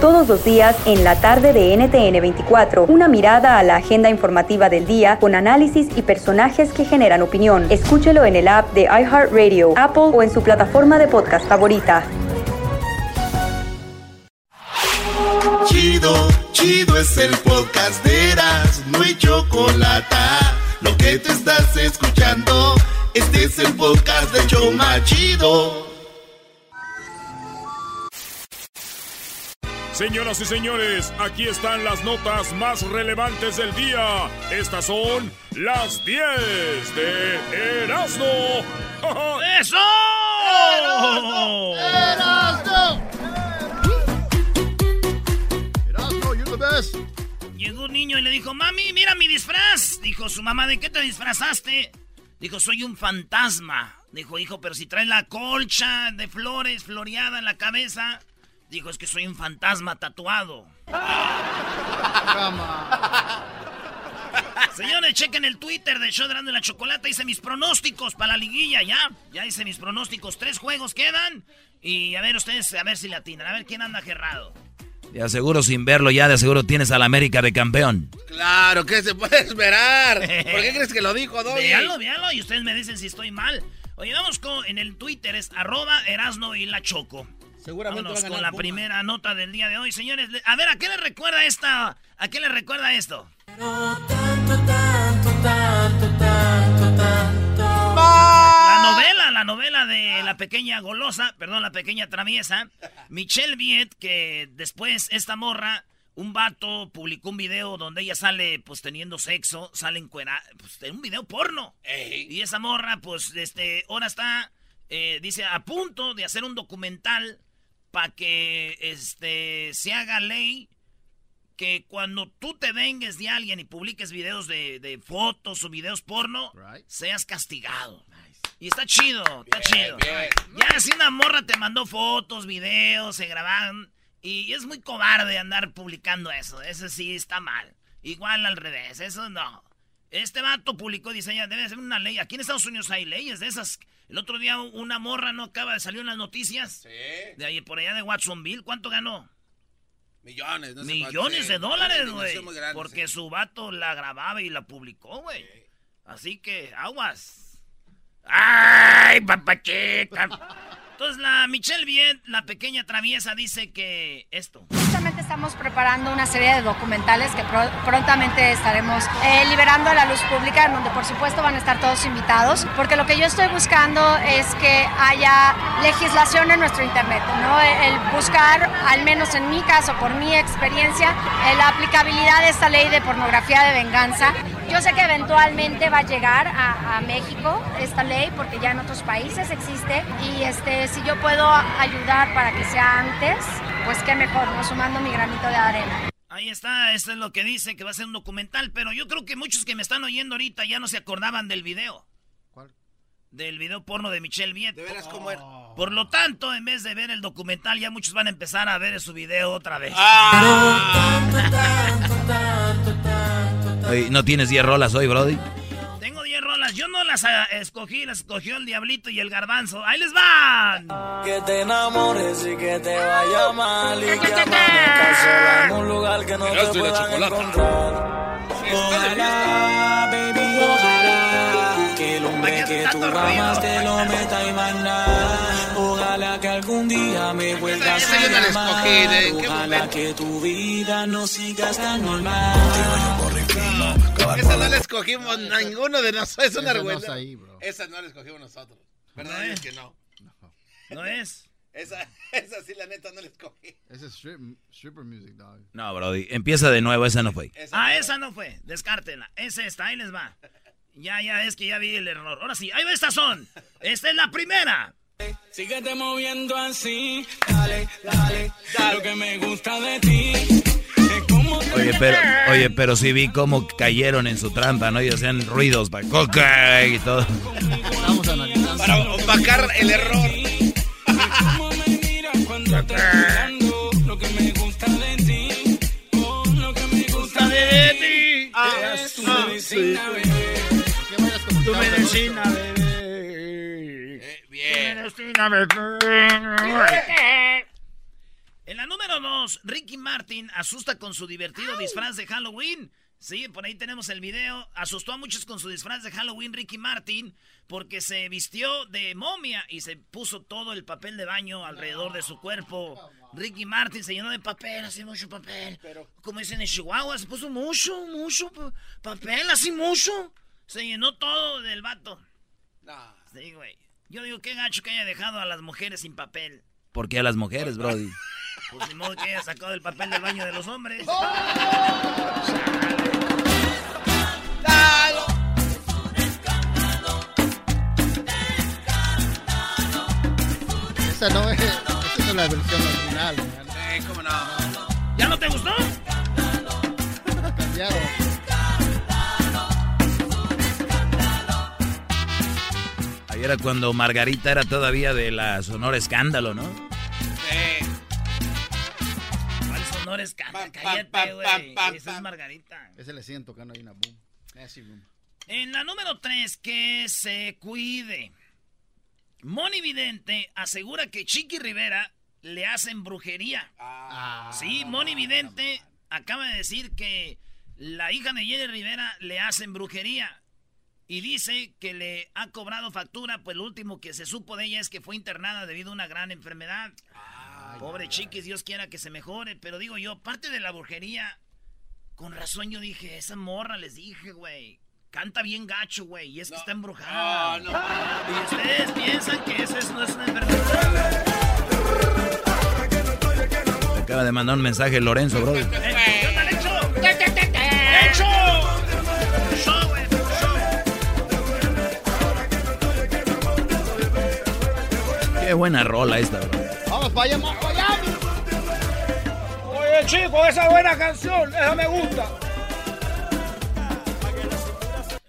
Todos los días en la tarde de NTN 24, una mirada a la agenda informativa del día con análisis y personajes que generan opinión. Escúchelo en el app de iHeartRadio, Apple o en su plataforma de podcast favorita. Chido, chido es el podcast de Eras, no hay chocolate. Lo que te estás escuchando, este es el podcast de Choma Chido. Señoras y señores, aquí están las notas más relevantes del día. Estas son las 10 de Erasmo. ¡Eso! Llegó un niño y le dijo, mami, mira mi disfraz. Dijo su mamá, ¿de qué te disfrazaste? Dijo, soy un fantasma. Dijo, hijo, pero si traes la colcha de flores floreada en la cabeza. Dijo, es que soy un fantasma tatuado. Señores, chequen el Twitter de Show de la Chocolata. Hice mis pronósticos para la liguilla, ¿ya? Ya hice mis pronósticos. Tres juegos quedan. Y a ver ustedes, a ver si la atinan. A ver quién anda agerrado. De aseguro sin verlo ya, de aseguro tienes al América de campeón. Claro, ¿qué se puede esperar? ¿Por qué crees que lo dijo, Doggy? Véanlo, véanlo. Y ustedes me dicen si estoy mal. Oye, vamos con... En el Twitter es arroba Erasno y la Choco. Seguramente Vámonos va a con la Puma. primera nota del día de hoy, señores. A ver, ¿a qué le recuerda esta? ¿A qué le recuerda esto? La novela, la novela de la pequeña golosa, perdón, la pequeña traviesa, Michelle Viet, que después esta morra, un vato publicó un video donde ella sale pues teniendo sexo, sale encuera, pues en un video porno. Y esa morra, pues, este, ahora está, eh, dice, a punto de hacer un documental para que, este, se haga ley que cuando tú te vengues de alguien y publiques videos de, de fotos o videos porno, seas castigado. Y está chido, está chido. Ya si una morra te mandó fotos, videos, se grabaron. Y es muy cobarde andar publicando eso. Eso sí está mal. Igual al revés, eso no. Este vato publicó, dice debe ser una ley. Aquí en Estados Unidos hay leyes de esas. El otro día una morra no acaba de salir en las noticias. Sí. De ahí por allá de Watsonville. ¿Cuánto ganó? Millones, no sé Millones de dólares, güey. Porque sí. su vato la grababa y la publicó, güey. Así que, aguas. ¡Ay, papachita! Entonces, la Michelle Viet, la pequeña traviesa, dice que esto. Estamos preparando una serie de documentales que pro- prontamente estaremos eh, liberando a la luz pública, en donde por supuesto van a estar todos invitados, porque lo que yo estoy buscando es que haya legislación en nuestro Internet, ¿no? El buscar, al menos en mi caso, por mi experiencia, eh, la aplicabilidad de esta ley de pornografía de venganza. Yo sé que eventualmente va a llegar a, a México esta ley, porque ya en otros países existe, y este, si yo puedo ayudar para que sea antes, pues qué mejor, ¿no? Sumando mi granito de arena. Ahí está, esto es lo que dice, que va a ser un documental, pero yo creo que muchos que me están oyendo ahorita ya no se acordaban del video. ¿Cuál? Del video porno de Michelle Viet. ¿De veras cómo era? Por lo tanto, en vez de ver el documental, ya muchos van a empezar a ver su video otra vez. Oye, ¿No tienes 10 rolas hoy, Brody? Tengo 10 rolas, yo no las ah, escogí, las escogió el Diablito y el Garbanzo. ¡Ahí les van! Que te enamores y que te vaya mal y que en un lugar que no te puedan encontrar. Ojalá, baby, ojalá que el hombre que tú amas te lo meta y manda. Ojalá que algún día me vuelvas Esa- esa a la llamar. escogí, ¿de qué Ojalá que tu vida no siga tan normal. Esa no la escogimos ninguno de nosotros. Es una Esa no vergüenza. Esa no la escogimos nosotros. ¿Verdad? No Es es. que no. ¿No es? Esa, esa sí, la neta, no la escogí. Ese es strip, stripper music, dog. No, Brody. Empieza de nuevo, esa no fue. Esa Ah, no. esa no fue. Descártenla. Es esta, ahí les va. Ya, ya, es que ya vi el error. Ahora sí, ahí va estas son. Esta es la primera. Síguete moviendo así, dale, dale, dale. Lo que me gusta de ti es como te Oye, pero, oye, pero sí vi cómo cayeron en su trampa, ¿no? Y hacían ruidos para coca y todo. Estamos analizando. Para opacar el error. cómo me miras cuando te estoy mirando. Lo que me gusta de ti, lo que me gusta de ti. es tu medicina, bebé. Vayas como Tu medicina, bebé. En la número 2, Ricky Martin asusta con su divertido disfraz de Halloween. Sí, por ahí tenemos el video. Asustó a muchos con su disfraz de Halloween Ricky Martin porque se vistió de momia y se puso todo el papel de baño alrededor de su cuerpo. Ricky Martin se llenó de papel, así mucho papel. Como dicen en Chihuahua, se puso mucho, mucho pa- papel, así mucho. Se llenó todo del vato. Sí, güey. Yo digo, qué gacho que haya dejado a las mujeres sin papel. ¿Por qué a las mujeres, Brody? Pues ni modo que haya sacado el papel del baño de los hombres. Esa no es, esa no es la versión original. Eh, cómo no. ¿Ya no te gustó? Cambiaron. Era cuando Margarita era todavía de la Sonora Escándalo, ¿no? Eh, ¿Cuál sonor es Pam, pam, Cállate, güey. Esa es. Margarita. Ese le siguen tocando ahí una boom. En la número 3, que se cuide. Moni Vidente asegura que Chiqui Rivera le hacen brujería. ah, Sí, Moni Vidente acaba de decir que la hija de Jenny Rivera le hacen brujería. Y dice que le ha cobrado factura, pues lo último que se supo de ella es que fue internada debido a una gran enfermedad. Pobre chiquis, Dios quiera que se mejore. Pero digo yo, parte de la brujería, con razón yo dije, esa morra les dije, güey. Canta bien gacho, güey, y es que está embrujada. no, no. Y ustedes piensan que eso es- no es una enfermedad. Acaba de mandar un mensaje Lorenzo, Brody. Qué buena rola esta, bro. Vamos para allá, allá. Oye, chico, esa buena canción, esa me gusta.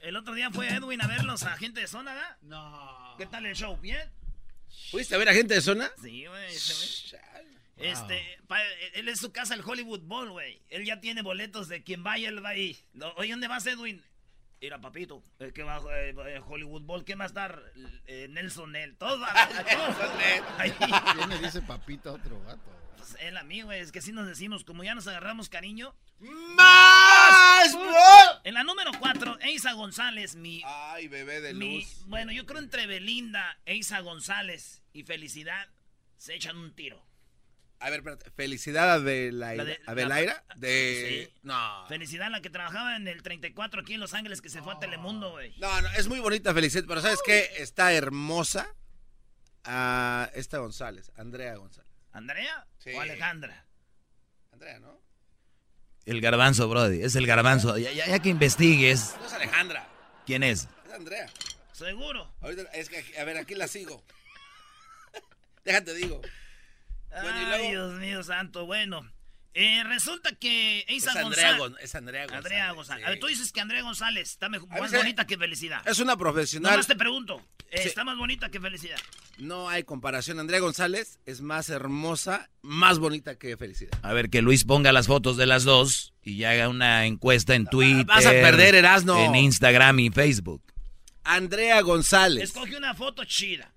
El otro día fue Edwin a verlos a gente de zona, ¿verdad? No. ¿Qué tal el show? ¿Bien? ¿Fuiste a ver a gente de zona? Sí, güey. Este, pa- él es su casa el Hollywood Bowl, güey. Él ya tiene boletos de quien vaya, él va ahí. Oye, ¿dónde vas, Edwin? Mira, papito, es que va eh, eh, Hollywood Bowl, ¿qué más dar? Eh, Nelson Nell, todos van. ¿Quién le dice papito a otro gato? Pues él a mí, güey, es que así nos decimos, como ya nos agarramos cariño. ¡Más! En la número 4, Eisa González, mi, Ay, bebé de mi... luz. Bueno, yo creo entre Belinda, Eisa González y Felicidad se echan un tiro. A ver, espérate. ¿Felicidad a Adelaira? La de- ¿Adelaira? la- De... Sí. No. Felicidad, la que trabajaba en el 34 aquí en Los Ángeles, que se fue a Telemundo, güey. No, no, es muy bonita Felicidad, pero ¿sabes qué? Está hermosa a esta González, Andrea González. ¿Andrea Sí. o Alejandra? Andrea, ¿no? El garbanzo, Brody. Es el garbanzo. Ya, ya- ya que investigues No es Alejandra, quién es. es Andrea. ¿Seguro? Ahorita, es que, a ver, aquí la sigo. Déjate, digo. Bueno, Ay, Dios mío santo. Bueno, eh, resulta que Es Eisa Andrea, González... Gon- es Andrea González. Andrea González. A ver, tú dices que Andrea González está mejor, más bonita que Felicidad. Es una profesional. Nomás te pregunto, eh, Sí. ¿está más bonita que Felicidad? No hay comparación. Andrea González es más hermosa, más bonita que Felicidad. A ver, que Luis ponga las fotos de las dos y ya haga una encuesta en Twitter. Vas a perder, Erasno. En Instagram y Facebook. Andrea González. Escoge una foto chida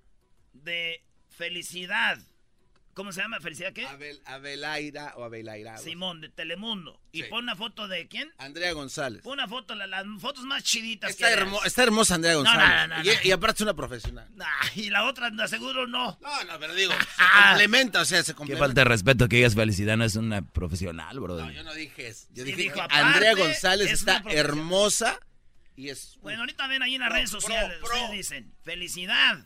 de Felicidad. ¿Cómo se llama? ¿Felicidad qué? Abel, Abelaira o Abelaira. Simón, de Telemundo. Y Sí. pon una foto de quién? Andrea González. Pon una foto, la- las fotos más chiditas Está, que hermo- está hermosa Andrea González. no, no, no, y, no. y aparte es una profesional. Nah, y la otra, seguro no. No, no, pero digo, se complementa, o sea, se Qué complementa. falta de respeto que digas felicidad, no es una profesional, Brody. No, yo no dije eso. Yo Sí, dije, dijo, aparte, Andrea González es está hermosa y es... Bueno, ahorita ven ahí en las Pro, redes pro, sociales. pro. Ustedes dicen, felicidad.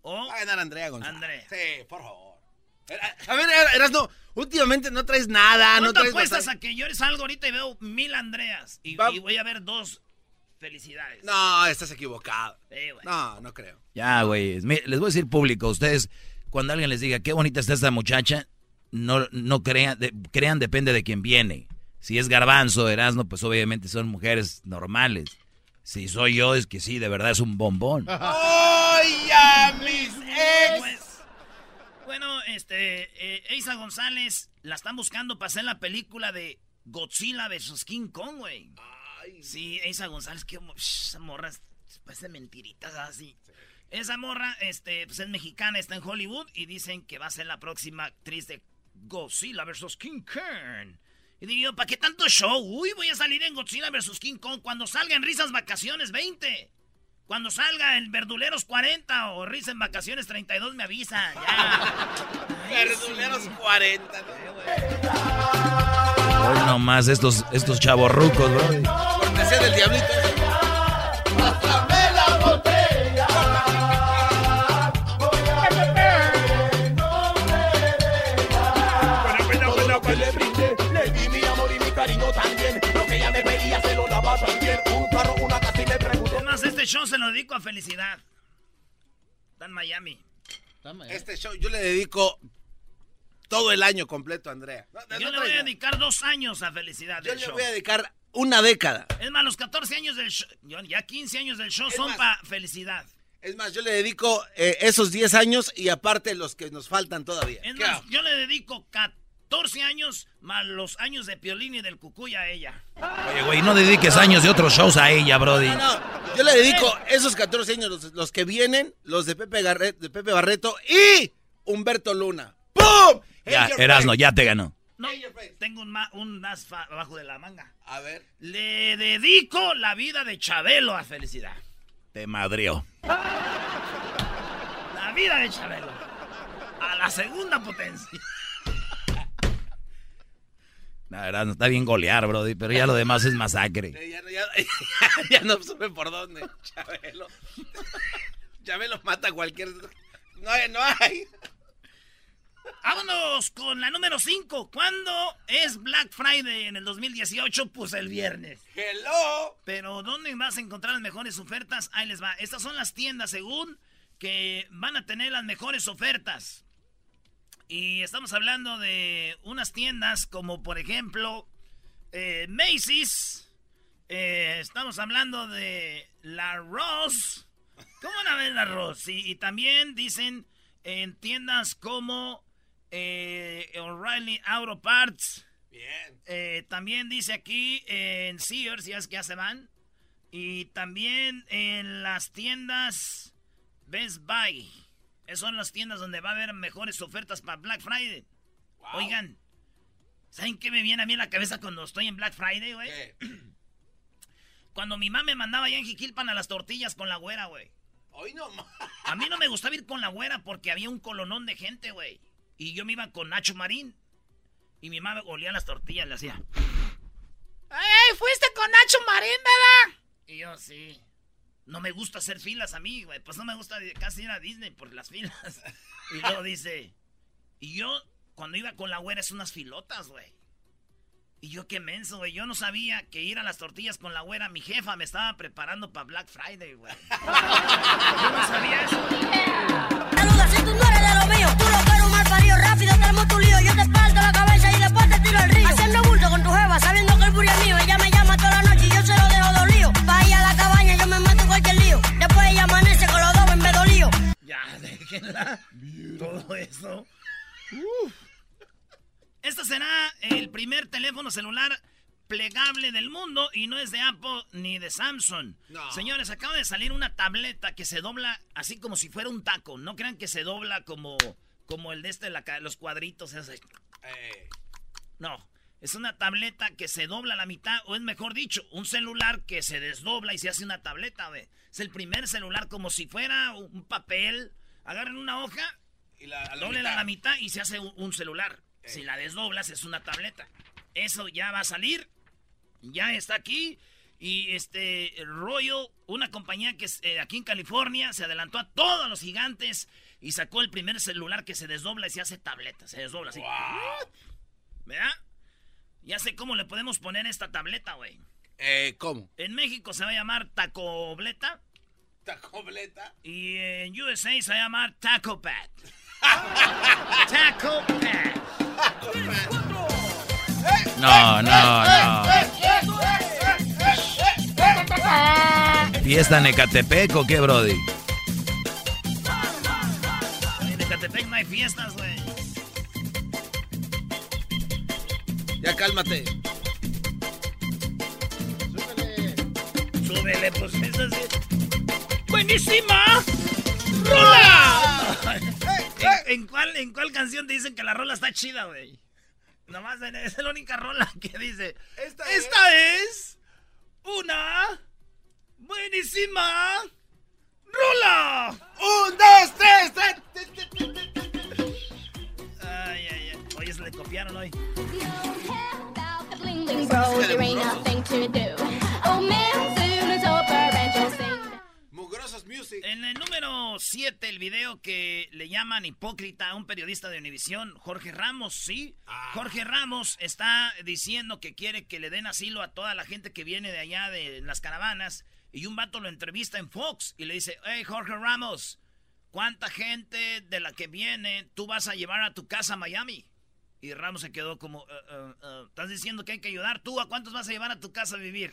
O Va a ganar Andrea González. Andrea. Sí, por favor. A ver, Erasno, últimamente no traes nada, no ¿Cuánto traes... apuestas bastante- a que yo salgo ahorita y veo mil Andreas? Y, voy a ver dos felicidades. No, estás equivocado. No, no creo. Ya, güey. Les voy a decir público, ustedes cuando alguien les diga qué bonita está esta muchacha, no, no crean, de- crean depende de quién viene. Si es Garbanzo, Erasmo, pues obviamente son mujeres normales. Si soy yo, es que sí, de verdad es un bombón. ¡Ay, a mis ex! Bueno, este, eh, Eiza González la están buscando para hacer la película de Godzilla vs. King Kong, güey. Sí, Eiza González, que esa morra es- parece mentiritas así. Esa morra, este, pues es mexicana, está en Hollywood y dicen que va a ser la próxima actriz de Godzilla vs. King Kong. Y digo yo, ¿para qué tanto show? Uy, voy a salir en Godzilla vs. King Kong cuando salga en Risas Vacaciones 20. Cuando salga en Verduleros 40 o Risa en Vacaciones 32 me avisa. Ya. Verduleros 40. Hoy nomás estos, estos chavorrucos, bro. Cortesía del diablito. Este show se lo dedico a Felicidad. Está en Miami. Este show yo le dedico todo el año completo a Andrea. No, no Yo le voy a dedicar dos años a Felicidad Yo del le show. voy a dedicar una década. Es más, los 14 años del show, ya 15 años del show Es son para Felicidad. Es más, yo le dedico eh, esos 10 años y aparte los que nos faltan todavía. Es ¿Qué más, hago? yo le dedico 14 años más los años de Piolín y del Cucuy a ella. Oye, güey, no dediques años de otros shows a ella, brody. No, no, yo le dedico esos 14 años, los, los que vienen, los de Pepe, Garret- de Pepe Barreto y Humberto Luna. ¡Pum! Ya, Erasno, ya te ganó. No, tengo un, ma- un as abajo de la manga. A ver. Le dedico la vida de Chabelo a Felicidad. Te madrió. La vida de Chabelo. A la segunda potencia. La verdad, no está bien golear, brody, pero ya lo demás es masacre. Ya, no- ya, ya no supe por dónde. Chabelo. Chabelo mata a cualquier. No hay, no hay. Vámonos con la número 5. ¿Cuándo es Black Friday en el 2018? Pues el viernes. Hello. Pero ¿dónde vas a encontrar las mejores ofertas? Ahí les va. Estas son las tiendas según que van a tener las mejores ofertas. Y estamos hablando de unas tiendas como por ejemplo eh, Macy's. Eh, estamos hablando de la Ross. ¿Cómo van a ver la Ross? Y también dicen en tiendas como eh, O'Reilly Auto Parts. Bien. Eh, también dice aquí en Sears, ya es que ya se van. Y también en las tiendas Best Buy. Esas son las tiendas donde va a haber mejores ofertas para Black Friday. Oigan, ¿saben qué me viene a mí en la cabeza cuando estoy en Black Friday, güey? Cuando mi mamá me mandaba allá en Jiquilpan a las tortillas con la güera, güey. Hoy no. A mí no me gustaba ir con la güera porque había un colonón de gente, güey. Y yo me iba con Nacho Marín. Y mi mamá olía las tortillas, le hacía. ¡Ey, fuiste con Nacho Marín, verdad! Y yo, sí. No me gusta hacer filas a mí, güey. Pues no me gusta casi ir a Disney por las filas. Y luego dice. Y yo, cuando iba con la güera, es unas filotas, güey. Y yo qué menso, güey. Yo no sabía que ir a las tortillas con la güera, mi jefa me estaba preparando para Black Friday, güey. Yo no sabía eso. Saluda, si tú no eres de lo mío, tú lo quiero mal parido, rápido tenemos tu lío, yo te parto la cabeza y después te tiro al río. Haciendo bulto con tu jeva, sabiendo que el buri es mío, ella me llama toda la noche y yo se lo dejo dolido. Ella amanece con los dos en vez de lío. Ya, déjenla. Todo eso. Este será el primer teléfono celular plegable del mundo y no es de Apple ni de Samsung. No. Señores, acaba de salir una tableta que se dobla así como si fuera un taco. No crean que se dobla como, como el de este, la los cuadritos. ese. No, es una tableta que se dobla a la mitad, o es mejor dicho, un celular que se desdobla y se hace una tableta, güey. Es el primer celular como si fuera un papel. Agarren una hoja, y la, a la doblen a mitad. la mitad y se hace un, un celular. Si la desdoblas es una tableta. Eso ya va a salir. Ya está aquí. Y este Royal, una compañía que es, eh, aquí en California se adelantó a todos los gigantes y sacó el primer celular que se desdobla y se hace tableta. Se desdobla así. ¿Verdad? Ya sé cómo le podemos poner esta tableta, güey. Eh, ¿Cómo? En México se va a llamar tacobleta ¿Está completa? y en USA se va a llamar taco pad. Taco Pack. No, no, no. ¿Fiesta en Ecatepec o qué, Brody? En Ecatepec no hay fiestas, güey. Ya cálmate. Súbele, pues es así. ¡Buenísima! ¡Rola! ¿En, en cuál, ¿En cuál canción te dicen que la rola está chida, güey? Nomás en- es la única rola que dice. Esta, es una buenísima rola. ¡Un, dos, tres, tres! Ay, ay, ay. Oye, se le copiaron hoy. Bro, there ain't nothing to do. Oh man, Music. En el número 7, el video que le llaman hipócrita a un periodista de Univisión, Jorge Ramos, ¿sí? Jorge Ramos está diciendo que quiere que le den asilo a toda la gente que viene de allá de las caravanas. Y un vato lo entrevista en Fox y le dice, hey Jorge Ramos, ¿cuánta gente de la que viene tú vas a llevar a tu casa a Miami? Y Ramos se quedó como, "Eh, eh, eh, ¿estás diciendo que hay que ayudar? ¿Tú a cuántos vas a llevar a tu casa a vivir?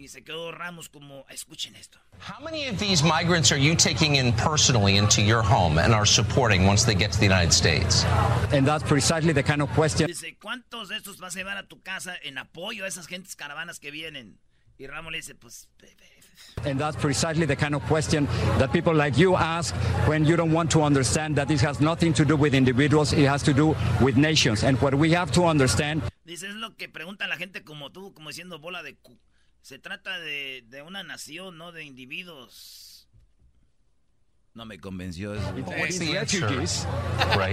Y se quedó Ramos como, escuchen esto. How many of these migrants are you taking in personally into your home and are supporting once they get to the United States? And that's precisely the kind of question. Dice, ¿cuántos de estos vas a llevar a tu casa en apoyo a esas gentes caravanas que vienen? Y Ramos le dice, pues, And that's precisely the kind of question that people like you ask when you don't want to understand that this has nothing to do with individuals, it has to do with nations. And what we have to understand dice, es lo que pregunta la gente como tú, como diciendo bola de cu. Se trata de, de una nación, no de individuos. No me convenció eso. These refugees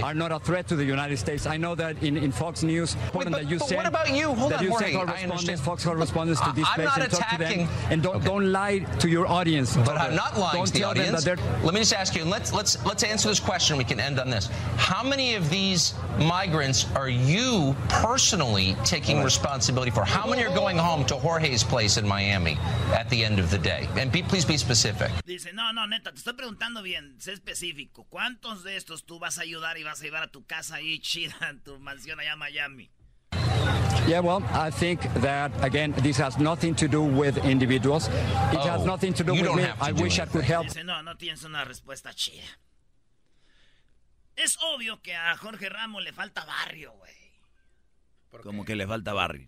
are not a threat to the United States. I know that in, in Fox News, important that you but send, what about you? Hold that on, you Jorge, send I correspondents, understand. Fox correspondents to I- this I'm place not and talk to them. attacking- And don't, don't lie to your audience. But I'm not lying don't to the audience. Let me just ask you, and let's let's let's answer this question. We can end on this. How many of these migrants are you personally taking responsibility for? How many are going home to Jorge's place in Miami at the end of the day? And be, please be specific. Dice, no, no, neta, te estoy preguntando bien, sé específico. ¿Cuántos de estos tú vas a ayudar y vas a llevar a tu casa ahí chida, en tu mansión allá en Miami? Yeah, well, I think that again, this has nothing to do with individuals. It has Oh, nothing to do with me. I wish I could help. Dice, no, no tienes una respuesta chida. Es obvio que a Jorge Ramos le falta barrio, güey. Como que le falta barrio.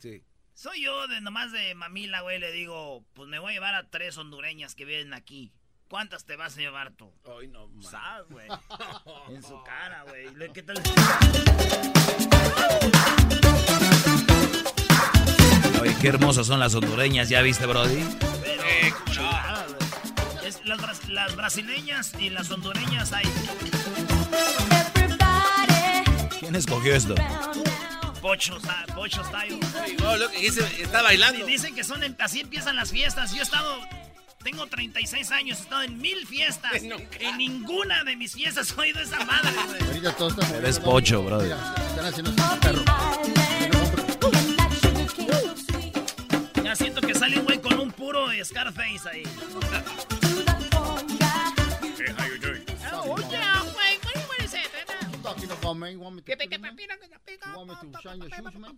Soy yo de nomás de mamila, güey, le digo, pues me voy a llevar a tres hondureñas que vienen aquí. ¿Cuántas te vas a llevar tú? Ay, no, man. ¿Sabes, güey? En su cara, güey. ¿Qué tal? Oye, qué hermosas son las hondureñas, ¿ya viste, Brody? Pero, chulada, güey. Es las, bras- las brasileñas y las hondureñas hay. ¿Quién escogió esto? Pocho, pocho style. Oh, está bailando. Y Dicen que son en- así empiezan las fiestas. Yo he estado, tengo 36 años, he estado en mil fiestas. En ninguna de mis fiestas he oído esa madre, güey. Ahorita todos están Eres pocho. Están haciendo su perro. Ya siento que sale un güey con un puro Scarface ahí. Oh, yeah. What do you want to say? Talking about, man. You want me to, put it, man? You want me to shine your shoes, man?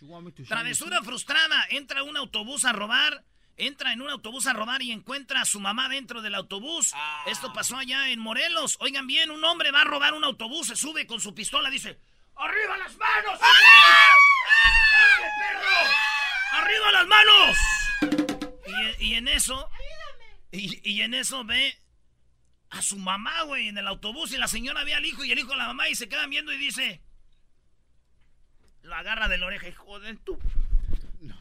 You want me to shine your Travesura frustrada. Entra un autobús a robar. Entra en un autobús a robar y encuentra a su mamá dentro del autobús. Esto pasó allá en Morelos. Oigan bien, un hombre va a robar un autobús, se sube con su pistola, dice: ¡Arriba las manos! ¡Órale, perro! ¡Arriba las manos! Y, y en eso. Y, y en eso ve a su mamá, güey, en el autobús. Y la señora ve al hijo y el hijo a la mamá y se quedan viendo y dice. Lo agarra de la oreja, hijo de tu.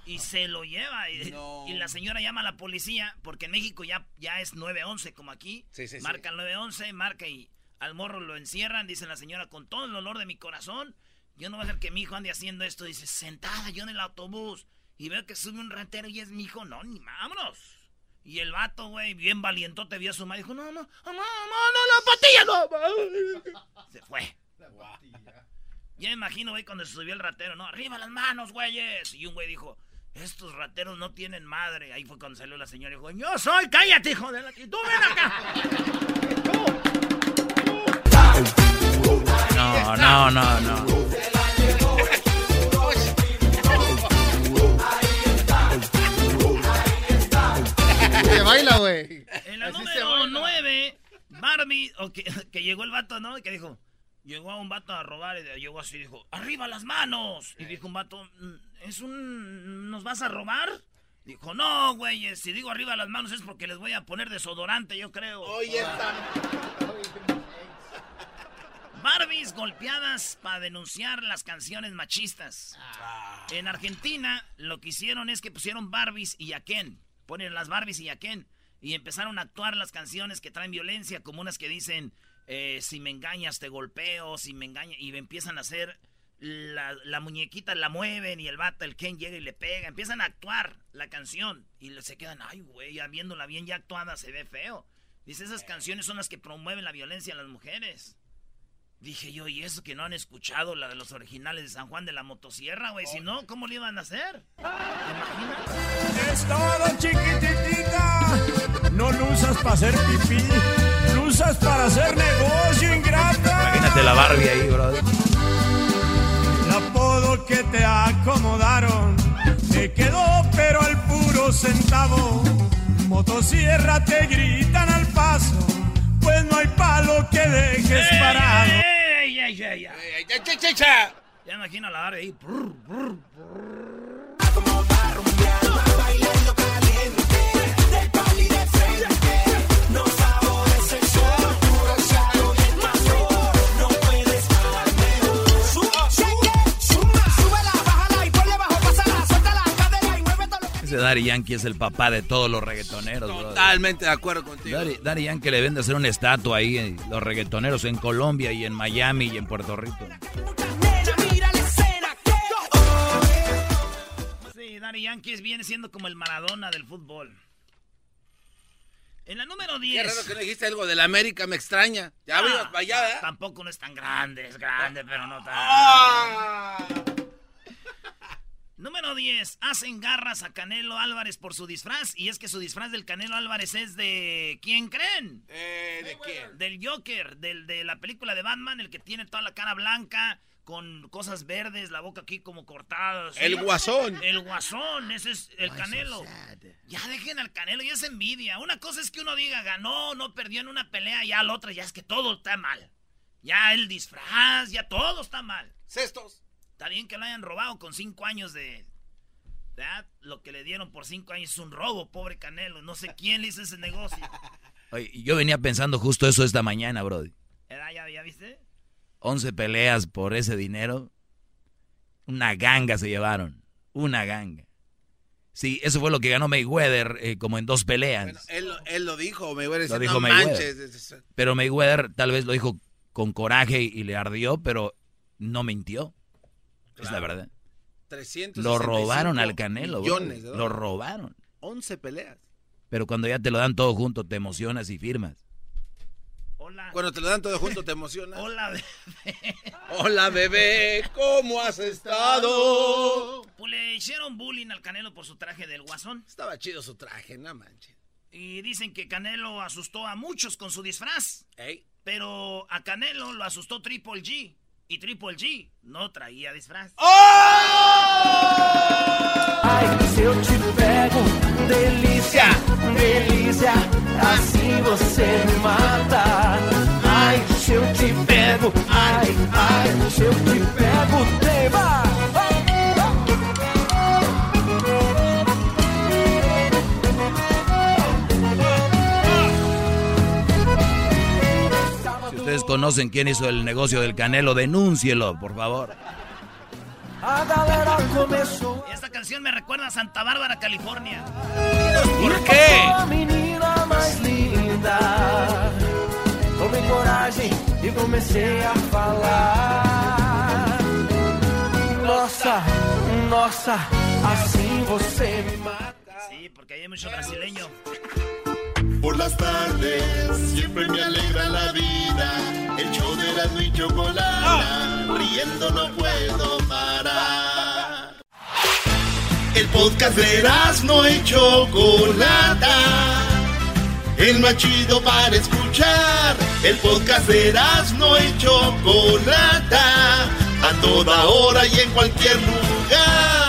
Y se lo lleva. Y, y la señora llama a la policía, porque en México ya, ya es 911 como aquí. Sí, sí, sí. marca el 911, marca y al morro lo encierran. Dice la señora, con todo el dolor de mi corazón, yo no voy a hacer que mi hijo ande haciendo esto. Dice, sentada yo en el autobús. Y veo que sube un ratero y es mi hijo. No, ni vámonos. Y el vato, güey, bien valientote, vio a su madre. Dijo, no, no, no, no, no, la patilla, no. Se fue. Ya me imagino, güey, cuando se subió el ratero, ¿no? Arriba las manos, güeyes. Y un güey dijo, estos rateros no tienen madre. Ahí fue cuando salió la señora y dijo, yo soy, cállate, hijo de la... Y tú ven acá. No, no, no. Se baila, güey. En la número 9, Barbie, o que, que llegó el vato, ¿no? Y que dijo, llegó a un vato a robar y llegó así, dijo, ¡arriba las manos! Y dijo un vato, "Mm, ¿es un... ¿nos vas a robar? Dijo, no, güey, si digo arriba las manos es porque les voy a poner desodorante, yo creo. Oye, esta. Barbies golpeadas para denunciar las canciones machistas. En Argentina lo que hicieron es que pusieron Barbies y Yaquén. Ponen las Barbies y Yaquén. Y empezaron a actuar las canciones que traen violencia, como unas que dicen, eh, si me engañas te golpeo, si me engañas... Y empiezan a hacer, la, muñequita la mueven y el vato, el Ken llega y le pega. Empiezan a actuar la canción. Y se quedan, ay, güey, ya viéndola bien ya actuada se ve feo. Dice, esas canciones son las que promueven la violencia en las mujeres. Dije yo, ¿y eso que no han escuchado la de los originales de San Juan de la Motosierra, güey? Si no, ¿cómo le iban a hacer? Es todo chiquititita. No lo usas para hacer pipí. Usas para hacer negocio, ingrata. Imagínate la Barbie ahí, bro. El apodo que te acomodaron te quedó, pero al puro centavo. Motosierra te gritan al paso, pues no hay palo que dejes parado. ¡Ey, ey, ey, ey! Ya imagino la Barbie ahí. brr, brr, No Ese Daddy Yankee es el papá de todos los reggaetoneros, bro. Totalmente de acuerdo contigo. Daddy, Daddy Yankee le deben de hacer una estatua ahí, eh, los reggaetoneros en Colombia y en Miami y en Puerto Rico. Sí, Daddy Yankees viene siendo como el Maradona del fútbol. En la número Qué 10. raro que no dijiste algo del América, me extraña. Ya Ah, vimos para allá, ¿verdad? Tampoco no es tan grande, es grande, pero no tan. Ah. Número 10. Hacen garras a Canelo Álvarez por su disfraz. Y es que su disfraz del Canelo Álvarez es de. ¿Quién creen? Eh, ¿De quién? Del Joker, del, de la película de Batman, el que tiene toda la cara blanca, con cosas verdes, la boca aquí como cortada. El Guasón. El guasón, ese es el Canelo. Ya dejen al Canelo, ya es envidia. Una cosa es que uno diga, ganó, no perdió en una pelea, ya la otra ya es que todo está mal. Ya el disfraz, ya todo está mal. Cestos. Está bien que lo hayan robado con cinco años de... ¿verdad? Lo que le dieron por cinco años es un robo, pobre Canelo. No sé quién le hizo ese negocio. Oye, yo venía pensando justo eso esta mañana, bro. ¿Verdad? ¿Ya, ya viste? 11 peleas por ese dinero. Una ganga se llevaron. Una ganga. Sí, eso fue lo que ganó Mayweather eh, como en dos peleas. Él, lo- él lo dijo, decir, Lo dijo no Mayweather. manches. es- es- Pero Mayweather tal vez lo dijo con coraje y le ardió, pero no mintió. Es la verdad. 365 Lo robaron al Canelo. Millones de Lo robaron. 11 peleas. Pero cuando ya te lo dan todo junto, te emocionas y firmas. Hola. Cuando te lo dan todo junto, te emociona. Hola, bebé. Hola, bebé, ¿cómo has estado? Pues le hicieron bullying al Canelo por su traje del guasón. Estaba chido su traje, no manches. Y dicen que Canelo asustó a muchos con su disfraz. Ey. Pero a Canelo lo asustó Triple G. Y Triple G no traía disfraz. Ai, se eu te pego, delícia, delícia, assim você me mata. Ai, se eu te pego, ai, ai, se eu te pego, tema. Si ustedes conocen quién hizo el negocio del Canelo, denúncielo, por favor. Esta canción me recuerda a Santa Bárbara, California. ¿Por qué? Linda. Tomei coragem e comecei a falar. Nossa, nossa, assim você me mata. Sí, porque hay mucho brasileño. Por las tardes siempre me alegra la vida. El show de la y chocolata. Riendo no puedo parar. El podcast de no y chocolata. El más chido para escuchar. El podcast de no y chocolata. toda hora y en cualquier lugar.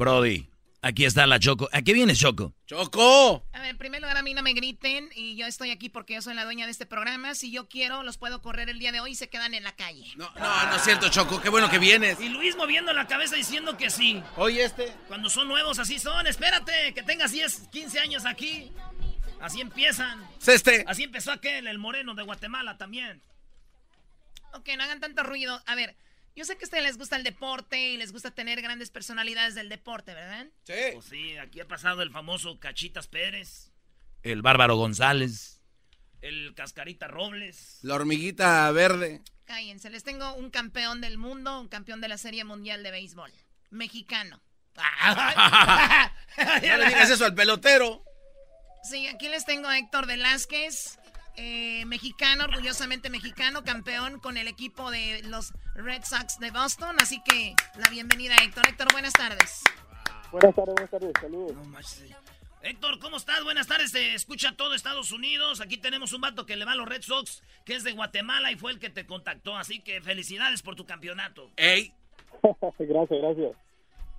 Brody, aquí está la Choco. ¿A qué vienes, Choco? ¡Choco! A ver, en primer lugar, a mí no me griten y yo estoy aquí porque yo soy la dueña de este programa. Si yo quiero, los puedo correr el día de hoy y se quedan en la calle. No, no, no es cierto, Choco. Qué bueno que vienes. Y Luis moviendo la cabeza diciendo que sí. Oye, este. Cuando son nuevos, así son. Espérate, que tengas 10, 15 años aquí. Así empiezan. Este. Así empezó aquel, el moreno de Guatemala también. Ok, no hagan tanto ruido. A ver, yo sé que a ustedes les gusta el deporte y les gusta tener grandes personalidades del deporte, ¿verdad? Sí. Pues sí, aquí ha pasado el famoso Cachitas Pérez, El Bárbaro González. el Cascarita Robles. La hormiguita verde. Cállense, les tengo un campeón del mundo, un campeón de la Serie Mundial de Béisbol. Mexicano. No le digas eso al pelotero. Sí, aquí les tengo a Héctor Velázquez, eh, mexicano, orgullosamente mexicano, campeón con el equipo de los Red Sox de Boston. Así que la bienvenida, Héctor. Héctor, buenas tardes. Buenas tardes, buenas tardes, saludos. Héctor, ¿cómo estás? Buenas tardes, te escucha todo Estados Unidos. Aquí tenemos un vato que le va a los Red Sox, que es de Guatemala y fue el que te contactó. Así que felicidades por tu campeonato. ¡Ey! gracias, gracias.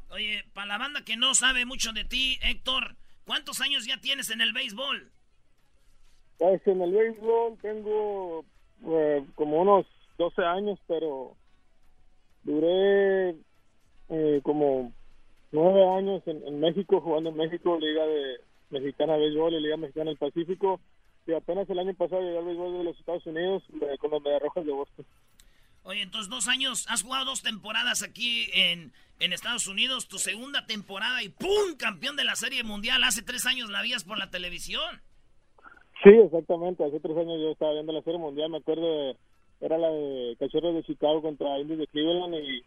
Oye, para la banda que no sabe mucho de ti, Héctor, ¿cuántos años ya tienes en el béisbol? Pues en el béisbol tengo eh, como unos 12 años, pero duré eh, como 9 años en, México, jugando en México, Liga de Mexicana de Béisbol y Liga Mexicana del Pacífico. Y apenas el año pasado llegué al béisbol de los Estados Unidos con los Mediarrojas de Boston. Oye, entonces dos años, has jugado dos temporadas aquí en, en Estados Unidos, tu segunda temporada y ¡pum! Campeón de la Serie Mundial. Hace tres años la vías por la televisión. Sí, exactamente. Hace tres años yo estaba viendo la Serie Mundial. Me acuerdo, de- era la de Cachorros de Chicago contra Indios de Cleveland. Y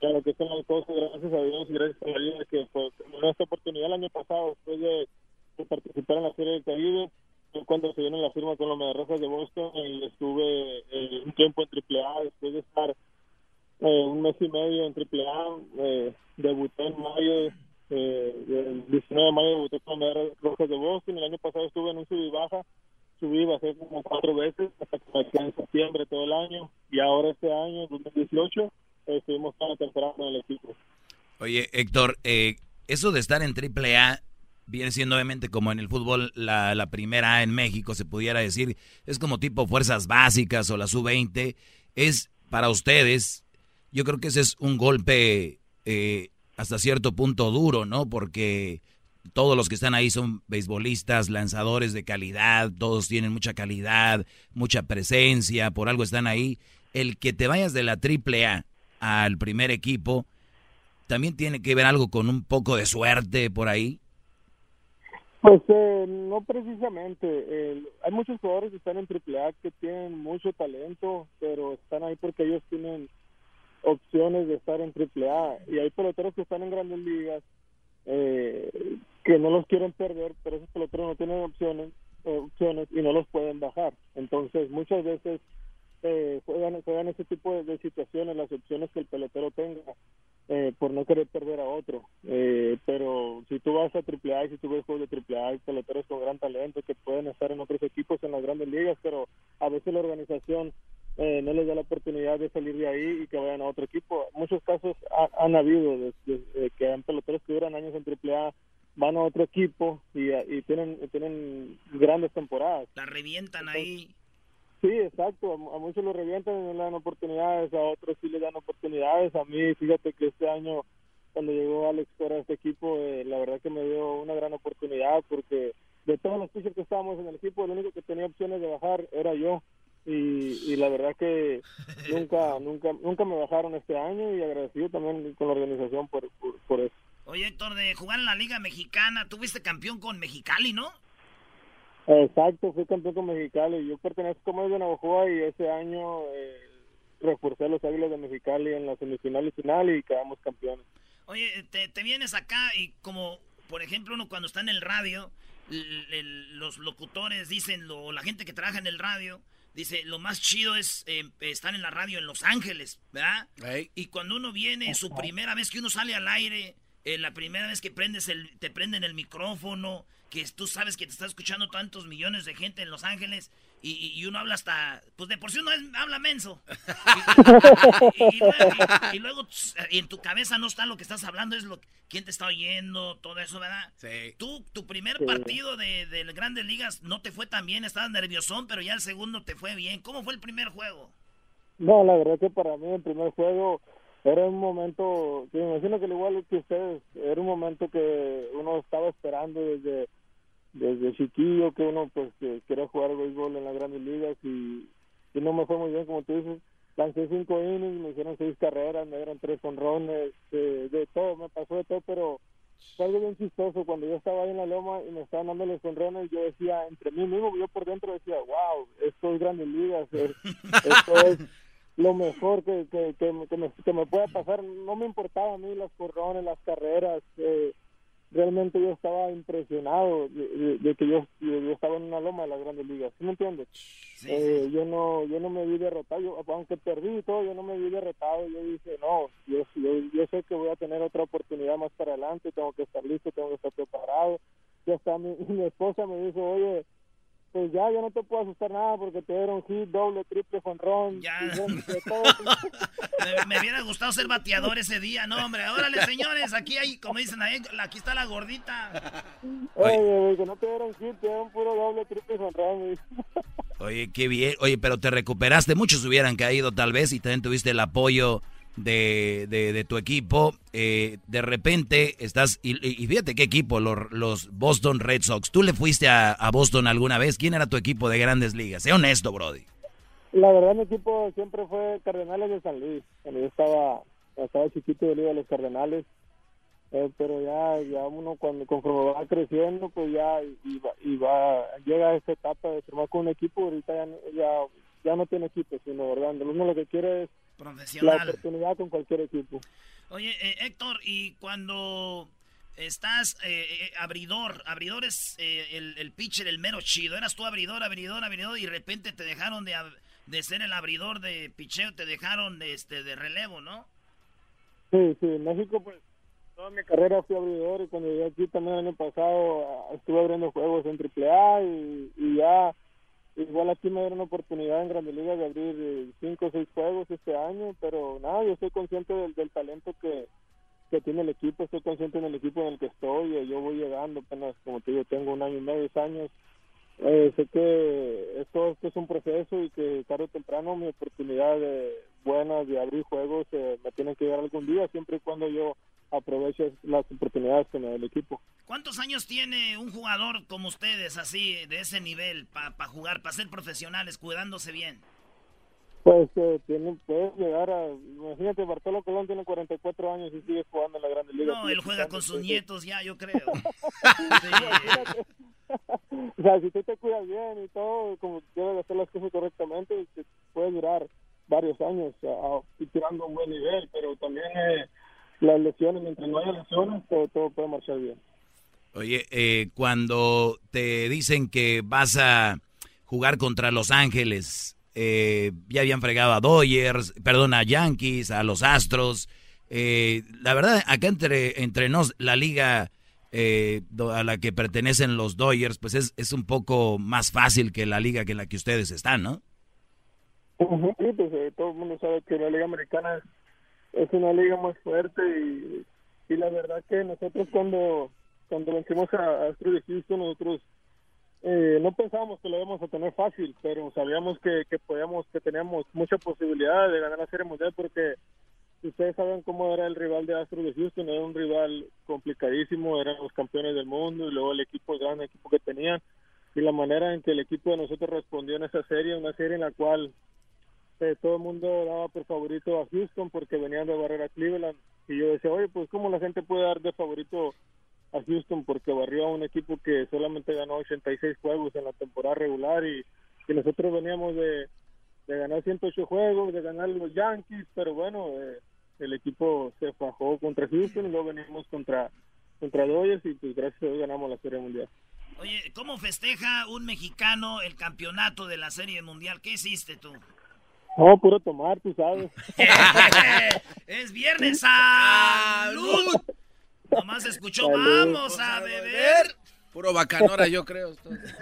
claro que son las cosas, gracias a Dios y gracias a la vida que pues, esta oportunidad el año pasado, después de, participar en la Serie del Caribe. fue Cuando se viene la firma con los Mediarrojas de Boston, y estuve eh, un tiempo en AAA después de estar eh, un mes y medio en AAA. Eh, debuté en mayo, eh, el 19 de mayo debuté con Mediarrojas de Boston. El año pasado estuve en un sub y baja subí, bajé como cuatro veces hasta que me en septiembre todo el año y ahora este año, 2018, eh, estuvimos toda la temporada en el equipo. Oye, Héctor, eh, eso de estar en AAA viene siendo obviamente como en el fútbol la, la primera A en México, se pudiera decir, es como tipo fuerzas básicas o la sub-20, es para ustedes, yo creo que ese es un golpe eh, hasta cierto punto duro, ¿no? Porque todos los que están ahí son beisbolistas, lanzadores de calidad, todos tienen mucha calidad, mucha presencia, por algo están ahí. El que te vayas de la AAA al primer equipo, también tiene que ver algo con un poco de suerte por ahí. Pues eh, no precisamente. hay muchos jugadores que están en AAA que tienen mucho talento, pero están ahí porque ellos tienen opciones de estar en AAA. Y hay peloteros que están en grandes ligas eh, que no los quieren perder, pero esos peloteros no tienen opciones, opciones y no los pueden bajar. Entonces, muchas veces eh, juegan, juegan ese tipo de, de situaciones, las opciones que el pelotero tenga, eh, por no querer perder a otro. Eh, pero si tú vas a AAA y si tú ves juegos de AAA, hay peloteros con gran talento que pueden estar en otros equipos en las grandes ligas, pero a veces la organización eh, no les da la oportunidad de salir de ahí y que vayan a otro equipo. Muchos casos ha- han habido de, de- de que han peloteros que duran años en AAA van a otro equipo y, y tienen tienen grandes temporadas. La revientan ahí. Sí, exacto. A, a muchos lo revientan y no le dan oportunidades, a otros sí le dan oportunidades. A mí, fíjate que este año, cuando llegó Alex Cora a este equipo, eh, la verdad que me dio una gran oportunidad porque de todos los pitchers que estábamos en el equipo, el único que tenía opciones de bajar era yo. Y, y la verdad que nunca, nunca, nunca me bajaron este año y agradecido también con la organización por, por, por eso. Oye, Héctor, de jugar en la Liga Mexicana, tuviste campeón con Mexicali, ¿no? Exacto, fui campeón con Mexicali. Yo pertenezco como de Navajoa y ese año eh, reforcé a los Águilas de Mexicali en la semifinal y final y quedamos campeones. Oye, te, te vienes acá y como, por ejemplo, uno cuando está en el radio, el- los locutores dicen, lo, la gente que trabaja en el radio, dice, lo más chido es eh, estar en la radio en Los Ángeles, ¿verdad? Y cuando uno viene, su primera vez que uno sale al aire, eh, la primera vez que prendes el, te prenden el micrófono, que tú sabes que te está escuchando tantos millones de gente en Los Ángeles y, y uno habla hasta, pues de por sí uno es- habla menso. Y, y- y luego, en tu cabeza no está lo que estás hablando, es lo quién te está oyendo, todo eso, ¿verdad? Sí. Tú, tu primer Sí. partido de, de grandes ligas no te fue tan bien, estabas nerviosón, pero ya el segundo te fue bien. ¿Cómo fue el primer juego? No, la verdad que para mí el primer juego era un momento, que me imagino que al igual que ustedes, era un momento que uno estaba esperando desde desde chiquillo, que uno pues que quería jugar béisbol en las grandes ligas y, no me fue muy bien, como tú dices, lancé cinco innings, me hicieron seis carreras, me dieron tres honrones, de, de todo, me pasó de todo, pero fue algo bien chistoso, cuando yo estaba ahí en la loma y me estaban dando los honrones, yo decía, entre mí mismo, yo por dentro decía, wow, esto es grandes ligas, es- esto es lo mejor que, que, que, me- que me, que me pueda pasar. No me importaba a mí las corrones, las carreras. eh, realmente yo estaba impresionado de, de- de que yo, estaba en una loma de las grandes ligas. ¿Sí me entiendes? Eh, yo no yo no me vi derrotado. Yo, aunque perdí y todo, yo no me vi derrotado. Yo dije, no, yo, yo, yo sé que voy a tener otra oportunidad más para adelante. Tengo que estar listo, tengo que estar preparado. Ya está, mi, mi esposa me dijo, oye, pues ya, ya no te puedo asustar nada porque te dieron hit, doble, triple, jonrón. Ya. Me, me hubiera gustado ser bateador ese día, no, hombre. Órale, señores, aquí hay, como dicen ahí, aquí está la gordita. Oye, güey, que no te dieron hit, te dieron puro doble, triple, jonrón. Oye, qué bien. Oye, pero te recuperaste. Muchos hubieran caído tal vez y también tuviste el apoyo de, de, de tu equipo. Eh, de repente estás... Y, y fíjate qué equipo, los, los Boston Red Sox. ¿Tú le fuiste a, Boston alguna vez? ¿Quién era tu equipo de grandes ligas? Sé honesto, Brody. La verdad, mi equipo siempre fue Cardenales de San Luis. Cuando yo estaba, estaba chiquito, yo le iba los Cardenales. Eh, pero ya, ya uno cuando conforme va creciendo, pues ya y va, llega a esta etapa de formar con un equipo, ahorita ya, ya, ya no tiene equipo, sino, ¿verdad? Uno lo que quiere es la Profesional. oportunidad con cualquier equipo. Oye, eh, Héctor, y cuando estás eh, eh, abridor, abridor es eh, el, el pitcher, el mero chido. Eras tú abridor, abridor, abridor, y de repente te dejaron de, de ser el abridor de picheo, te dejaron de, este, de relevo, ¿no? Sí, sí, en México pues toda mi carrera fui abridor y cuando llegué aquí también el año pasado ah, estuve abriendo juegos en AAA y, y ya igual aquí me dieron oportunidad en Grandes Ligas de abrir eh, cinco o seis juegos este año, pero nada, yo estoy consciente del, del talento que, que tiene el equipo, estoy consciente en el equipo en el que estoy, eh, yo voy llegando apenas, como te digo, tengo un año y medio, dos años, eh, sé que esto, esto es un proceso y que tarde o temprano mi oportunidad de, buena de abrir juegos eh, me tiene que llegar algún día, siempre y cuando yo aproveche las oportunidades que me da el equipo. ¿Cuántos años tiene un jugador como ustedes, así, de ese nivel, para jugar, para ser profesionales, cuidándose bien? Pues eh, tiene, puedes llegar a, imagínate, Bartolo Colón tiene 44 años y sigue jugando en la Grande Liga. No, él juega con sus entonces- nietos ya, yo creo. o sea, si tú te cuidas bien y todo, como debes de hacer las cosas correctamente, te puede durar varios años ah, y tirando un buen nivel, pero también eh, las lesiones, mientras no haya lesiones, todo, todo puede marchar bien. Oye, eh, cuando te dicen que vas a jugar contra Los Ángeles, eh, ya habían fregado a Dodgers, perdón, a Yankees, a los Astros. eh, la verdad, acá entre, entre nos, la liga eh, a la que pertenecen los Dodgers, pues es, es un poco más fácil que la liga que en la que ustedes están, ¿no? Sí, pues eh, todo el mundo sabe que la Liga Americana es, es una liga muy fuerte y, la verdad que nosotros cuando, cuando vencimos a a Astros de Houston, nosotros eh, no pensábamos que lo íbamos a tener fácil, pero sabíamos que, que podíamos, que teníamos mucha posibilidad de ganar la Serie Mundial porque ustedes saben cómo era el rival de Astros de Houston, era un rival complicadísimo, eran los campeones del mundo y luego el equipo, el gran equipo que tenían y la manera en que el equipo de nosotros respondió en esa serie, una serie en la cual eh, todo el mundo daba por favorito a Houston porque venían de barrer a Cleveland y yo decía, oye, pues cómo la gente puede dar de favorito a Houston porque barrió a un equipo que solamente ganó 86 juegos en la temporada regular y, nosotros veníamos de, de ganar 108 juegos, de ganar los Yankees, pero bueno, eh, el equipo se fajó contra Houston y luego venimos contra contra Dodgers y pues gracias a Dios ganamos la Serie Mundial. Oye, ¿cómo festeja un mexicano el campeonato de la Serie Mundial? ¿Qué hiciste tú? No, puro tomar, tú sabes. es viernes, salud. Nomás escuchó, Salud. vamos a beber. Puro bacanora, yo creo.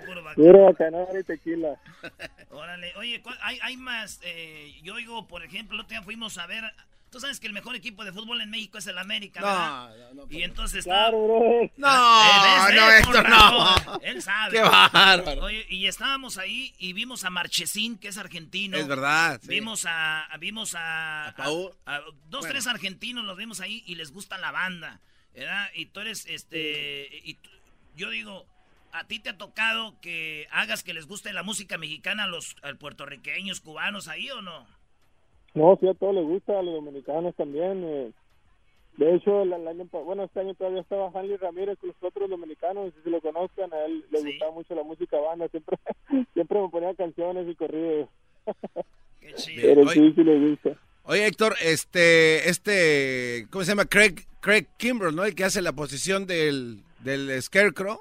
Puro vaca- Puro bacanora y tequila. Órale, oye, ¿cuál- hay, hay más. eh, yo oigo, por ejemplo, el otro día fuimos a ver. Tú sabes que el mejor equipo de fútbol en México es el América, No, ¿verdad? no, y entonces está. Claro. No, Eh, no, con no. Él sabe. Qué bárbaro. Oye, y estábamos ahí y vimos a Marchesín, que es argentino. Es verdad, sí. Vimos a, a- vimos a, a- a dos, Bueno. tres argentinos, los vimos ahí y les gusta la banda, ¿verdad? Y tú eres, este, y tú- yo digo, ¿a ti te ha tocado que hagas que les guste la música mexicana a los a puertorriqueños, cubanos ahí o no? No, sí, a todos les gusta, a los dominicanos también. eh. De hecho, el, el año, bueno, este año todavía estaba Hanley Ramírez con los otros dominicanos, si se lo conozcan, a él le gustaba mucho la música banda, siempre, siempre me ponía canciones y corridos. Qué chido. Pero Oye. sí, sí les gusta. Oye, Héctor, este, este, ¿cómo se llama? Craig, Craig Kimbrell, ¿no? El que hace la posición del, del Scarecrow.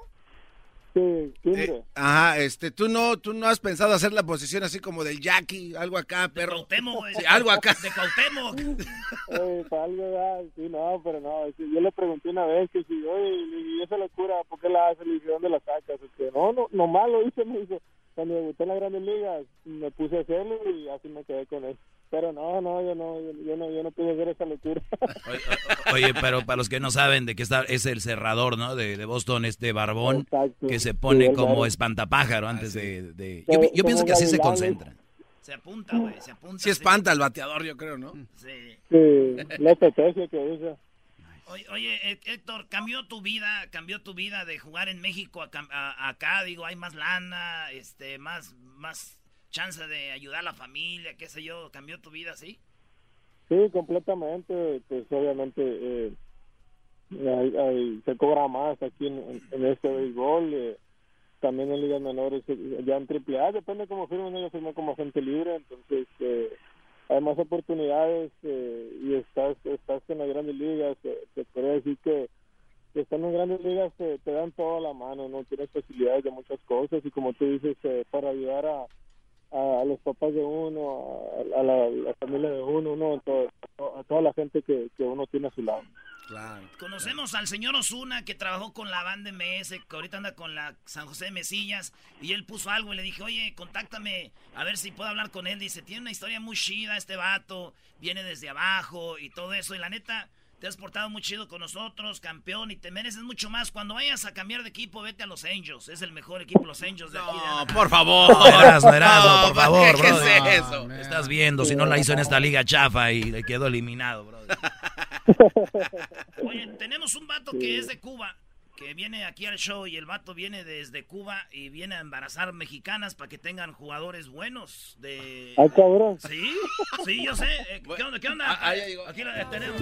Kimbre. Eh, ajá, este, ¿tú no, tú no has pensado hacer la posición así como del Jackie, algo acá, perro? Cuauhtémoc. Sí, algo acá. De Cuauhtémoc. Eh, para algo, ¿verdad? sí, no, pero no, yo le pregunté una vez que si, oye, y esa locura, ¿por qué la haces? Le dije, ¿dónde la sacas? Este, no, no, nomás lo hice, me dijo, cuando debuté en la Grandes Ligas, me puse a hacerlo y así me quedé con él. Pero no, no, yo no, yo, yo no, yo no pude hacer esa locura. Oye, pero para los que no saben de qué está, es el cerrador, ¿no? De, de Boston, este barbón, Exacto. que se Sí, pone el como espantapájaro antes de... de- Como- Yo, yo pienso que así se concentra. Se apunta, güey, se apunta. Sí espanta al bateador, yo creo, ¿no? Sí. Sí, la estrategia que usa. Oye, oye, Hé- Héctor, cambió tu vida, cambió tu vida de jugar en México a, cam- a- acá, digo, hay más lana, este, más, más chance de ayudar a la familia, qué sé yo, cambió tu vida, ¿sí? Sí, completamente, pues obviamente eh, hay- hay- se cobra más aquí en, este béisbol, eh, también en ligas menores, eh, ya en triple A, depende cómo firmen, yo firmé como agente libre, entonces eh, hay más oportunidades eh, y estás estás en las grandes ligas, eh, te podría decir que que estando en grandes ligas te, te dan toda la mano, no tienes facilidades de muchas cosas y como tú dices, eh, para ayudar a, a, a los papás de uno, a, a la, la familia de uno, ¿no? a toda la gente que, que uno tiene a su lado. Claro. Conocemos al señor Osuna que trabajó con la banda MS, que ahorita anda con la San José de Mesillas, y él puso algo y le dije, oye, contáctame a ver si puedo hablar con él. Dice, tiene una historia muy chida este vato, viene desde abajo y todo eso, y la neta, te has portado muy chido con nosotros, campeón, y te mereces mucho más. Cuando vayas a cambiar de equipo, vete a los Angels, es el mejor equipo los Angels de aquí. de No, por favor. No, Erasmo, Erasmo, No, por favor, ¿qué- es eso? Estás viendo, si no la hizo en esta liga chafa y le quedó eliminado, bro. Oye, tenemos un vato que es de Cuba, que viene aquí al show y el vato viene desde Cuba y viene a embarazar mexicanas para que tengan jugadores buenos de... Ah, cabrón. Sí, sí, yo sé. Eh, ¿Qué onda? ¿Qué onda? Ah. Aquí la tenemos.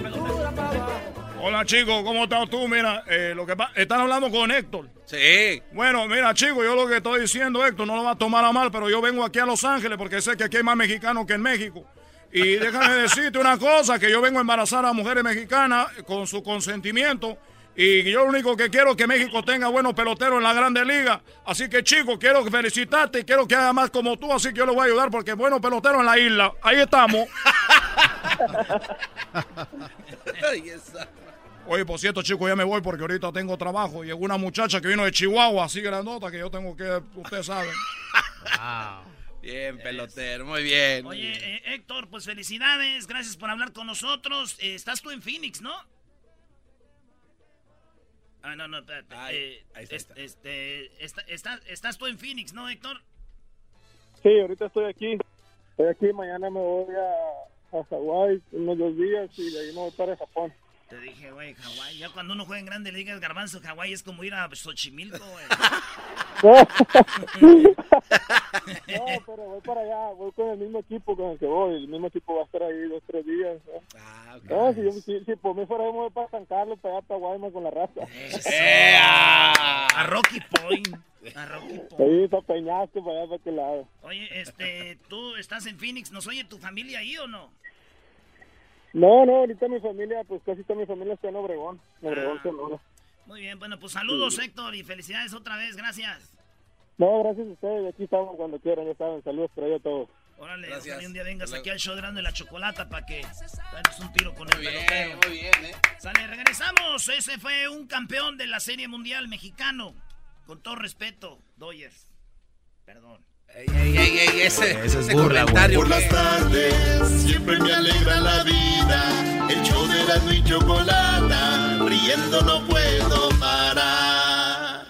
Hola chicos, ¿cómo estás tú? Mira, eh, lo que están hablando con Héctor. Sí. Bueno, mira chicos, yo lo que estoy diciendo, Héctor, no lo va a tomar a mal, pero yo vengo aquí a Los Ángeles porque sé que aquí hay más mexicanos que en México. Y déjame decirte una cosa, que yo vengo a embarazar a mujeres mexicanas con su consentimiento. Y yo lo único que quiero es que México tenga buenos peloteros en la Grande Liga. Así que chicos, quiero felicitarte y quiero que haga más como tú, así que yo le voy a ayudar porque buenos peloteros en la isla. Ahí estamos. Ay, esa. Oye, por cierto, chicos, ya me voy porque ahorita tengo trabajo. Llegó una muchacha que vino de Chihuahua, así grandota, que yo tengo que, ustedes saben. Bien, pelotero, muy bien. Oye, eh, Héctor, pues felicidades, gracias por hablar con nosotros. Eh, estás tú en Phoenix, ¿no? Ah, no, no, espérate. Ay, Eh, ahí está, es- Este, está- está- estás tú en Phoenix, ¿no, Héctor? Sí, ahorita estoy aquí. Estoy aquí, mañana me voy a, a Hawái unos dos días y de ahí me voy para Japón. Te dije, güey, Hawái. Ya cuando uno juega en grandes ligas, garbanzo, Hawái es como ir a Xochimilco, güey. No, pero voy para allá, voy con el mismo equipo con el que voy. El mismo equipo va a estar ahí dos, tres días. ¿no? Ah, No, si, yo, si, si por mí fuera, voy para San Carlos, para allá, para Guaymas con la raza. ¡Eh! A Rocky Point. A Rocky Point. Ahí para Peñasco, para allá, para aquel lado. Oye, este, tú estás en Phoenix, ¿nos oye tu familia ahí o no? No, no, ahorita mi familia, pues casi toda mi familia está en Obregón. En Ah. Obregón, Sonora. Muy bien, bueno, pues saludos, Héctor, y felicidades otra vez, gracias. No, gracias a ustedes. Aquí estamos cuando quieran, ya saben. Saludos por ahí a todos. Órale, Gracias. ojalá un día vengas aquí al show de Erasmo y la Chocolata para que damos un tiro con el Muy bien, pelotero. muy bien, ¿eh? Sale, regresamos. Ese fue un campeón de la Serie Mundial mexicano. Con todo respeto, Dodgers. Perdón. Ey, ey, ey, ey, ese, Ese es ese burla, comentario. Por las tardes siempre me alegra la vida. El show de la y chocolata, riendo no puedo parar.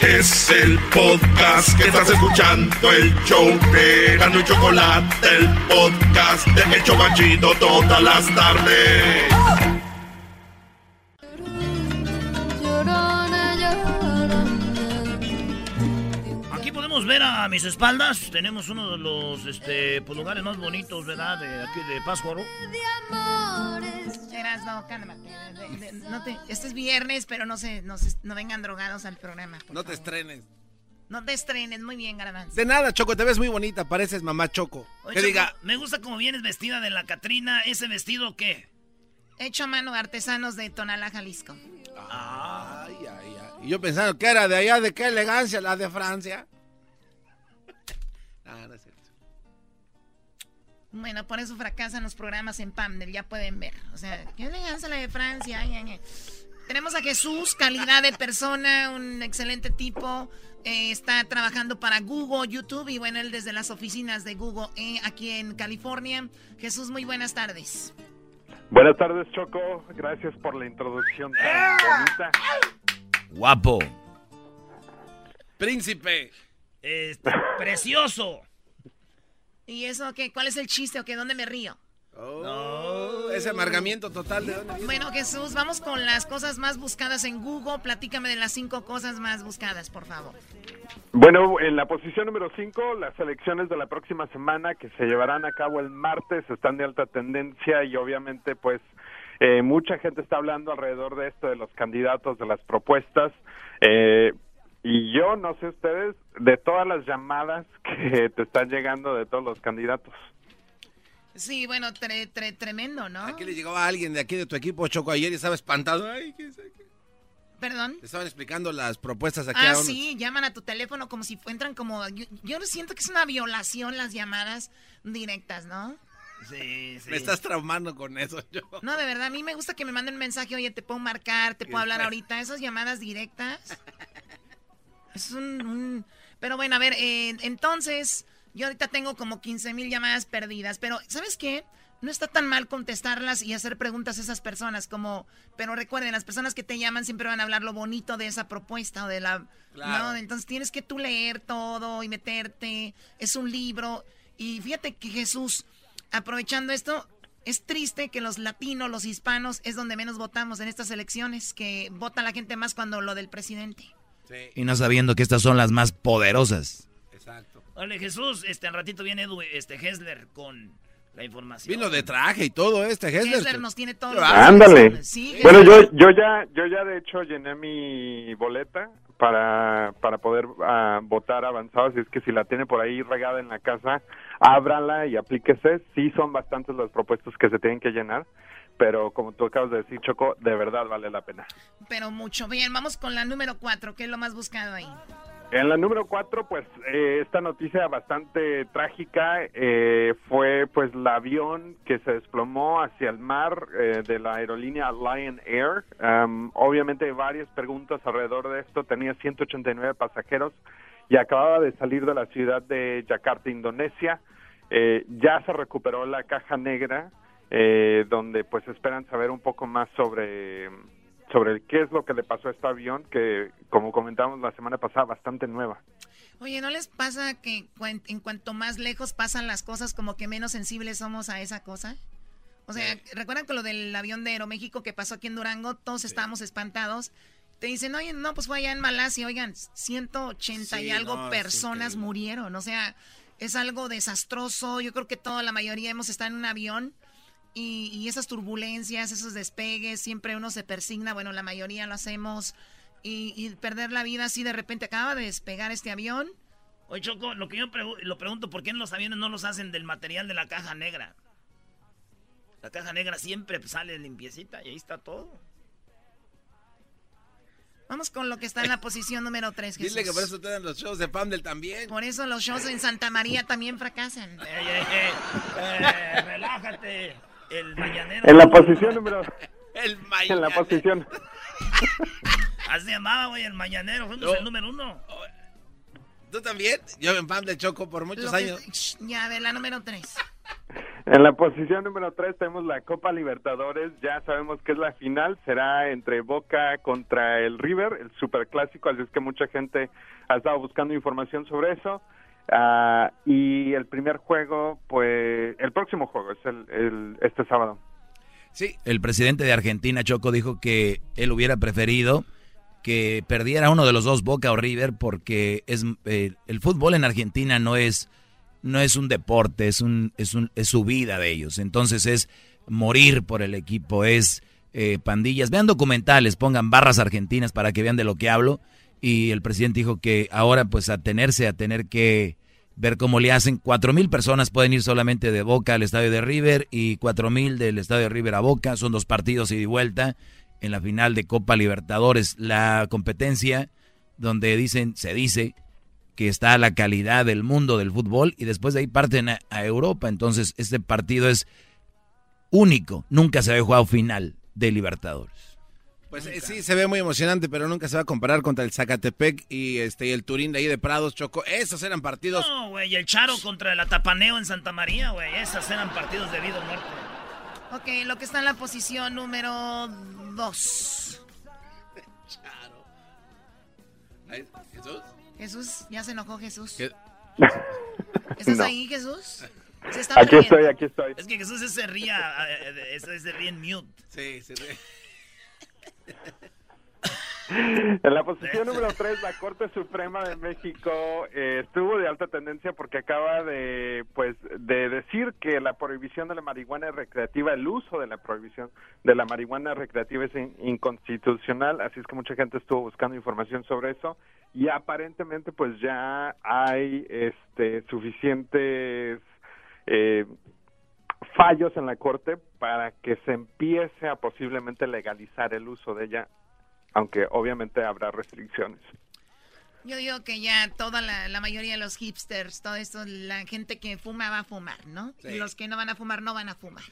Es el podcast que estás escuchando, el show de Gano y Chocolate, el podcast de El todas las tardes. Podemos ver a mis espaldas. Tenemos uno de los este, pues, lugares más bonitos, ¿verdad? De aquí de Pátzcuaro. No, cálmate. De- de- no te- este es viernes, pero no se, no se- no vengan drogados al programa. por No te favor. estrenes. No te estrenes, muy bien, Garbanzo. De nada, Choco, te ves muy bonita, pareces mamá Choco. Oye, que Choco, diga, Me gusta como vienes vestida de la Catrina. ¿Ese vestido qué? Hecho a mano artesanos de Tonalá, Jalisco. ay, ay, ay. Y yo pensando que era de allá, de qué elegancia, la de Francia. Bueno, por eso fracasan los programas en Pamdel, ya pueden ver. O sea, qué elegancia la de Francia. ay, ay, ay. Tenemos a Jesús, calidad de persona, un excelente tipo. eh, está trabajando para Google, YouTube y bueno, él desde las oficinas de Google eh, aquí en California. Jesús, muy buenas tardes. Buenas tardes, Choco. Gracias por la introducción tan bonita. Guapo. Príncipe. Este, precioso. ¿Y eso qué? ¿Cuál es el chiste o qué? ¿Dónde me río? Oh, ese amargamiento total de dónde viene? Bueno, Jesús, vamos con las cosas más buscadas en Google. Platícame de las cinco cosas más buscadas, por favor. Bueno, en la posición número 5, las elecciones de la próxima semana que se llevarán a cabo el martes están de alta tendencia y obviamente pues eh, mucha gente está hablando alrededor de esto, de los candidatos, de las propuestas. Eh, y yo, no sé ustedes, de todas las llamadas que te están llegando de todos los candidatos. Sí, bueno, tre- tre- tremendo, ¿no? Aquí le llegaba alguien de aquí de tu equipo, Choco, ayer y estaba espantado. Ay, ¿qué es aquí? Perdón. Te estaban explicando las propuestas aquí Ah, a unos- sí, llaman a tu teléfono como si entran como... Yo, yo siento que es una violación las llamadas directas, ¿no? Sí, sí. Me estás traumando con eso, yo. No, de verdad, a mí me gusta que me manden un mensaje, oye, te puedo marcar, te puedo hablar después- ahorita. Esas llamadas directas. Es un... un- Pero bueno, a ver, eh, entonces, yo ahorita tengo como 15 mil llamadas perdidas, pero ¿sabes qué? No está tan mal contestarlas y hacer preguntas a esas personas como... Pero recuerden, las personas que te llaman siempre van a hablar lo bonito de esa propuesta o de la... Claro. ¿no? Entonces tienes que tú leer todo y meterte. Es un libro. Y fíjate que Jesús, aprovechando esto, es triste que los latinos, los hispanos, es donde menos votamos en estas elecciones, que vota la gente más cuando lo del presidente. Y no sabiendo que estas son las más poderosas. Exacto. Ole, Jesús, este, al ratito viene Edu, este, Hessler con la información. Vino de traje y todo este, Hessler. Hessler nos tiene todo. Ándale. Sí, bueno, yo, yo ya, yo ya de hecho llené mi boleta para, para poder ah, votar avanzado, así es que si la tiene por ahí regada en la casa, ábrala y aplíquese. Sí son bastantes las propuestas que se tienen que llenar, pero como tú acabas de decir, Choco, de verdad vale la pena. Pero mucho. Bien, vamos con la número cuatro, que es lo más buscado ahí. En la número cuatro, pues eh, esta noticia bastante trágica eh, fue pues el avión que se desplomó hacia el mar eh, de la aerolínea Lion Air. Am, obviamente hay varias preguntas alrededor de esto. Tenía 189 pasajeros y acababa de salir de la ciudad de Yakarta, Indonesia. Eh, ya se recuperó la caja negra, eh, donde pues esperan saber un poco más sobre sobre qué es lo que le pasó a este avión, que como comentamos la semana pasada, bastante nueva. Oye, ¿no les pasa que cuen- en cuanto más lejos pasan las cosas, como que menos sensibles somos a esa cosa? O sea, ¿recuerdan con lo del avión de Aeroméxico que pasó aquí en Durango? Todos estábamos espantados. Te dicen, oye, no, pues fue allá en Malasia, oigan, 180 y Sí, algo no, es personas murieron. O sea, es algo desastroso. Yo creo que toda la mayoría hemos estado en un avión y, y esas turbulencias, esos despegues, siempre uno se persigna, bueno, la mayoría lo hacemos. Y, y perder la vida así de repente acaba de despegar este avión. Oye, Choco, lo que yo pregu- lo pregunto, ¿por qué en los aviones no los hacen del material de la caja negra? La caja negra siempre sale limpiecita y ahí está todo. Vamos con lo que está en la posición número 3, Jesús. Dile que por eso te dan los shows de Pamdel también. Por eso los shows en Santa María también fracasan. Eh, relájate. El mañanero. En la posición número... El En la posición... Así llamaba, güey, el mañanero. Fuimos No. el número uno. ¿Tú también? Yo en Pamdel choco por muchos Lo años. Ya, ver, la número 3. En la posición número 3 tenemos la Copa Libertadores. Ya sabemos que es la final. Será entre Boca contra el River, el superclásico. Así es que mucha gente ha estado buscando información sobre eso. Ah, y el primer juego, pues, el próximo juego es el, el- este sábado. Sí. El presidente de Argentina, Choco, dijo que él hubiera preferido que perdiera uno de los dos, Boca o River, porque es eh, el fútbol en Argentina no es no es un deporte, es un es un es su vida de ellos. Entonces es morir por el equipo, es eh, pandillas. Vean documentales, pongan barras argentinas para que vean de lo que hablo. Y el presidente dijo que ahora pues a tenerse a tener que ver cómo le hacen. Cuatro mil personas pueden ir solamente de Boca al estadio de River y cuatro mil del estadio de River a Boca. Son dos partidos ida y vuelta en la final de Copa Libertadores. La competencia donde dicen, se dice que está la calidad del mundo del fútbol y después de ahí parten a, a Europa. Entonces este partido es único. Nunca se había jugado final de Libertadores. Pues eh, sí, se ve muy emocionante, pero nunca se va a comparar contra el Zacatepec y este y el Turín de ahí de Prados, Choco. Esos eran partidos. No, güey, el Charo contra el Atapaneo en Santa María, güey. Esas eran partidos de vida o muerte. Ok, lo que está en la posición número 2. Ay, ¿Jesús? Jesús, ya se enojó Jesús. ¿Qué? ¿Estás No. ahí, Jesús? Se está Aquí riendo. estoy, aquí estoy. Es que Jesús se ría, ese se ríe en mute. Sí, sí. En la posición número 3, la Corte Suprema de México eh, estuvo de alta tendencia porque acaba de, pues, de decir que la prohibición de la marihuana recreativa, el uso de la prohibición de la marihuana recreativa es in- inconstitucional, así es que mucha gente estuvo buscando información sobre eso y aparentemente, pues, ya hay, este, suficientes eh, fallos en la Corte para que se empiece a posiblemente legalizar el uso de ella aunque obviamente habrá restricciones. Yo digo que ya toda la, la mayoría de los hipsters, todo esto, la gente que fuma va a fumar, ¿no? Sí. Y los que no van a fumar no van a fumar.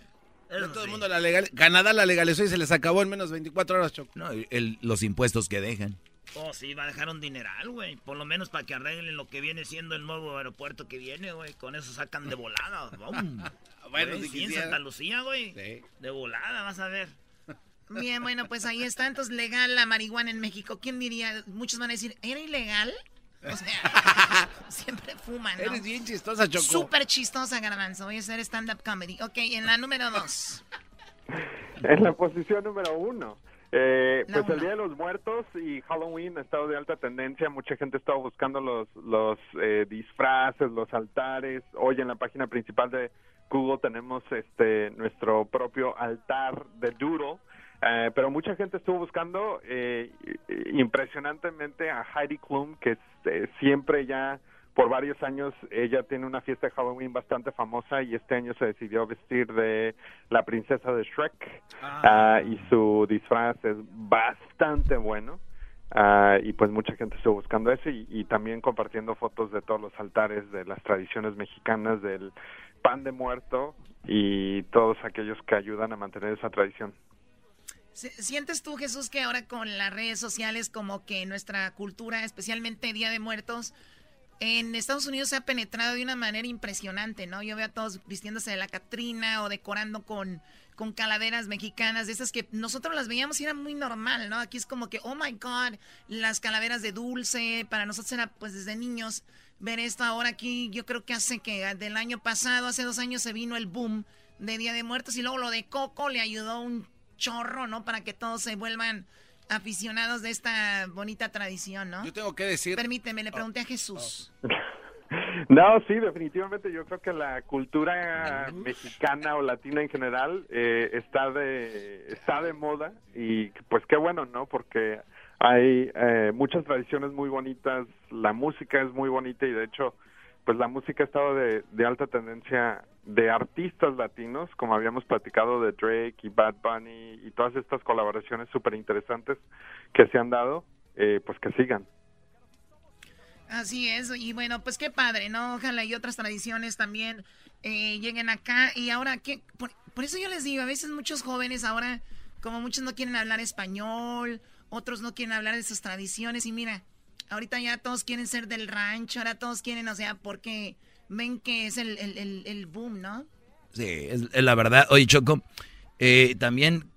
Todo el mundo la legal... Canadá la legalizó y se les acabó en menos de 24 horas, Choco. No, el- los impuestos que dejan. Oh, sí, va a dejar un dineral, güey. Por lo menos para que arreglen lo que viene siendo el nuevo aeropuerto que viene, güey. Con eso sacan de volada. Bueno, si sí, en. Santa Lucía, güey. De volada, vas a ver. Bien, bueno, pues ahí está. Entonces, legal la marihuana en México. ¿Quién diría? Muchos van a decir, ¿era ilegal? O sea, siempre fuman, ¿no? Eres bien chistosa, Choco. Súper chistosa, Garbanzo. Voy a hacer stand-up comedy. Ok, en la número dos. En la posición número uno, eh, pues el. Día de los Muertos y Halloween ha estado de alta tendencia. Mucha gente ha estado buscando los, los eh, disfraces, los altares. Hoy en la página principal de Google tenemos este nuestro propio altar de Doodle. Eh, pero mucha gente estuvo buscando eh, impresionantemente a Heidi Klum, que eh, siempre ya por varios años ella tiene una fiesta de Halloween bastante famosa y este año se decidió vestir de la princesa de Shrek Ah, y su disfraz es bastante bueno. Ah, y pues mucha gente estuvo buscando eso y, y también compartiendo fotos de todos los altares de las tradiciones mexicanas del pan de muerto y todos aquellos que ayudan a mantener esa tradición. Si- ¿Sientes tú, Jesús, que ahora con las redes sociales como que nuestra cultura, especialmente Día de Muertos, en Estados Unidos se ha penetrado de una manera impresionante, ¿no? Yo veo a todos vistiéndose de la Catrina o decorando con, con calaveras mexicanas, de esas que nosotros las veíamos y era muy normal, ¿no? Aquí es como que, oh my God, las calaveras de dulce, para nosotros era pues desde niños ver esto ahora aquí, yo creo que hace que del año pasado, hace dos años se vino el boom de Día de Muertos y luego lo de Coco le ayudó un chorro, ¿no? Para que todos se vuelvan aficionados de esta bonita tradición, ¿no? Yo tengo que decir... Permíteme, le pregunté a Jesús. No, sí, definitivamente yo creo que la cultura mexicana o latina en general eh, está de está de moda y pues qué bueno, ¿no? Porque hay eh, muchas tradiciones muy bonitas, la música es muy bonita y de hecho pues la música ha estado de, de alta tendencia de artistas latinos, como habíamos platicado de Drake y Bad Bunny y todas estas colaboraciones súper interesantes que se han dado. eh, pues que sigan. Así es, y bueno, pues qué padre, ¿no? Ojalá y otras tradiciones también eh, lleguen acá. Y ahora, ¿qué? Por, por eso yo les digo, a veces muchos jóvenes ahora, como muchos no quieren hablar español, otros no quieren hablar de sus tradiciones, y mira, ahorita ya todos quieren ser del rancho, ahora todos quieren, o sea, porque ven que es el, el, el, el boom, ¿no? Sí, es, es la verdad. Oye, Choco, eh, también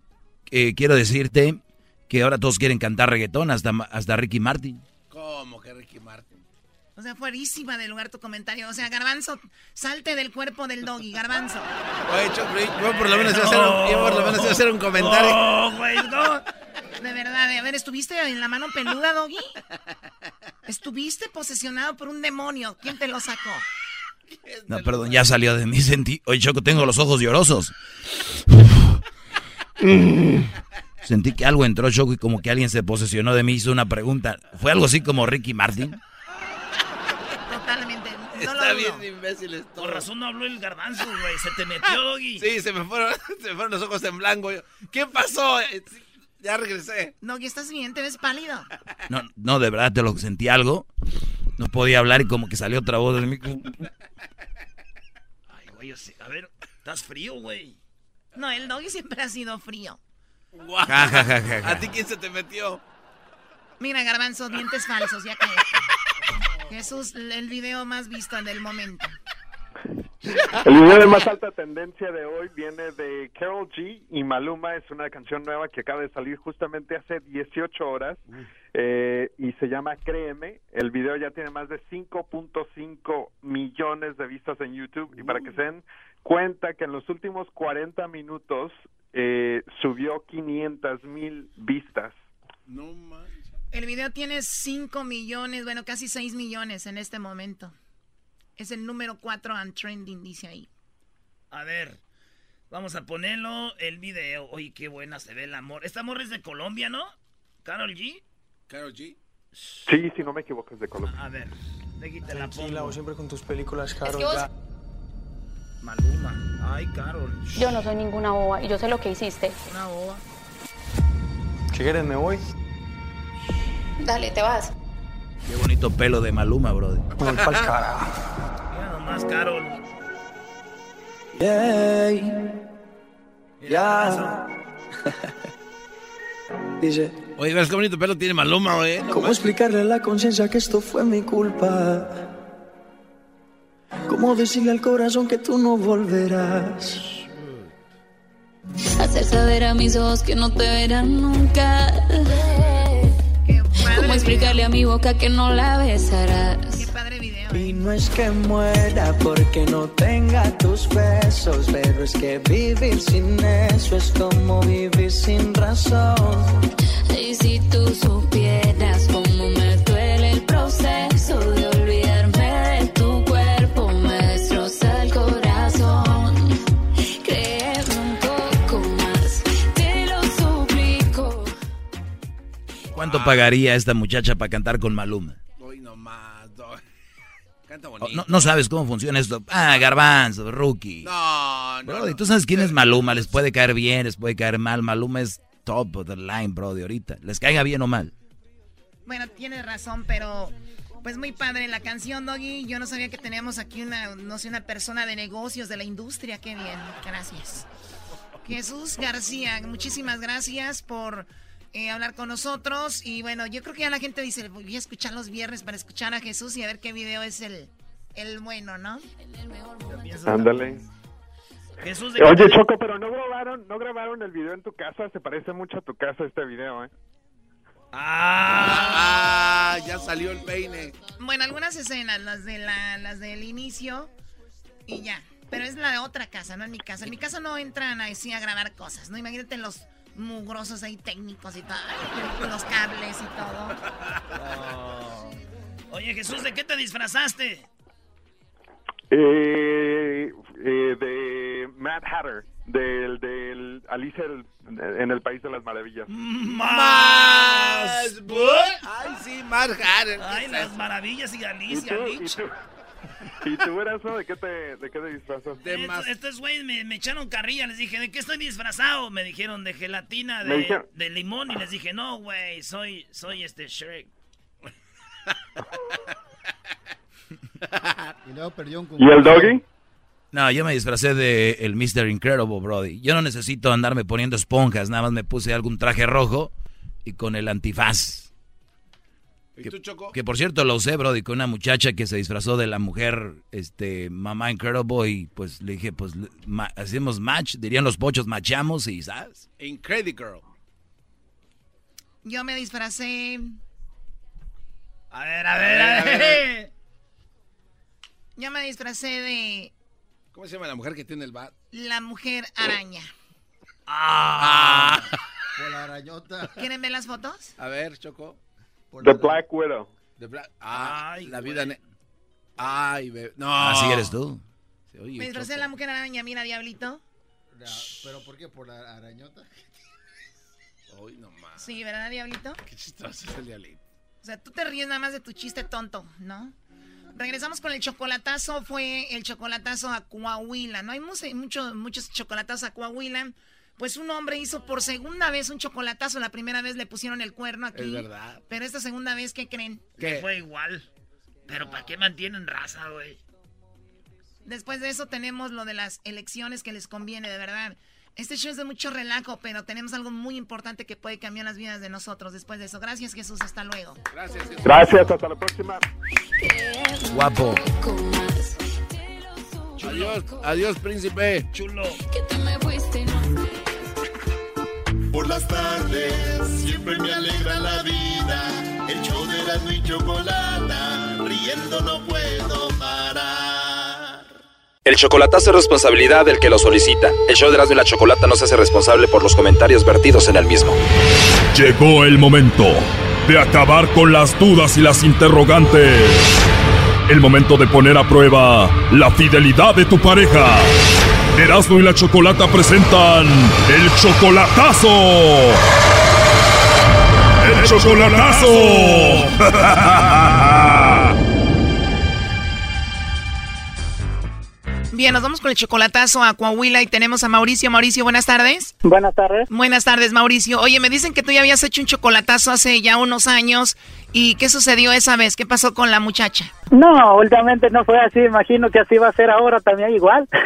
eh, quiero decirte que ahora todos quieren cantar reggaetón, hasta, hasta Ricky Martin. ¿Cómo que Ricky Martin? O sea, fuerísima de lugar tu comentario. O sea, Garbanzo, salte del cuerpo del doggy, Garbanzo. Oye, Choco, yo por lo menos iba a hacer un, yo por lo menos iba a hacer un comentario. No, güey, no. De verdad, a ver, ¿estuviste en la mano peluda, doggy? ¿Estuviste posesionado por un demonio? ¿Quién te lo sacó? No, perdón, ya salió de mí. Sentí, oye, Choco, tengo los ojos llorosos. Sentí que algo entró, Choco, y como que alguien se posesionó de mí, hizo una pregunta. ¿Fue algo así como Ricky Martin? Totalmente. No Está lo bien dudo. imbéciles todos. Por razón no habló el garbanzo, güey. Se te metió, Doggy. Sí, se me fueron, se me fueron los ojos en blanco. ¿Qué pasó? Ya regresé. Doggy, ¿estás bien? ¿Te ves pálido? No, no, de verdad, te lo sentí algo. No podía hablar y como que salió otra voz de mí. Ay, güey, yo sé. A ver, estás frío, güey. No, el doggy siempre ha sido frío. Guau. Ja, ja, ja, ja, ja. ¿A ti quién se te metió? Mira, Garbanzo, dientes falsos, ya cállate. Jesús, el video más visto del momento. El video de más alta tendencia de hoy viene de Carol G y Maluma. Es una canción nueva que acaba de salir justamente hace 18 horas eh, y se llama Créeme. El video ya tiene más de 5.5 millones de vistas en YouTube y para que se den cuenta que en los últimos 40 minutos eh, subió 500 mil vistas. No manches. El video tiene 5 millones, bueno, casi 6 millones en este momento. Es el número 4 on trending, dice ahí. A ver, vamos a ponerlo el video. Oye, qué buena se ve el amor. Esta amor es de Colombia, ¿no? Carol G. Carol G. Sí, si no me equivoco es de Colombia. A ver, de aquí te la pongo. vos siempre con tus películas, que Carol. vos- ya. Maluma. Ay, Carol. Yo no soy ninguna boba y yo sé lo que hiciste. Una boba. Si quieres, me voy. Dale, te vas. Qué bonito pelo de Maluma, brother. Voy pa'l carajo. Mira nomás, Carol. Yeah. Ya. Dice, Oye, ves qué bonito pelo tiene Maluma, güey. ¿cómo explicarle a la conciencia que esto fue mi culpa? ¿Cómo decirle al corazón que tú no volverás? Hacer saber a mis ojos que no te verán nunca. ¿Cómo explicarle a mi boca que no la besarás? Qué padre video. Y no es que muera porque no tenga tus besos, pero es que vivir sin eso es como vivir sin razón. Y si tú supieras ¿Cuánto pagaría esta muchacha para cantar con Maluma? Hoy nomás, Canta Oh, bonito. No, no sabes cómo funciona esto. Ah, garbanzo, rookie. No, no. Bro, ¿y tú sabes quién es Maluma? Les puede caer bien, les puede caer mal. Maluma es top of the line, bro, de ahorita. Les caiga bien o mal. Bueno, tienes razón, pero pues muy padre la canción, Doggy. Yo no sabía que teníamos aquí una, no sé, una persona de negocios de la industria. Qué bien, gracias. Jesús García, muchísimas gracias por eh, hablar con nosotros. Y bueno, yo creo que ya la gente dice, voy a escuchar los viernes para escuchar a Jesús y a ver qué video es el, el bueno, ¿no? Ándale. Jesús de Oye, Choco, pero no grabaron, no grabaron el video en tu casa. Se parece mucho a tu casa este video, ¿eh? Ah, ya salió el peine. Bueno, algunas escenas, las de la, las del inicio y ya. Pero es la de otra casa, no en mi casa. En mi casa no entran así a grabar cosas, ¿no? Imagínate los mugrosos ahí técnicos y todo, con los cables y todo. Oye, Jesús, ¿de qué te disfrazaste? Eh, eh, de Mad Hatter, del, del Alicia el- en el País de las Maravillas. Más. bu- Ay, sí, Mark Harren. Ay, las maravillas y Alicia, ¿Y tú? Lich. ¿Y tú? ¿Y tú eras uno de qué te, de qué te disfrazas? Estos, estos güeyes me, me echaron carrilla, les dije, ¿de qué estoy disfrazado? Me dijeron de gelatina, Me de, dijeron- de limón, y les dije, no, güey, soy, soy este Shrek. Y luego perdió un ¿Y el doggy? No, yo me disfracé de el Mr. Incredible, Brody. Yo no necesito andarme poniendo esponjas, nada más me puse algún traje rojo y con el antifaz. ¿Y Que, tú, Choco? que por cierto lo usé, Brody, con una muchacha que se disfrazó de la mujer, este, mamá Incredible y pues le dije, pues ma- hacemos match, dirían los pochos, machamos y, ¿sabes? Incredible Girl. Yo me disfracé. A ver, a ver, a ver. Yo me disfracé de ¿Cómo se llama la mujer que tiene el bat? la mujer araña. Ah. Por la arañota. ¿Quieren ver las fotos? A ver, Choco. The Black Widow. The Black- Ah, la vida. ne- Ay, bebé. No. Así eres tú. me disfracé de la mujer araña, mira, diablito. La- ¿Pero por qué? ¿Por la arañota? Hoy nomás. Sí, ¿verdad, diablito? Qué chistoso es el diablito. O sea, tú te ríes nada más de tu chiste tonto, ¿no? Regresamos con el chocolatazo, fue el chocolatazo a Coahuila. No hay mucho- mucho- muchos chocolatazos a Coahuila. Pues un hombre hizo por segunda vez un chocolatazo. La primera vez le pusieron el cuerno aquí. Es verdad. Pero esta segunda vez, ¿qué creen? ¿Qué? Fue igual. Pero ¿para qué mantienen raza, güey? Después de eso tenemos lo de las elecciones que les conviene, de verdad. Este show es de mucho relajo, pero tenemos algo muy importante que puede cambiar las vidas de nosotros después de eso. Gracias, Jesús. Hasta luego. Gracias, Jesús. Gracias, hasta la próxima. Guapo. Adiós, adiós, príncipe. Chulo. Por las tardes siempre me alegra la vida. El show de Erasmo y Chocolata, riendo no puedo parar. El chocolatazo es responsabilidad del que lo solicita. El show de Erasmo y la Chocolata no se hace responsable por los comentarios vertidos en el mismo. Llegó el momento de acabar con las dudas y las interrogantes. El momento de poner a prueba la fidelidad de tu pareja. Erasmo y la Chocolata presentan el chocolatazo. El chocolatazo. Bien, nos vamos con el chocolatazo a Coahuila y tenemos a Mauricio. Mauricio, buenas tardes. Buenas tardes. Buenas tardes, Mauricio. Oye, me dicen que tú ya habías hecho un chocolatazo hace ya unos años. ¿Y qué sucedió esa vez? ¿Qué pasó con la muchacha? No, últimamente no fue así, imagino que así va a ser ahora también igual.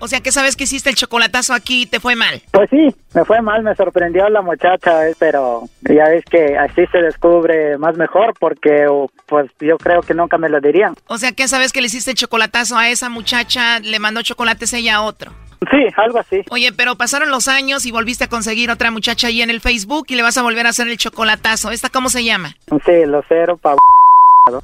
O sea, que sabes que hiciste el chocolatazo aquí y te fue mal. Pues sí, me fue mal, me sorprendió la muchacha, eh, pero ya ves que así se descubre más mejor porque pues yo creo que nunca me lo dirían. O sea, que sabes que le hiciste el chocolatazo a esa muchacha, le mandó chocolates ella a otro. Sí, algo así. Oye, pero pasaron los años y volviste a conseguir otra muchacha ahí en el Facebook y le vas a volver a hacer el chocolatazo. ¿Esta cómo se llama? Sí, lo cero pa...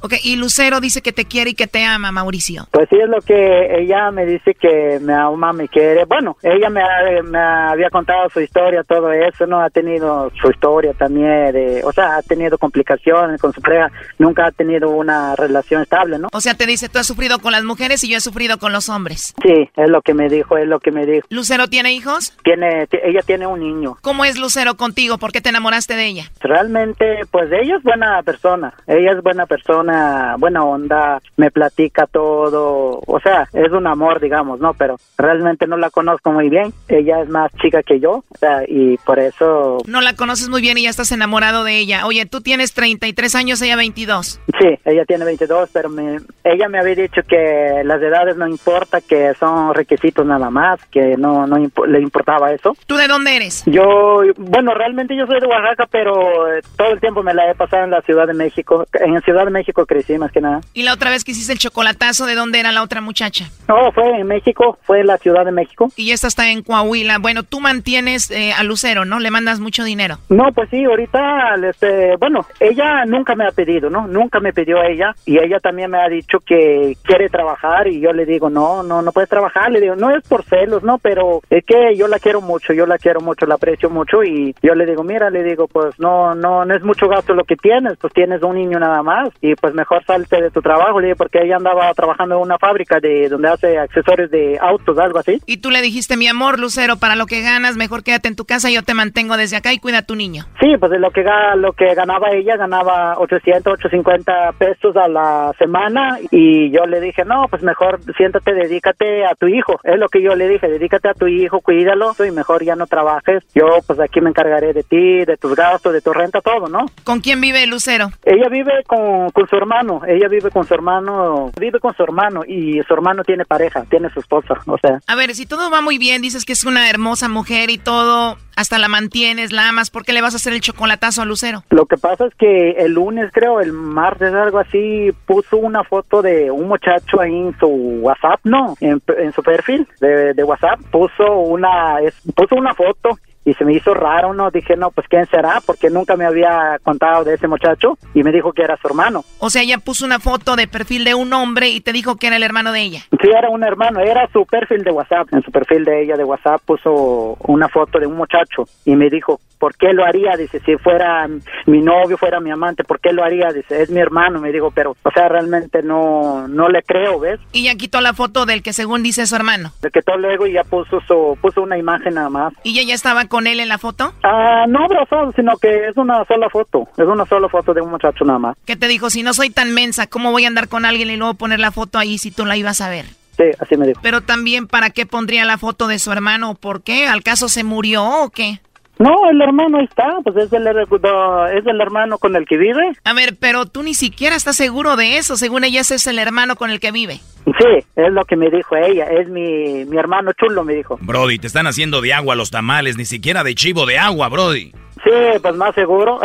Ok, y Lucero dice que te quiere y que te ama, Mauricio. Pues sí, es lo que ella me dice que me ama, me quiere. Bueno, ella me, ha- me había contado su historia, todo eso, ¿no? Ha tenido su historia también, de, o sea, ha tenido complicaciones con su pareja, nunca ha tenido una relación estable, ¿no? O sea, te dice, tú has sufrido con las mujeres y yo he sufrido con los hombres. Sí, es lo que me dijo, es lo que me dijo. ¿Lucero tiene hijos? Tiene, ella tiene un niño. ¿Cómo es Lucero contigo? ¿Por qué te enamoraste de ella? Realmente, pues ella es buena persona, ella es buena persona, buena onda, me platica todo, o sea, es un amor, digamos, ¿no? Pero realmente no la conozco muy bien, ella es más chica que yo, o sea, y por eso, No la conoces muy bien y ya estás enamorado de ella. Oye, tú tienes 33 años, ella 22. sí, ella tiene 22, pero me, ella me había dicho que las edades no importa, que son requisitos nada más, que no, no le importaba eso. ¿Tú de dónde eres? Yo, bueno, realmente yo soy de Oaxaca, pero eh, todo el tiempo me la he pasado en la Ciudad de México. En Ciudad de México crecí más que nada. Y la otra vez que hiciste el chocolatazo, ¿de dónde era la otra muchacha? No, fue en México, fue en la Ciudad de México. Y esta está en Coahuila. Bueno, tú mantienes eh, a Lucero, ¿no? Le mandas mucho dinero. No, pues sí, ahorita, este, bueno, ella nunca me ha pedido, ¿no? Nunca me pidió ella y ella también me ha dicho que quiere trabajar y yo le digo, no, no, no puedes trabajar. Le digo, no es por celos, ¿no? Pero es que yo la quiero mucho, yo la quiero mucho, la aprecio mucho y yo le digo, mira, le digo, pues no, no, no es mucho gasto lo que tienes, pues tienes un niño nada más y pues mejor salte de tu trabajo, le dije, porque ella andaba trabajando en una fábrica de donde hace accesorios de autos, algo así. Y tú le dijiste, mi amor, Lucero, para lo que ganas, mejor quédate en tu casa, yo te mantengo desde acá y cuida a tu niño. Sí, pues de lo que, lo que ganaba ella, ganaba 800, 850 pesos a la semana y yo le dije, no, pues mejor siéntate, dedícate a tu hijo. Es lo que yo le dije, dedícate a tu hijo, cuídalo y mejor ya no trabajes. Yo pues aquí me encargaré de ti, de tus gastos, de tu renta, todo, ¿no? ¿Con quién vive Lucero? Ella vive con, con su hermano, ella vive con su hermano, vive con su hermano y su hermano tiene pareja, tiene su esposa, o sea. A ver, si todo va muy bien, dices que es una hermosa mujer y todo, hasta la mantienes, la amas, ¿por qué le vas a hacer el chocolatazo a Lucero? Lo que pasa es que el lunes, creo, el martes, algo así, puso una foto de un muchacho ahí en su WhatsApp, no, en, en su perfil de, de WhatsApp, puso una, es- puso una foto y se me hizo raro, ¿no? Dije, no, pues ¿quién será? Porque nunca me había contado de ese muchacho y me dijo que era su hermano. O sea, ella puso una foto de perfil de un hombre y te dijo que era el hermano de ella. Sí, era un hermano, era su perfil de WhatsApp. En su perfil de ella de WhatsApp puso una foto de un muchacho y me dijo, ¿por qué lo haría? Dice, si fuera mi novio, fuera mi amante, ¿por qué lo haría? Dice, es mi hermano. Me dijo, pero, o sea, realmente no, no le creo, ¿ves? Y ya quitó la foto del que según dice su hermano. De que todo luego y ya puso su, puso una imagen nada más. ¿Y ella ya estaba con él en la foto? Ah, no abrazado, sino que es una sola foto. Es una sola foto de un muchacho nada más. Que te dijo, si no soy tan mensa, ¿cómo voy a andar con alguien y luego poner la foto ahí si tú la ibas a ver? Sí, así me dijo. Pero también, ¿para qué pondría la foto de su hermano? ¿Por qué? ¿Al caso se murió o qué? No, el hermano ahí está, pues es el, es el hermano con el que vive. A ver, pero tú ni siquiera estás seguro de eso. Según ella, ese es el hermano con el que vive. Sí, es lo que me dijo ella, es mi, mi hermano chulo, me dijo. Brody, te están haciendo de agua los tamales, ni siquiera de chivo de agua, Brody. Sí, pues más seguro.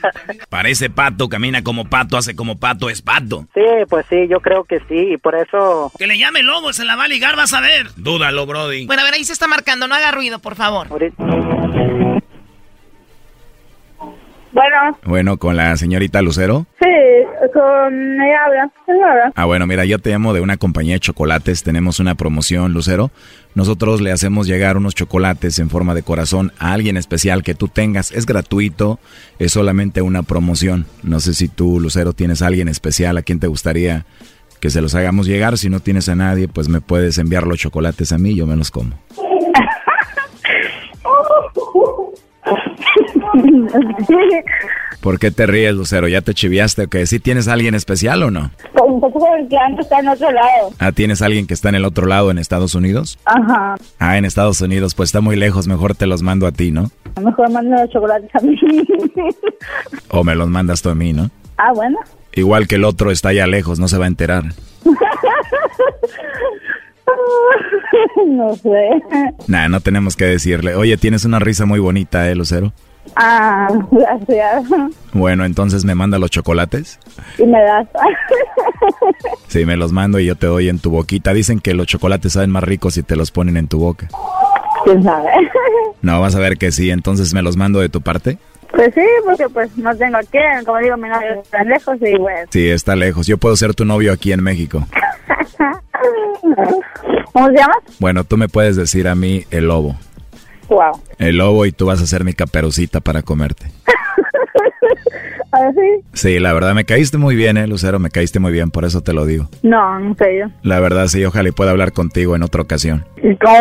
Parece pato, camina como pato, hace como pato, es pato. sí, pues sí, yo creo que sí, y por eso... Que le llame lobo, se la va a ligar, vas a ver. Dúdalo, Brody. Bueno, a ver, ahí se está marcando. No haga ruido, por favor. Bueno, Bueno, con la señorita Lucero. sí, con ella habla. Ah, bueno, mira, yo te llamo de una compañía de chocolates. Tenemos una promoción, Lucero. Nosotros le hacemos llegar unos chocolates en forma de corazón a alguien especial que tú tengas. Es gratuito, es solamente una promoción. No sé si tú, Lucero, tienes a alguien especial a quien te gustaría que se los hagamos llegar. Si no tienes a nadie, pues me puedes enviar los chocolates a mí, yo me los como. ¿Por qué te ríes, Lucero? ¿Ya te chiviaste o qué? ¿Sí tienes a alguien especial o no? Un poco que antes está en otro lado. Ah, ¿tienes alguien que está en el otro lado en Estados Unidos? Ajá. Ah, en Estados Unidos, pues está muy lejos, mejor te los mando a ti, ¿no? Mejor manda los chocolates a mí. O me los mandas tú a mí, ¿no? ah, bueno. Igual que el otro está allá lejos, no se va a enterar. no sé. Nah, no tenemos que decirle. Oye, tienes una risa muy bonita, ¿eh, Lucero? Ah, gracias. Bueno, entonces me manda los chocolates. Y me das. Sí, me los mando y yo te doy en tu boquita. Dicen que los chocolates saben más ricos si te los ponen en tu boca. ¿Quién sabe? No, vas a ver que sí, entonces me los mando de tu parte. Pues sí, porque pues no tengo aquí, como digo, mi novio está lejos y pues... Sí, está lejos. Yo puedo ser tu novio aquí en México. ¿Cómo se llama? Bueno, tú me puedes decir a mí el lobo. Wow. El lobo y tú vas a ser mi caperucita para comerte. ¿Ah, sí? Sí, la verdad me caíste muy bien, eh, Lucero, me caíste muy bien, por eso te lo digo. No, no sé yo. La verdad sí, ojalá y pueda hablar contigo en otra ocasión. ¿Y cómo?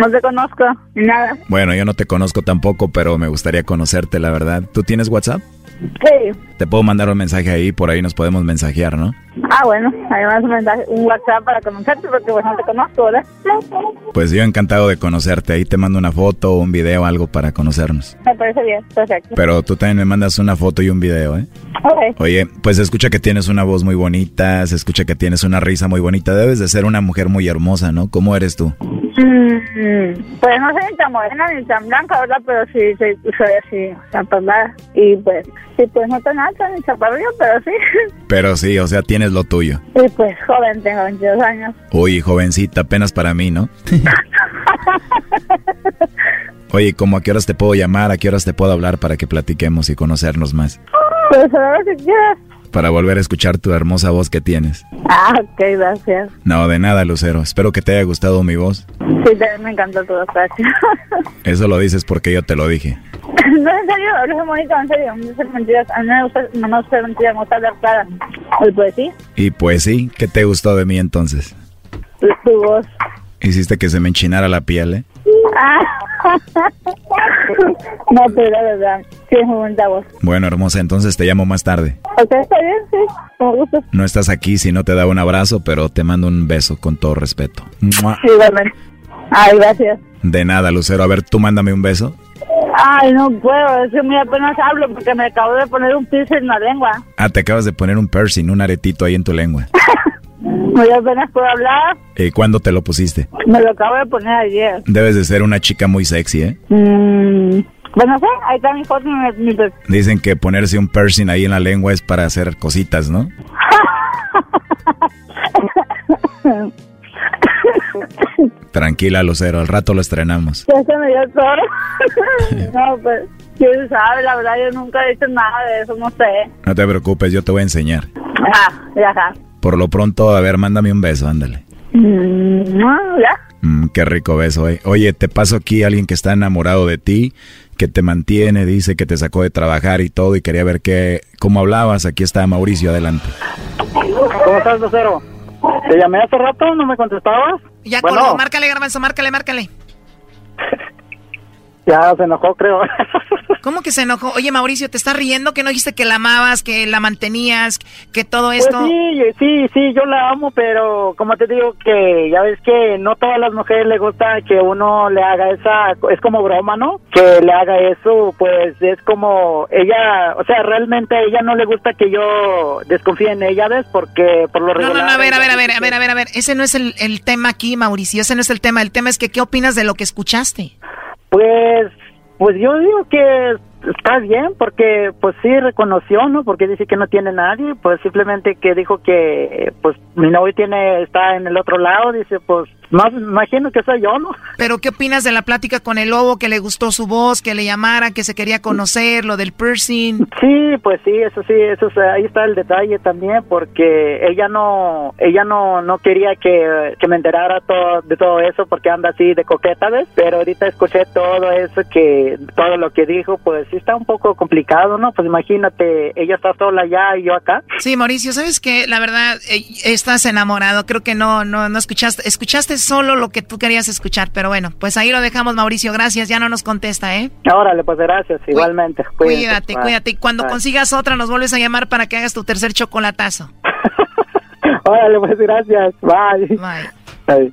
No te conozco, ni nada. Bueno, yo no te conozco tampoco, pero me gustaría conocerte, la verdad. ¿Tú tienes WhatsApp? Sí. Te puedo mandar un mensaje ahí, por ahí nos podemos mensajear, ¿no? Ah, bueno, además un mensaje, un WhatsApp para conocerte porque pues no te conozco, ¿verdad? Pues yo encantado de conocerte, ahí te mando una foto o un video, algo para conocernos. Me parece bien, perfecto. Pero tú también me mandas una foto y un video, ¿eh? Ok. Oye, pues se escucha que tienes una voz muy bonita, se escucha que tienes una risa muy bonita. Debes de ser una mujer muy hermosa, ¿no? ¿Cómo eres tú? Mm, pues no soy ni tan morena ni tan blanca, ¿verdad? Pero sí soy, soy así, chaparrada. Y pues, sí, pues no tan alta ni chaparrilla, pero sí. Pero sí, o sea, tienes lo tuyo. Y pues joven, tengo 22 años. Uy, jovencita, apenas para mí, ¿no? Oye, ¿cómo a qué horas te puedo llamar? ¿A qué horas te puedo hablar para que platiquemos y conocernos más? Pues ahora si quieres. Para volver a escuchar tu hermosa voz que tienes. Ah, ok, gracias. No, de nada, Lucero. Espero que te haya gustado mi voz. Sí, también me encantó tu gracias. Eso lo dices porque yo te lo dije. No, en serio, hablas bonito, en serio. No sé mentiras. A mí no me gusta, no me gusta mentiras, me gusta hablar clara. Y pues sí, Y pues sí, ¿qué te gustó de mí entonces? tu, tu voz. Hiciste que se me enchinara la piel, ¿eh? Ah. no, pero la verdad, sí es muy bonita voz. Bueno, hermosa, entonces te llamo más tarde. ¿Usted está bien? Sí, como gusta. No estás aquí si no te da un abrazo, pero te mando un beso con todo respeto. ¡Mua! Igualmente. Ay, gracias. De nada, Lucero. A ver, tú mándame un beso. Ay, no puedo, es que muy apenas hablo porque me acabo de poner un piercing en la lengua. Ah, te acabas de poner un piercing, un aretito ahí en tu lengua. Muy apenas puedo hablar, ¿Y cuándo te lo pusiste? me lo acabo de poner ayer. Debes de ser una chica muy sexy, ¿eh? Mm, pues no sé, ahí está mi foto mi, mi Dicen que ponerse un piercing ahí en la lengua es para hacer cositas, ¿no? Tranquila, Lucero, al rato lo estrenamos. Ya se me dio todo. no, pues, quién sabe, la verdad, yo nunca he hecho nada de eso, no sé. No te preocupes, yo te voy a enseñar. Ajá, ya, ajá. Por lo pronto, a ver, mándame un beso, ándale. Mm, no, ya. Mm, qué rico beso, eh. Oye, te paso aquí a alguien que está enamorado de ti, que te mantiene, dice que te sacó de trabajar y todo, y quería ver qué, cómo hablabas. Aquí está Mauricio, adelante. ¿Cómo estás, Lucero? Te llamé hace rato, ¿no me contestabas? Ya bueno, colgó, márcale, garbanzo, márcale, márcale. ya se enojó, creo. ¿Cómo que se enojó? Oye, Mauricio, ¿te estás riendo que no dijiste que la amabas, que la mantenías, que todo esto? Pues sí, sí, sí, yo la amo, pero como te digo que ya ves que no todas las mujeres le gusta que uno le haga esa, es como broma, ¿no? Que le haga eso, pues es como ella, o sea, realmente a ella no le gusta que yo desconfíe en ella, ¿ves? Porque por lo No, regular... no, no, a ver, a ver, a ver, a ver, a ver, a ver. Ese no es el, el tema aquí, Mauricio. Ese no es el tema. El tema es que, ¿qué opinas de lo que escuchaste? Pues, pues yo digo que está bien porque pues sí reconoció, ¿no? Porque dice que no tiene nadie, pues simplemente que dijo que pues mi novio tiene está en el otro lado, dice, pues más imagino que soy yo, ¿no? Pero, ¿qué opinas de la plática con el lobo, que le gustó su voz, que le llamara, que se quería conocer, lo del piercing? Sí, pues sí, eso sí, eso es- ahí está el detalle también porque ella no ella no no quería que, que me enterara todo de todo eso porque anda así de coqueta, ¿ves? Pero ahorita escuché todo eso que todo lo que dijo, pues sí está un poco complicado, ¿no? Pues imagínate, ella está sola allá y yo acá. Sí, Mauricio, ¿sabes qué? La verdad, eh, estás enamorado. Creo que no, no, no escuchaste. Escuchaste solo lo que tú querías escuchar, pero bueno, pues ahí lo dejamos, Mauricio. Gracias, ya no nos contesta, ¿eh? Órale, pues gracias, igualmente. Cuídate, Bye. cuídate. Y cuando Bye. consigas otra, nos vuelves a llamar para que hagas tu tercer chocolatazo. Órale, pues gracias. Bye. Bye.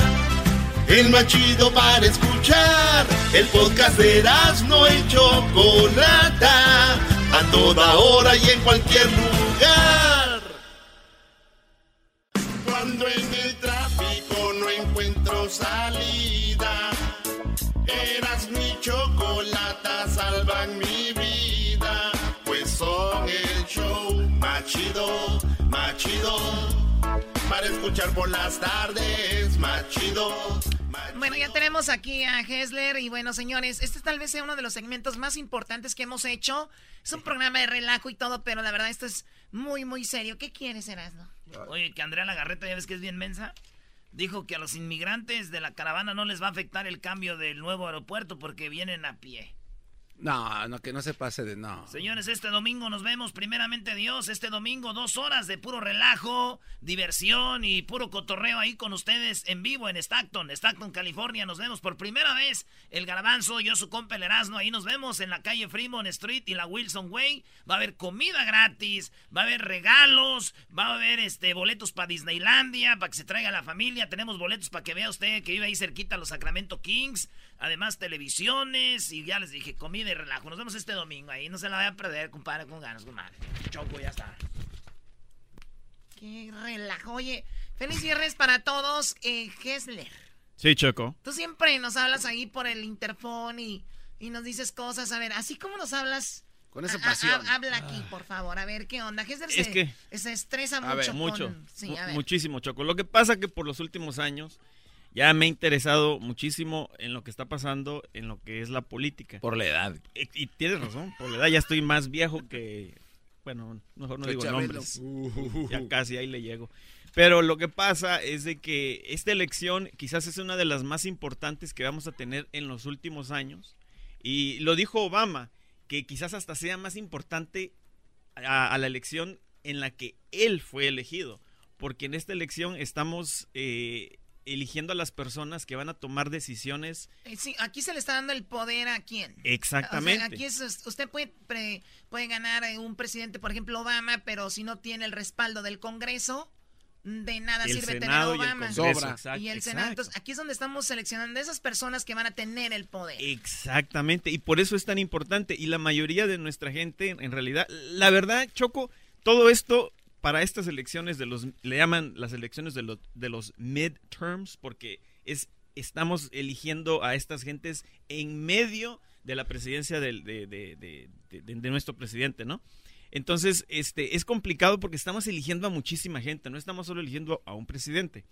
El más chido para escuchar. El podcast de no y Chocolata. A toda hora y en cualquier lugar. Cuando en el tráfico no encuentro salida. Eras mi chocolata, salvan mi vida. Pues son el show más chido, más chido. Para escuchar por las tardes, más chido. Bueno, ya tenemos aquí a Hessler y bueno, señores, este tal vez sea uno de los segmentos más importantes que hemos hecho. Es un programa de relajo y todo, pero la verdad esto es muy, muy serio. ¿Qué quieres, Erasmo? Oye, que Andrea Lagarreta, ya ves que es bien mensa, dijo que a los inmigrantes de la caravana no les va a afectar el cambio del nuevo aeropuerto porque vienen a pie. No, no, que no se pase de no. Señores, este domingo nos vemos, primeramente Dios, este domingo dos horas de puro relajo, diversión y puro cotorreo ahí con ustedes en vivo en Stockton, Stockton, California. Nos vemos por primera vez el Garbanzo, yo su compa el Erasmo, ahí nos vemos en la calle Fremont Street y la Wilson Way. Va a haber comida gratis, va a haber regalos, va a haber este boletos para Disneylandia, para que se traiga la familia. Tenemos boletos para que vea usted que vive ahí cerquita a los Sacramento Kings. Además, televisiones y ya les dije, comida y relajo. Nos vemos este domingo ahí. No se la vaya a perder, compadre, con ganas, compadre. Choco, ya está. Qué relajo. Oye, feliz viernes para todos. Eh, Hessler, Sí, Choco. tú siempre nos hablas ahí por el interfón y, y nos dices cosas. A ver, así como nos hablas. Con esa a- a- pasión. habla aquí, por favor. A ver, ¿qué onda? Hesler Es se, que- se estresa A mucho. con- mucho. Sí, a ver. Muchísimo, Choco. Lo que pasa que por los últimos años ya me he interesado muchísimo en lo que está pasando en lo que es la política. Por la edad. Y, y tienes razón, por la edad ya estoy más viejo que... Bueno, mejor no digo Chabelo. nombres. Ya casi ahí le llego. Pero lo que pasa es de que esta elección quizás es una de las más importantes que vamos a tener en los últimos años. Y lo dijo Obama, que quizás hasta sea más importante a, a la elección en la que él fue elegido. Porque en esta elección estamos eh, eligiendo a las personas que van a tomar decisiones Eh, sí, aquí se le está dando el poder a quién. Exactamente. O sea, aquí es, usted puede, pre- puede ganar eh, un presidente, por ejemplo, Obama, pero si no tiene el respaldo del Congreso, de nada El sirve Senado y tener el Obama. Congreso, Sobra. exacto, y el. Senado. Entonces, aquí es donde estamos seleccionando esas personas que van a tener el poder. Exactamente, y por eso es tan importante. Y la mayoría de nuestra gente, en realidad, la verdad, Choco, todo esto para estas elecciones de los, le llaman las elecciones de los, de los midterms, porque es, estamos eligiendo a estas gentes en medio de la presidencia de, nuestro presidente, ¿no? Entonces, este, es complicado porque estamos eligiendo a muchísima gente, no estamos solo eligiendo a un presidente.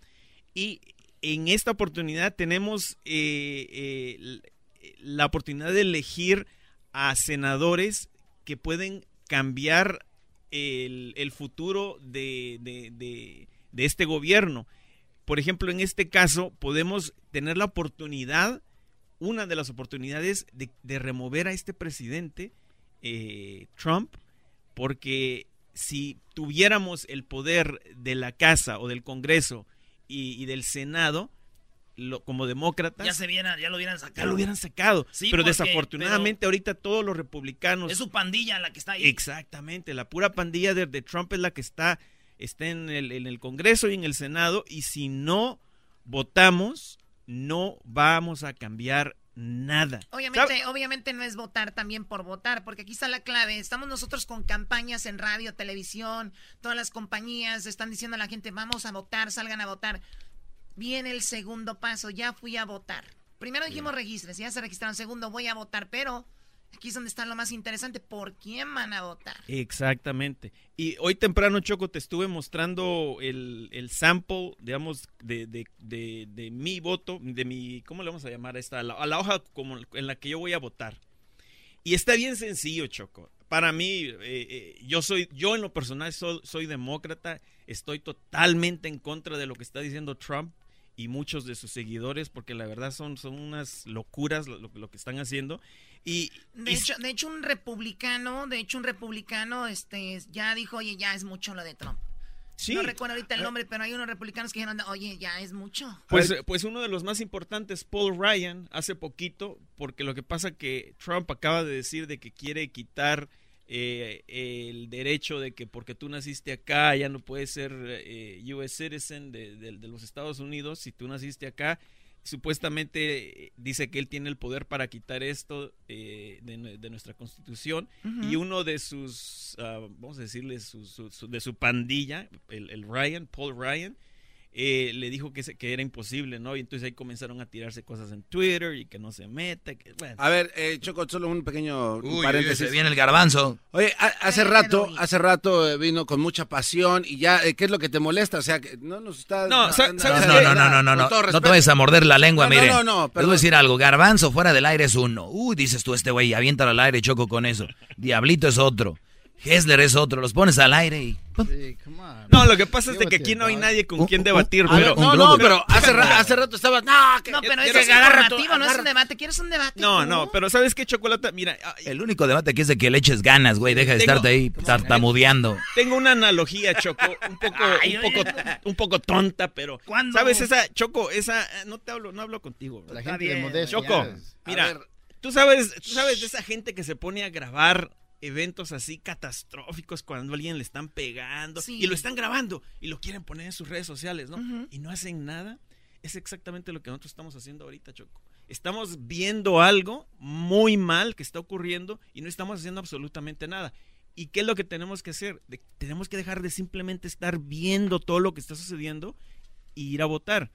Y en esta oportunidad tenemos eh, eh, la oportunidad de elegir a senadores que pueden cambiar el, el futuro de, de- de- este gobierno. Por ejemplo, en este caso podemos tener la oportunidad, una de las oportunidades de, remover a este presidente, eh, Trump, porque si tuviéramos el poder de la Casa o del Congreso y del Senado, lo- como demócratas, Ya se viera, ya lo hubieran sacado. ya lo hubieran sacado. Sí, pero porque- desafortunadamente ahorita todos los republicanos... Es su pandilla la que está ahí. Exactamente, la pura pandilla de, de Trump es la que está, está en, el, en el Congreso y en el Senado y si no votamos, no vamos a cambiar nada. Obviamente, obviamente no es votar también por votar, porque aquí está la clave. Estamos nosotros con campañas en radio, televisión, todas las compañías están diciendo a la gente, vamos a votar, salgan a votar. Viene el segundo paso, ya fui a votar. Primero dijimos registres, ya se registraron. Segundo, voy a votar, pero aquí es donde está lo más interesante, ¿por quién van a votar? Exactamente. Y hoy temprano, Choco, te estuve mostrando el, el sample, digamos, de, de, de, de mi voto, de mi, ¿cómo le vamos a llamar a esta? A la, a la hoja como en la que yo voy a votar. Y está bien sencillo, Choco. Para mí, eh, eh, yo soy, yo en lo personal soy, soy demócrata, estoy totalmente en contra de lo que está diciendo Trump y muchos de sus seguidores, porque la verdad son, son unas locuras lo, que están haciendo. Y, De y- hecho, de hecho, un republicano, de hecho, un republicano, este, ya dijo, oye, ya es mucho lo de Trump. Sí. No recuerdo ahorita el nombre, pero hay unos republicanos que dijeron, oye, ya es mucho. Pues, pues uno de los más importantes, Paul Ryan, hace poquito, porque lo que pasa que Trump acaba de decir de que quiere quitar eh, el derecho de que porque tú naciste acá ya no puedes ser eh, US citizen de, de- de los Estados Unidos si tú naciste acá. Supuestamente eh, dice que él tiene el poder para quitar esto eh, de, nue- de nuestra constitución y uno de sus, ah, vamos a decirle, su- su- su- de su pandilla, el, el Ryan, Paul Ryan, eh, le dijo que, se- que era imposible, ¿no? Y entonces ahí comenzaron a tirarse cosas en Twitter y que no se meta. Que, bueno. A ver, eh, Choco, solo un pequeño Uy, paréntesis. uy, se viene el garbanzo. Oye, a- hace rato, hace rato eh, vino con mucha pasión y ya, eh, ¿qué es lo que te molesta? O sea, que no nos está... No, anda- ¿sabes No, no, no, no, no, no, no te vayas a morder la lengua, No, no, no, no, Les voy a decir algo, garbanzo fuera del aire es uno. Uy, dices tú, este güey, aviéntalo al aire, choco con eso. Diablito es otro. Hessler es otro, los pones al aire y... No, lo que pasa es de que aquí no hay nadie con quien debatir, pero... no, no, pero hace, ra- hace rato estaba... No, que, No, pero ese es tu- no es un debate. ¿Quieres un debate? No, tú? no, pero ¿sabes qué, Chocolata? Mira, El único debate aquí es de que le eches ganas, güey, deja de Tengo- estarte ahí tartamudeando. tengo una analogía, Choco, un poco, un poco, un poco tonta, pero... ¿Cuándo? ¿Sabes esa, Choco, esa... eh, No te hablo, no hablo contigo. bro. La gente de bien. Modestia. Choco, mira, tú sabes, tú sabes de esa gente que se pone a grabar eventos así catastróficos cuando a alguien le están pegando Sí. y lo están grabando y lo quieren poner en sus redes sociales, ¿no? Y no hacen nada. Es exactamente lo que nosotros estamos haciendo ahorita, Choco. Estamos viendo algo muy mal que está ocurriendo y no estamos haciendo absolutamente nada. ¿Y qué es lo que tenemos que hacer? De- tenemos que dejar de simplemente estar viendo todo lo que está sucediendo e ir a votar.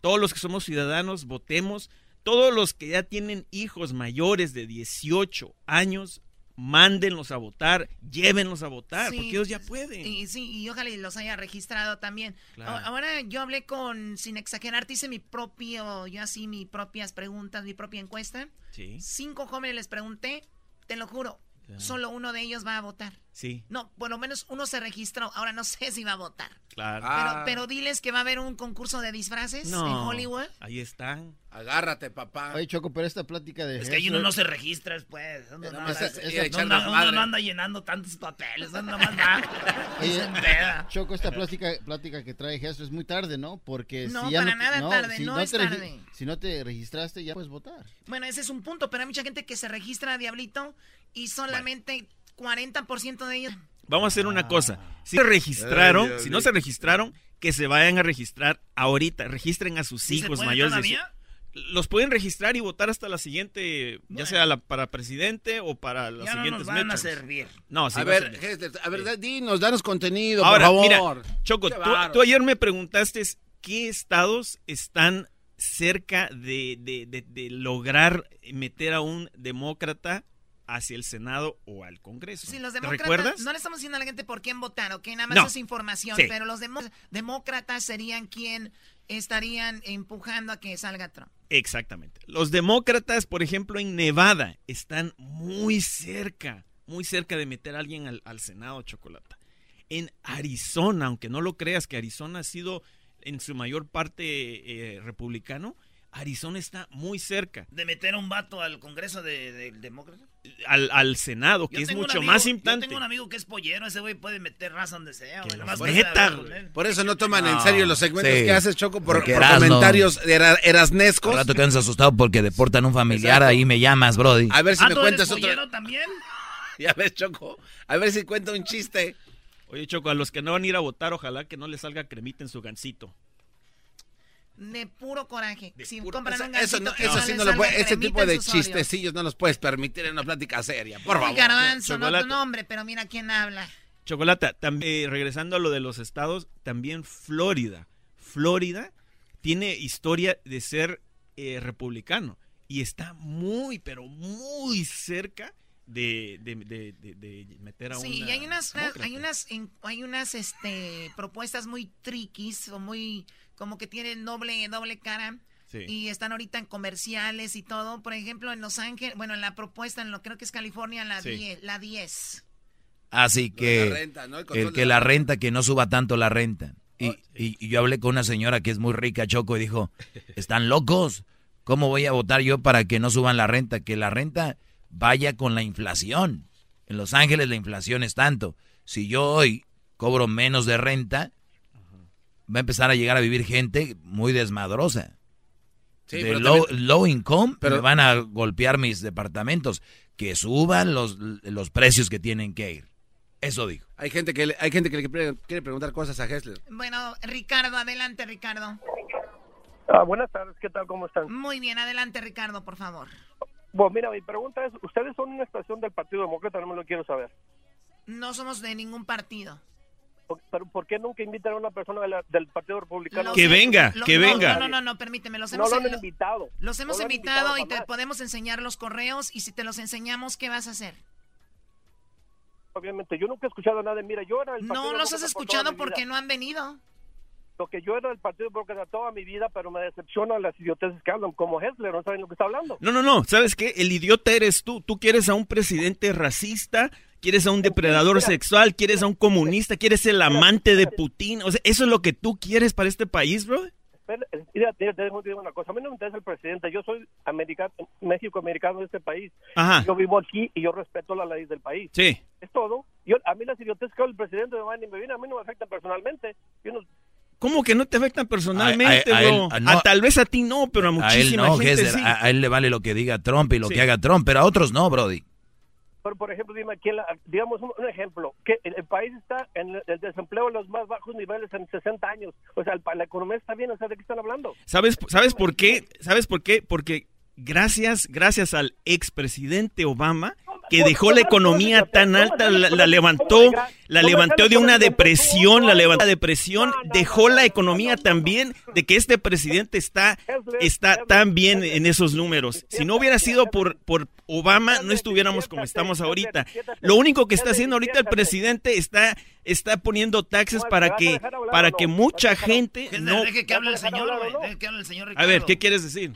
Todos los que somos ciudadanos, votemos. todos los que ya tienen hijos mayores de 18 años, mándenlos a votar, llévenlos a votar, Sí. porque ellos ya pueden. Y, sí, y ojalá y los haya registrado también. Claro. Ahora yo hablé con, sin exagerar, hice mi propio, yo así mis propias preguntas, mi propia encuesta. Sí. Cinco jóvenes les pregunté, te lo juro, Solo uno de ellos va a votar. Sí, No, por lo menos uno se registró. Ahora no sé si va a votar. claro. Pero, pero diles que va a haber un concurso de disfraces no, en Hollywood. ahí están. Agárrate, papá. Oye, Choco, pero esta plática de... Es que ahí uno no se registra después. Uno, no, más anda- no anda- desmadre. uno no anda llenando tantos papeles. Oye, se empeda. Choco, esta plática, plática que trae Jesús es muy tarde, ¿no? Porque No, si ya para no, te- nada tarde, no es tarde. Si no te registraste, ya puedes votar. Bueno, ese es un punto, pero hay mucha gente que se registra, Diablito, y solamente 40% de ellos... Vamos a hacer una cosa. Si se registraron, Ay, Dios si no se registraron, que se vayan a registrar ahorita. Registren a sus ¿Sí se hijos mayores de todavía? Los pueden registrar y votar hasta la siguiente, ya sea la, para presidente o para las Ya no siguientes nos van a servir. No, sí a ver, servir. Hessler, a ver, dinos, danos contenido, Ahora, por mira, favor. Choco, tú ayer me preguntaste qué estados están cerca de, de- de- de lograr meter a un demócrata hacia el Senado o al Congreso. Sí, los ¿Te demócratas, recuerdas? no le estamos diciendo a la gente por quién votar, ¿ok? Nada más No. es información, Sí. pero los demócratas serían quien estarían empujando a que salga Trump. Exactamente. Los demócratas, por ejemplo, en Nevada, están muy cerca, muy cerca de meter a alguien al, al Senado, Chocolata. En Arizona, aunque no lo creas que Arizona ha sido en su mayor parte eh, republicano, Arizona está muy cerca. De meter a un vato al Congreso de- del Demócrata. Al, al Senado, que Yo es mucho amigo- más Yo importante. tengo un amigo que es pollero, ese güey puede meter raza donde sea, güey. nomás Por, que eso no toman en No, serio los segmentos sí. que haces, Choco, por, comentarios era- erasnescos. Rato quedas asustado porque deportan a un familiar, Exacto. ahí me llamas, Brody. A ver si Ah, me ¿tú eres cuentas otro. pollero también? Ya ves, Choco. A ver si cuenta un chiste. Oye, Choco, a los que no van a ir a votar, ojalá que no les salga cremita en su gancito. De puro coraje. si compran Eso, un eso no, sí no lo puede, ese tipo de chistecillos no los puedes permitir en una plática seria, por favor. garbanzo, no Chocolate. tu nombre, pero mira quién habla. Chocolata, también, regresando a lo de los estados, también Florida. Florida tiene historia de ser eh, republicano y está muy, pero muy cerca de, de- de- de- de meter a Sí, una y hay unas, hay unas, en- hay unas este, propuestas muy triquis o muy, como que tienen doble, doble cara. Sí. Y están ahorita en comerciales y todo. Por ejemplo, en Los Ángeles, bueno, en la propuesta, en lo creo que es California, la Sí. 10. La 10. Así que la renta, ¿no? El que la renta, que no suba tanto la renta. Y, y- y yo hablé con una señora que es muy rica, Choco, y dijo, ¿están locos? ¿Cómo voy a votar yo para que no suban la renta? Que la renta vaya con la inflación. En Los Ángeles la inflación es tanto. Si yo hoy cobro menos de renta, va a empezar a llegar a vivir gente muy desmadrosa. Sí, de pero low, también- low income, pero- me van a golpear mis departamentos. Que suban los, los precios que tienen que ir. Eso dijo. Hay gente que le, hay gente que le quiere, quiere preguntar cosas a Hessler. Bueno, Ricardo, adelante, Ricardo. Ah, buenas tardes, ¿qué tal? ¿Cómo están? Muy bien, adelante, Ricardo, por favor. Bueno, mira, mi pregunta es, ¿ustedes son una estación del Partido Demócrata? No me lo quiero saber. No somos de ningún partido. Por- ¿Pero por qué nunca invitan a una persona de la- del Partido Republicano? Los Que venga, lo- que no, venga. No, no, no, no, permíteme, los No hemos, lo han lo- invitado. los hemos No lo han invitado, y te podemos enseñar los correos y si te los enseñamos, ¿qué vas a hacer? Obviamente, yo nunca he escuchado nada. Mira, yo era Partido No los has por escuchado porque no han venido. Lo que yo era del Partido Demócrata toda mi vida, pero me decepciona las idioteces que hablan, como Hessler, no saben lo que está hablando. No, no, no. ¿Sabes qué? El idiota eres tú. Tú quieres a un presidente racista, quieres a un depredador sexual, quieres a un comunista, quieres el amante de Putin. O sea, ¿eso es lo que tú quieres para este país, bro? Espera, Mira, te, digo una cosa. A mí no me interesa el presidente. Yo soy americano, México-americano de este país. Ajá. Yo vivo aquí y yo respeto las leyes del país. Sí. Es todo. Yo, a mí las idioteces que el presidente me van y me vienen. A mí no me afectan personalmente. Yo no, ¿Cómo que no te afectan personalmente, A- a- a bro? él, a no- A tal vez a ti no, pero a A él muchísima no, gente sí. a, a él le vale lo que diga Trump y lo Sí. que haga Trump, pero a otros no, Brody. Pero, por ejemplo, dime, aquí digamos un, ejemplo, que el, país está en el, desempleo en los más bajos niveles en 60 años. O sea, el la economía está bien, o sea, ¿de qué están hablando? ¿Sabes, ¿Sabes por qué? ¿Sabes por qué? Porque gracias, gracias al expresidente Obama que dejó la economía tan alta, la, la levantó, la levantó de una depresión, la levantó de depresión, dejó la economía también de que este presidente está, está tan bien en esos números. Si no hubiera sido por, por Obama, no estuviéramos como estamos ahorita. Lo único que está haciendo ahorita el presidente está, está poniendo taxes para que, para que mucha gente no... Deje que hable el señor, güey. Deje que hable el señor A ver, ¿qué quieres decir?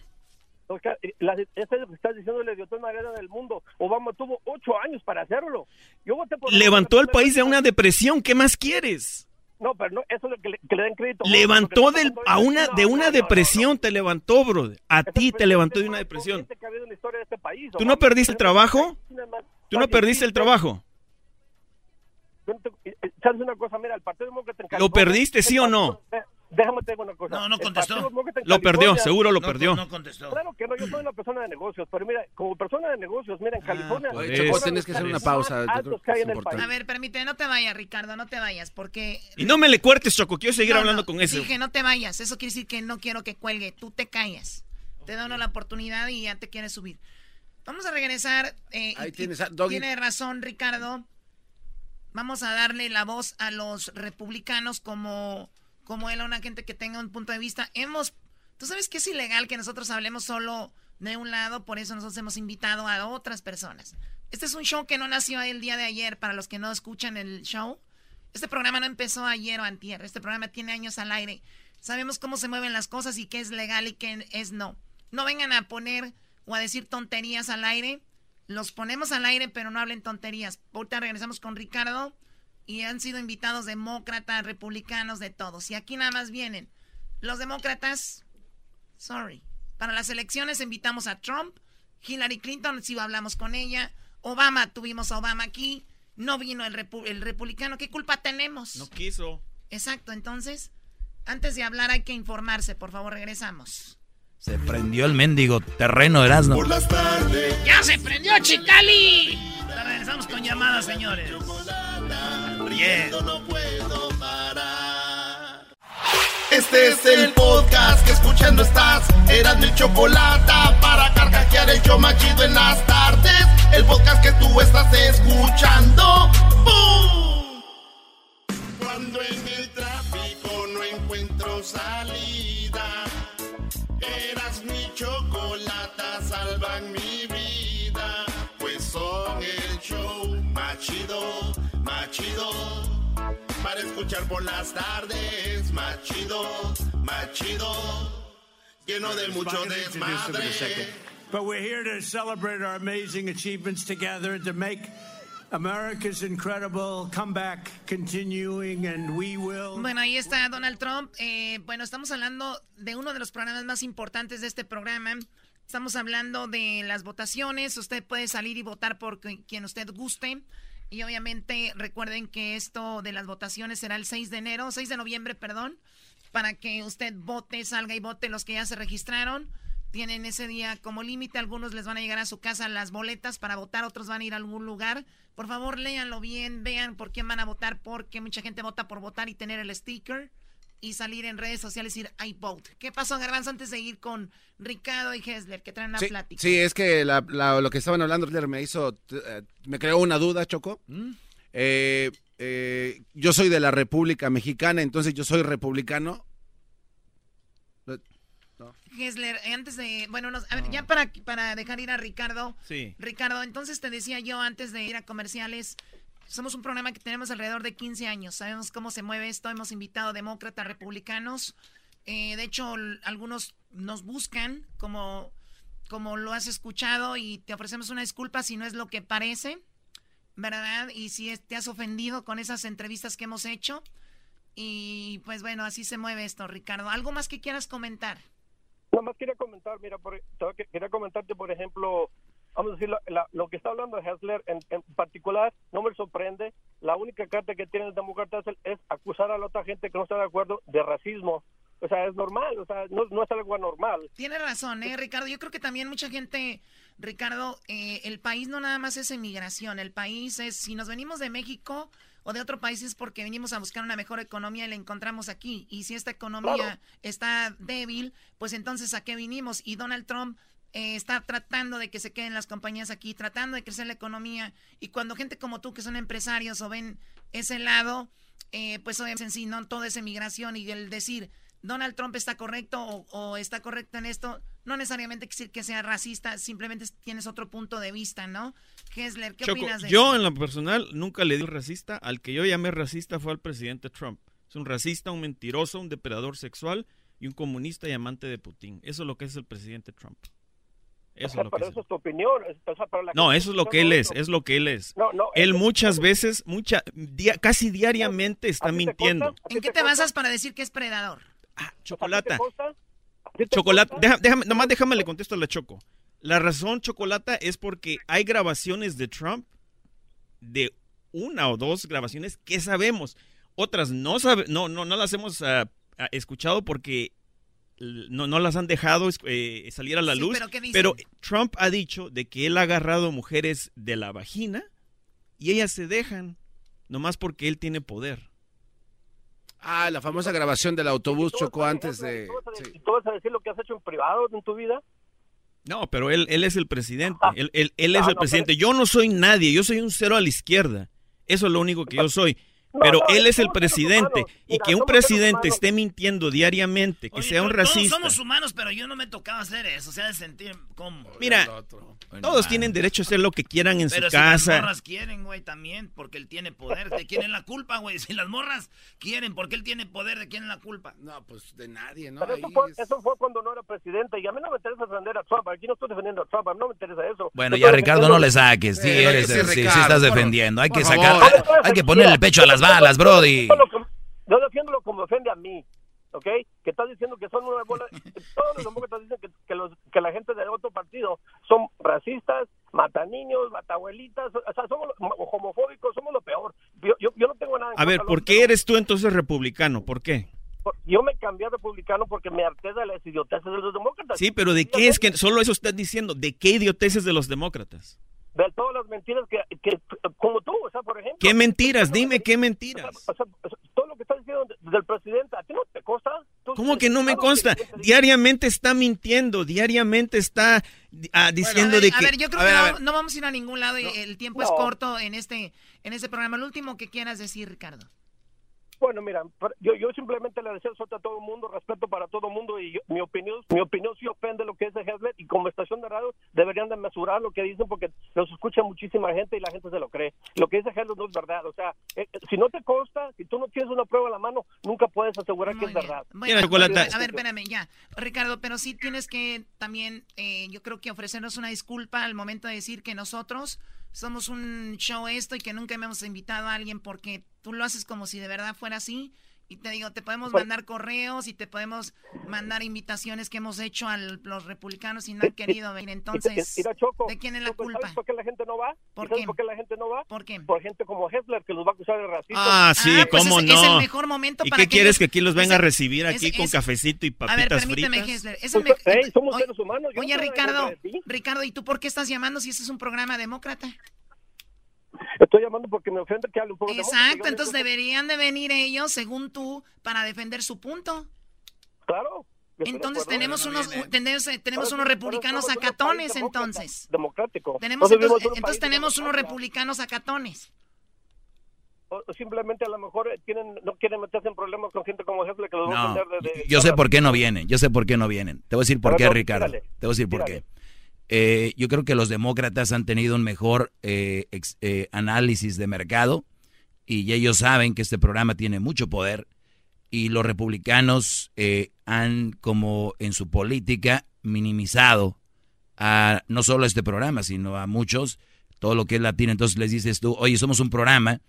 O sea, la- Este es lo que estás diciendo la idiotez más grande del mundo. Obama tuvo ocho años para hacerlo. Yo voté por Levantó al país de una depresión, ¿qué más quieres? No, pero no, eso es lo que le, que le den crédito. Levantó del, a una, de una depresión, te levantó, bro. A ti te levantó de una depresión. que ha habido en la historia de este país. ¿Tú no perdiste el trabajo? ¿Tú no perdiste el trabajo? ¿Sabes una cosa? Mira, el Partido Demócrata ¿Lo perdiste, sí o no? Déjame te digo una cosa. No, no contestó. Lo perdió, California- seguro lo perdió. No contestó. Claro que no, yo soy una persona de negocios, pero mira, como persona de negocios, mira, en California... Oye, es Choco, uno de tienes que hacer una pausa, yo creo que es. A ver, permíteme, no te vayas, Ricardo, no te vayas, porque... Y no me le cuertes, Choco, quiero seguir No, hablando no, con eso. Dije, no te vayas, eso quiere decir que no quiero que cuelgue, tú te callas. Te da uno la oportunidad y ya te quieres subir. Vamos a regresar. eh, Ahí y- tienes a Doggy. Tiene razón, Ricardo. Vamos a darle la voz a los republicanos como, como él, a una gente que tenga un punto de vista. Hemos, tú sabes que es ilegal que nosotros hablemos solo de un lado, por eso nosotros hemos invitado a otras personas. Este es un show que no nació el día de ayer, para los que no escuchan el show. Este programa no empezó ayer o antier, este programa tiene años al aire. Sabemos cómo se mueven las cosas y qué es legal y qué es no. No vengan a poner o a decir tonterías al aire. Los ponemos al aire, pero no hablen tonterías. Ahorita regresamos con Ricardo y han sido invitados demócratas, republicanos, de todos. Y aquí nada más vienen los demócratas. Sorry. Para las elecciones invitamos a Trump, Hillary Clinton, si hablamos con ella. Obama, tuvimos a Obama aquí. No vino el, repu- el republicano. ¿Qué culpa tenemos? No quiso. Exacto, entonces, antes de hablar hay que informarse. Por favor, regresamos. Se prendió el mendigo terreno, Erasmo. Por las tardes. ¡Ya se prendió Chicali! Regresamos con llamadas, señores. Este es el podcast que escuchando estás. Eran mi chocolate para carcajear el yo machido en las tardes. El podcast que tú estás escuchando. Cuando en el tráfico no encuentro salida. Eras mi chocolata, salvan mi Para escuchar por las tardes, machido, machido. Lleno de mucho desmadre. But we're here to celebrate our amazing achievements together and to make America's incredible comeback continuing, and we will. Bueno, ahí está Donald Trump. Eh, bueno, estamos hablando de uno de los programas más importantes de este programa. Estamos hablando de las votaciones. Usted puede salir y votar por qui- quien usted guste. Y obviamente recuerden que esto de las votaciones será el 6 de enero, 6 de noviembre, perdón, para que usted vote, salga y vote los que ya se registraron. Tienen ese día como límite, algunos les van a llegar a su casa las boletas para votar, otros van a ir a algún lugar. Por favor, léanlo bien, vean por quién van a votar, porque mucha gente vota por votar y tener el sticker y salir en redes sociales y decir I vote. ¿Qué pasó, Garbanzo, antes de ir con Ricardo y Hessler, que traen una Sí, plática? sí, es que la- la- lo que estaban hablando me hizo, eh, me creó una duda, Choco. Eh, eh, yo soy de la República Mexicana, entonces yo soy republicano. Hessler, eh, antes de, bueno, nos- a ver, ya para, para dejar ir a Ricardo. Sí. Ricardo, entonces te decía yo antes de ir a comerciales, somos un programa que tenemos alrededor de 15 años, sabemos cómo se mueve esto, hemos invitado demócratas, republicanos, eh, de hecho algunos nos buscan como, como lo has escuchado y te ofrecemos una disculpa si no es lo que parece, ¿verdad? Y si te has ofendido con esas entrevistas que hemos hecho. Y pues bueno, así se mueve esto, Ricardo. ¿Algo más que quieras comentar? Nada más quería comentar, mira, por, quería comentarte, por ejemplo, vamos a decir, la- la- lo que está hablando Hessler en, en particular, no me sorprende. La única carta que tienen los demócratas es, es acusar a la otra gente que no está de acuerdo de racismo. O sea, es normal, o sea, no, no es algo anormal. Tiene razón, ¿eh, Ricardo? Yo creo que también mucha gente, Ricardo, eh, el país no nada más es emigración, el país es, si nos venimos de México o de otro país es porque venimos a buscar una mejor economía y la encontramos aquí. Y si esta economía Claro. está débil, pues entonces ¿a qué vinimos? Y Donald Trump eh, está tratando de que se queden las compañías aquí, tratando de crecer la economía. Y cuando gente como tú, que son empresarios o ven ese lado, eh, pues obviamente en sí, no todo es emigración y el decir Donald Trump está correcto o, o está correcto en esto, no necesariamente quiere decir que sea racista, simplemente tienes otro punto de vista, ¿no? Hessler, ¿qué Choco, opinas de yo eso? en lo personal nunca le di racista. Al que yo llamé racista fue al presidente Trump. Es un racista, un mentiroso, un depredador sexual y un comunista y amante de Putin. Eso es lo que es el presidente Trump. Eso O sea, es lo que pero eso es tu opinión. es- o sea, para la No, eso es lo que él es, es lo que él es. No, no, Él muchas veces, mucha, dia- casi diariamente está mintiendo. ¿En qué te basas para decir que es predador? Chocolata. Chocolata, deja- déjame, nomás déjame le contesto a la Choco. La razón, Chocolata, es porque hay grabaciones de Trump de una o dos grabaciones que sabemos. Otras no sabe, no, no, no las hemos ah, ah, escuchado porque no, no las han dejado eh, salir a la Sí, luz. pero ¿qué dicen? pero Trump ha dicho de que él ha agarrado mujeres de la vagina y ellas se dejan nomás porque él tiene poder. Ah, la famosa grabación del autobús chocó antes de... ¿Y tú vas a decir lo que has hecho en privado en tu vida? No, pero él, él es el presidente. Él, él- él es No, el no, presidente. Yo no soy nadie. Yo soy un cero a la izquierda. Eso es lo único que yo soy. Pero no, él es el presidente. Y que un presidente esté mintiendo diariamente, que Oye, sea un racista. Todos somos humanos, pero yo no me tocaba hacer eso. O sea, de sentir como. Mira, todos tienen derecho a hacer lo que quieran en Pero su si las casa. morras quieren, güey, también, porque él tiene poder. ¿De quién es la culpa, güey? Si las morras quieren, porque él tiene poder, ¿de quién es la culpa? No, pues de nadie, Pero eso, fue, eso fue cuando no era presidente. Y a mí no me interesa defender a Trump. Aquí no estoy defendiendo a Trump. A mí no me interesa eso. Bueno, ya Ricardo defendiendo- no le saques, sí Eh, eres, sí, sí, sí Ricardo, estás defendiendo, hay que sacar, hay que ponerle el pecho a las balas, brody. Yo defiendo lo como defiende a mí, ¿ok? Que estás diciendo que son una bola... Todos los demócratas dicen que, que, los, que la gente de otro partido son racistas, matan niños, matan abuelitas, o sea, somos homofóbicos, somos lo peor. Yo, yo, yo no tengo nada en A ver, ¿por qué eres tú entonces republicano? ¿Por qué? Yo me cambié a republicano porque me harté de las idioteces de los demócratas. Sí, pero ¿de qué es que solo eso estás diciendo? ¿De qué idioteces de los demócratas? De todas las mentiras que, que como tú, o sea, por ejemplo... ¿Qué mentiras? Dime qué mentiras. O sea, o sea, todo lo que estás diciendo de- del presidente, ¿a ti no te consta? ¿Cómo que no me consta? Diariamente está mintiendo, diariamente está ah, diciendo a ver, de que... a ver, yo creo A ver, que no, no vamos a ir a ningún lado y el tiempo es No. corto en este en este programa. Lo último que quieras decir, Ricardo. Bueno, mira, yo, yo simplemente le deseo suerte a todo el mundo, respeto para todo el mundo y yo- mi opinión mi opinión sí ofende lo que es de Hezlet y como estación de radio deberían de mesurar lo que dicen porque los escucha muchísima gente y la gente se lo cree. Lo que dice Hezlet no es verdad, o sea, eh, eh, si no te consta, si tú no tienes una prueba a la mano, nunca puedes asegurar que es verdad. Bueno, a ver, espérame, ya. Ricardo, pero sí tienes que también, eh, yo creo que ofrecernos una disculpa al momento de decir que nosotros somos un show esto y que nunca hemos invitado a alguien porque tú lo haces como si de verdad fuera así. Y te digo, te podemos Pues- mandar correos y te podemos mandar invitaciones que hemos hecho a los republicanos y no han querido venir. Entonces, Mira, Choco, ¿de quién es la Choco, culpa? ¿Sabes por qué la gente no va? ¿Por ¿Sabes qué? por qué la gente no va? ¿Por qué? Por gente como Hessler que los va a acusar de racismo. Ah, sí, pues cómo es- no. es el mejor momento ¿Y para qué que quieres que aquí los venga a ese- recibir aquí ese- con ese- cafecito y A papitas ver, permíteme, fritas? Hessler. Es el Pues, hey, somos Oye- seres humanos, yo Oye, Ricardo. Ricardo, ¿y tú por qué estás llamando si este es un programa demócrata? Estoy llamando porque me ofende que hable un poco de Exacto, entonces deberían de venir ellos, según tú, para defender su punto. Claro. de Entonces tenemos unos tenemos, eh, tenemos unos republicanos acatones entonces. Democrático. Tenemos entonces, entonces tenemos unos republicanos acatones. O- simplemente a lo mejor eh, tienen, no quieren meterse en problemas con gente como Hessler que los va a No, de, de- yo sé por qué no vienen, yo sé por qué no vienen. Te voy a decir por qué, no, Ricardo. Te voy a decir por qué. Eh, yo creo que los demócratas han tenido un mejor eh, eh, análisis de mercado y ellos saben que este programa tiene mucho poder y los republicanos eh, han como en su política minimizado a no solo este programa, sino a muchos, todo lo que es latino. Entonces les dices tú, oye, somos un programa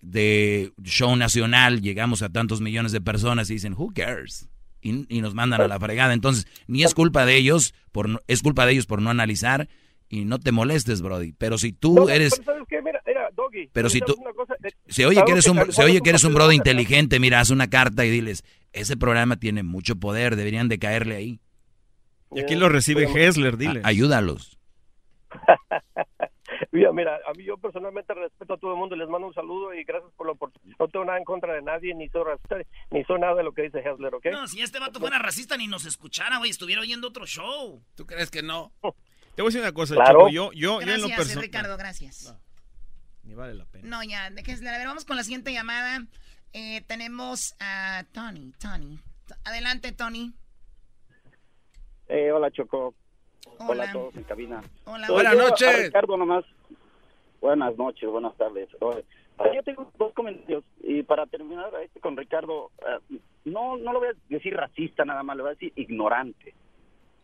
de show nacional, llegamos a tantos millones de personas y dicen, who cares? Y, y nos mandan a la fregada. Entonces, ni es culpa de ellos, por no- es culpa de ellos por no analizar y no te molestes, Brody. Pero si tú No, eres, pero ¿sabes qué? Mira, mira, Doggy, pero si ¿sabes tú, una cosa? Eh, se oye que eres un, se oye que eres un Brody demócrata. inteligente, mira, haz una carta y diles, ese programa tiene mucho poder, deberían de caerle ahí. Y aquí lo recibe Hessler, dile. Ayúdalos. Mira, mira, a mí yo personalmente respeto a todo el mundo, les mando un saludo y gracias por la oportunidad. No tengo nada en contra de nadie, ni soy racista, ni soy nada de lo que dice Hessler, ¿ok? No, si este vato fuera racista ni nos escuchara, güey, estuviera oyendo otro show. ¿Tú crees que no? Te voy a decir una cosa, Claro. Choco, yo, yo, yo en lo Gracias, personal... Ricardo, gracias. Ni vale la pena. No, ya, déjense. A ver, vamos con la siguiente llamada. Eh, tenemos a Tony, Tony. Adelante, Tony. Eh, hola, Choco. Hola. Hola a todos en cabina. Hola, Oye, buenas noches. Ricardo nomás. Buenas noches, buenas tardes. Oye, Yo tengo dos comentarios y para terminar este con Ricardo, eh, no no lo voy a decir racista nada más, lo voy a decir ignorante.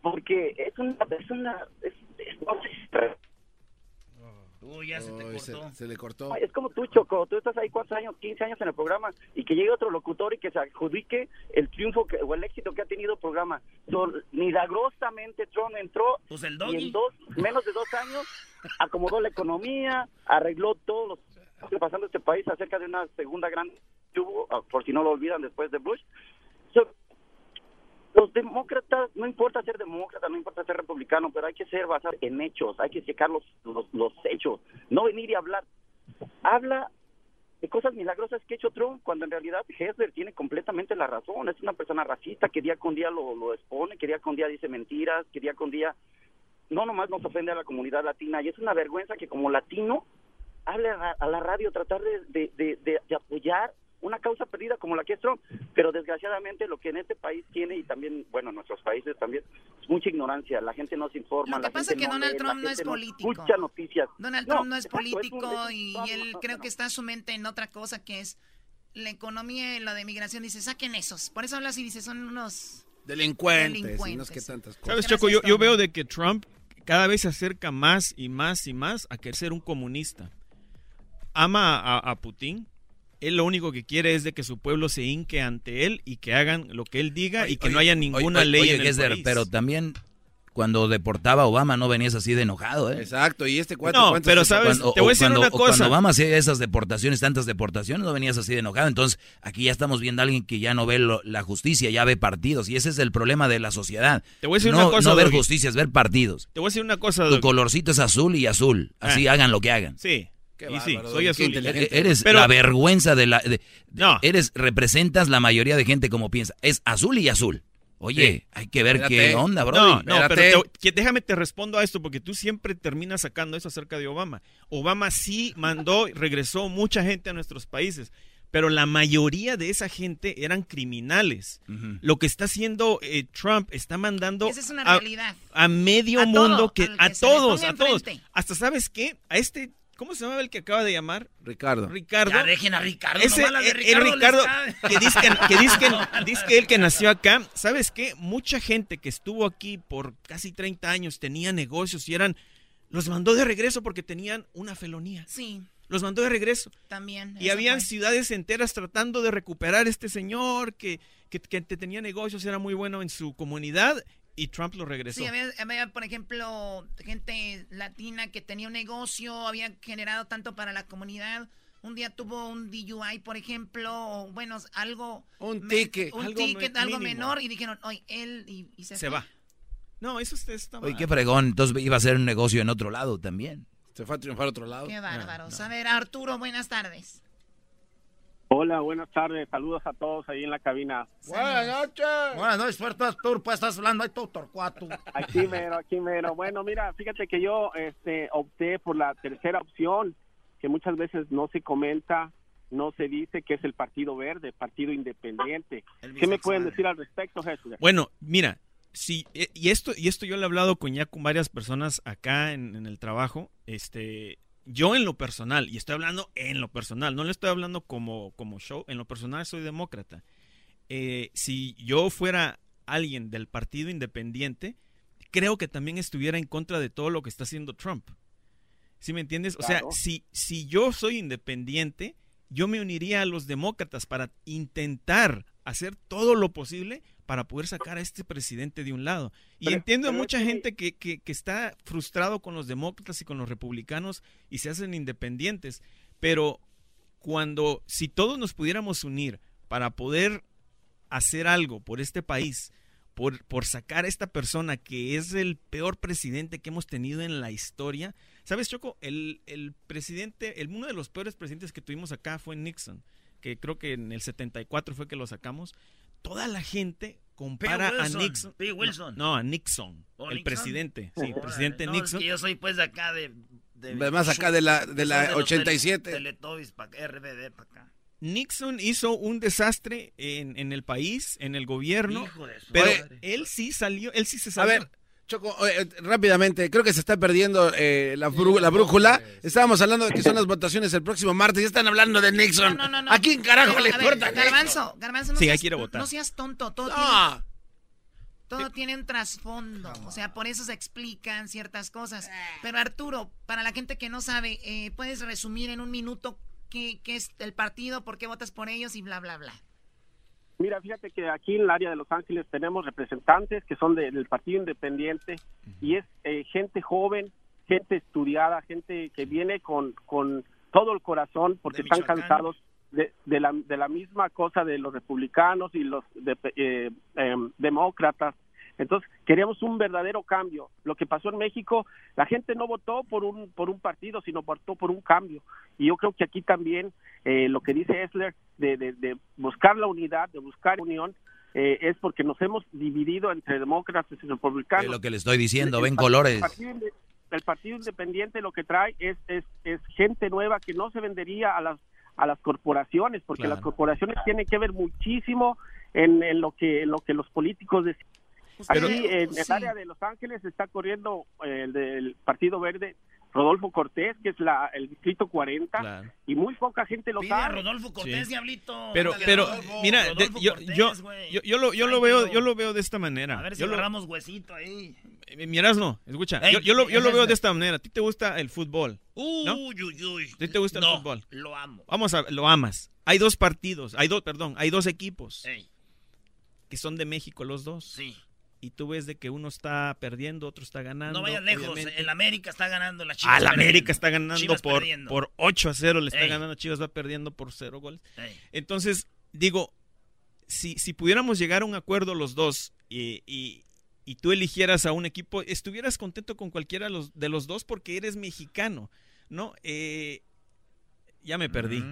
Porque es una... Es una es, es- no sé Uy, ya se te se, cortó. se le cortó. Es como tú, Choco. Tú estás ahí cuántos años, 15 años en el programa y que llegue otro locutor y que se adjudique el triunfo que, o el éxito que ha tenido el programa. So, milagrosamente Trump entró Pues el y en dos, menos de dos años acomodó la economía, arregló todos los que está pasando este país acerca de una segunda gran hubo, ah, por si no lo olvidan después de Bush. So, los demócratas, no importa ser demócrata, no importa ser republicano, pero hay que ser basado en hechos, hay que checar los, los, los hechos, no venir y hablar. Habla de cosas milagrosas que ha hecho Trump, cuando en realidad Hesler tiene completamente la razón. Es una persona racista que día con día lo, lo expone, que día con día dice mentiras, que día con día no nomás nos ofende a la comunidad latina. Y es una vergüenza que como latino hable a, la- radio, tratar de- de- de apoyar una causa perdida como la que es Trump. Pero desgraciadamente lo que en este país tiene y también, bueno, en nuestros países también, es mucha ignorancia. La gente no se informa. Lo que la pasa gente es que Donald lee, la Trump no es político. Escucha noticias. Donald No, Trump no es exacto, político es un- y no, él no, creo no. que está su mente en otra cosa que es la economía y la de migración. Dice, saquen esos. Por eso habla así, dice, son unos... Delincuentes, y no es Delincuentes. que tantas cosas. ¿Sabes, Choco? Yo, yo veo de que Trump cada vez se acerca más y más y más a querer ser un comunista. Ama a, a Putin. Él lo único que quiere es de que su pueblo se hinque ante él y que hagan lo que él diga y que no haya ninguna Oye, ley oye, en el Gessler, país. pero también cuando deportaba a Obama no venías así de enojado, ¿eh? Exacto, y este cuate... No, ¿cuántos pero sabes, Cuando- te voy a o decir cuando- una o Cuando cosa. Obama hacía esas deportaciones, tantas deportaciones, no venías así de enojado. Entonces, aquí ya estamos viendo a alguien que ya no ve lo- la justicia, ya ve partidos. Y ese es el problema de la sociedad. Te voy a decir no, una cosa, No ver justicia, es ver partidos. Te voy a decir una cosa. Tu colorcito es azul y azul. Así Ah. hagan lo que hagan. Sí. Qué y sí, soy azul. inteligente. E- Eres Pero- la vergüenza de la... de- No. Eres, representas la mayoría de gente como piensa. Es azul y azul. Oye, Sí. hay que ver qué onda, bro. No, no, pero te- que déjame te respondo a esto porque tú siempre terminas sacando eso acerca de Obama. Obama sí mandó, regresó mucha gente a nuestros países, pero la mayoría de esa gente eran criminales. Lo que está haciendo eh, Trump está mandando Esa es una a, realidad. a medio A todo, mundo que a que le todos, a todos. Hasta sabes qué, a este ¿Cómo se llamaba el que acaba de llamar? Ricardo. Ricardo. Ya dejen a Ricardo, Ese, las de Ricardo que dice que, que dice que- él que nació acá, ¿sabes qué? Mucha gente que estuvo aquí por casi 30 años tenía negocios y eran los mandó de regreso porque tenían una felonía. Sí, Los mandó de regreso. también. Y habían fue. ciudades enteras tratando de recuperar a este señor que, que, que te- tenía negocios, era muy bueno en su comunidad y Trump lo regresó. Sí, había, había, por ejemplo, gente latina que tenía un negocio, había generado tanto para la comunidad. Un día tuvo un DUI, por ejemplo, o bueno, algo... Un ticket. Un Algo ticket, algo menor, y dijeron, oye, él, y, y se, Se va. No, eso está, está Oye, mal. qué fregón. Entonces iba a ser un negocio en otro lado también. Se fue a triunfar a otro lado. Qué bárbaros. A ver, Arturo, buenas tardes. Hola, buenas tardes. Saludos a todos ahí en la cabina. Buenas noches. Buenas noches, Puerto Artur, pues estás hablando ahí todo torcuato. Aquí mero, aquí mero. Bueno, mira, fíjate que yo este, opté por la tercera opción, que muchas veces no se comenta, no se dice que es el Partido Verde, Partido Independiente. ¿Qué me pueden decir al respecto, Jesús? Bueno, mira, sí, eh, y esto, y esto yo lo he hablado con ya con varias personas acá en, en el trabajo. Este, yo en lo personal, y estoy hablando en lo personal, no le estoy hablando como, como show, en lo personal soy demócrata. Eh, si yo fuera alguien del partido independiente, creo que también estuviera en contra de todo lo que está haciendo Trump. ¿Sí me entiendes? O sea, si, si yo soy independiente, yo me uniría a los demócratas para intentar hacer todo lo posible para poder sacar a este presidente de un lado. Y Pero- entiendo a es mucha que- gente que, que- que está frustrado con los demócratas y con los republicanos y se hacen independientes, pero cuando, si todos nos pudiéramos unir para poder hacer algo por este país, por, por sacar a esta persona que es el peor presidente que hemos tenido en la historia. ¿Sabes, Choco? El, el presidente, el, uno de los peores presidentes que tuvimos acá fue Nixon, que creo que en el 74 fue que lo sacamos. Toda la gente compara a Wilson, Nixon. P. Wilson. No, no, a Nixon, ¿O el Nixon? presidente. Sí, presidente no, Nixon. Es que yo soy pues de acá de... de Más acá de la- de la los 87. tele- Teletubbies pa' acá, RBD para acá. Nixon hizo un desastre en, en el país, en el gobierno, Hijo de su pero madre. él sí salió, él sí se A salió. ver, Choco, eh, rápidamente, creo que se está perdiendo eh, la, brú- la brújula. Estábamos hablando de que son las votaciones el próximo martes y están hablando de Nixon. No, no, no. ¿A quién carajo le importa? Garbanzo, Garbanzo, no, Sí, ahí seas, quiere votar. no seas tonto. Todo, No. tiene, todo tiene un trasfondo. O sea, por eso se explican ciertas cosas. Pero Arturo, para la gente que no sabe, eh, ¿puedes resumir en un minuto qué, qué es el partido, por qué votas por ellos y bla, bla, bla? Mira, fíjate que aquí en el área de Los Ángeles tenemos representantes que son de- del Partido Independiente y es eh, gente joven, gente estudiada, gente que viene con, con todo el corazón porque están cansados de, de la, de la misma cosa de los republicanos y los de- eh, em, demócratas. Entonces, queremos un verdadero cambio. Lo que pasó en México, la gente no votó por un, por un partido, sino votó por un cambio. Y yo creo que aquí también eh, lo que dice Esler de, de- de buscar la unidad, de buscar unión, eh, es porque nos hemos dividido entre demócratas y republicanos. Es lo que le estoy diciendo, El ven colores. El partido, el Partido Independiente lo que trae es, es, es gente nueva que no se vendería a las a las corporaciones, porque Claro. las corporaciones tienen que ver muchísimo en, en lo que en lo que los políticos deciden. Pero- Aquí en el sí. área de Los Ángeles está corriendo eh, el del Partido Verde Rodolfo Cortés, que es la, el distrito 40, Claro. y muy poca gente lo Pide a sabe. Rodolfo Cortés, Sí. diablito. Pero, pero, Rodolfo. mira, de- Rodolfo yo, Cortés, yo, yo, yo lo, yo lo veo, yo lo veo de esta manera. A ver si yo lo, agarramos huesito ahí. Eh, Miras, no, escucha, Ey, yo, yo lo, yo lo veo de esta manera. A ti te gusta el fútbol. ¿no? Uy, uy, uy. ¿A ti te gusta el No, fútbol? Lo amo. Vamos a, lo amas. Hay dos partidos, hay dos, perdón, hay dos equipos Ey, que son de México los dos. sí. Y tú ves de que uno está perdiendo, otro está ganando. No vayas lejos. El América está ganando la Chivas. Ah, la perdiendo. América está ganando Chivas por, perdiendo. por 8 a 0, le está Ey. ganando Chivas, va perdiendo por 0 goles. Ey. Entonces, digo, si, si pudiéramos llegar a un acuerdo los dos y, y- y tú eligieras a un equipo, estuvieras contento con cualquiera de los, de los dos porque eres mexicano, ¿no? Eh, ya me perdí,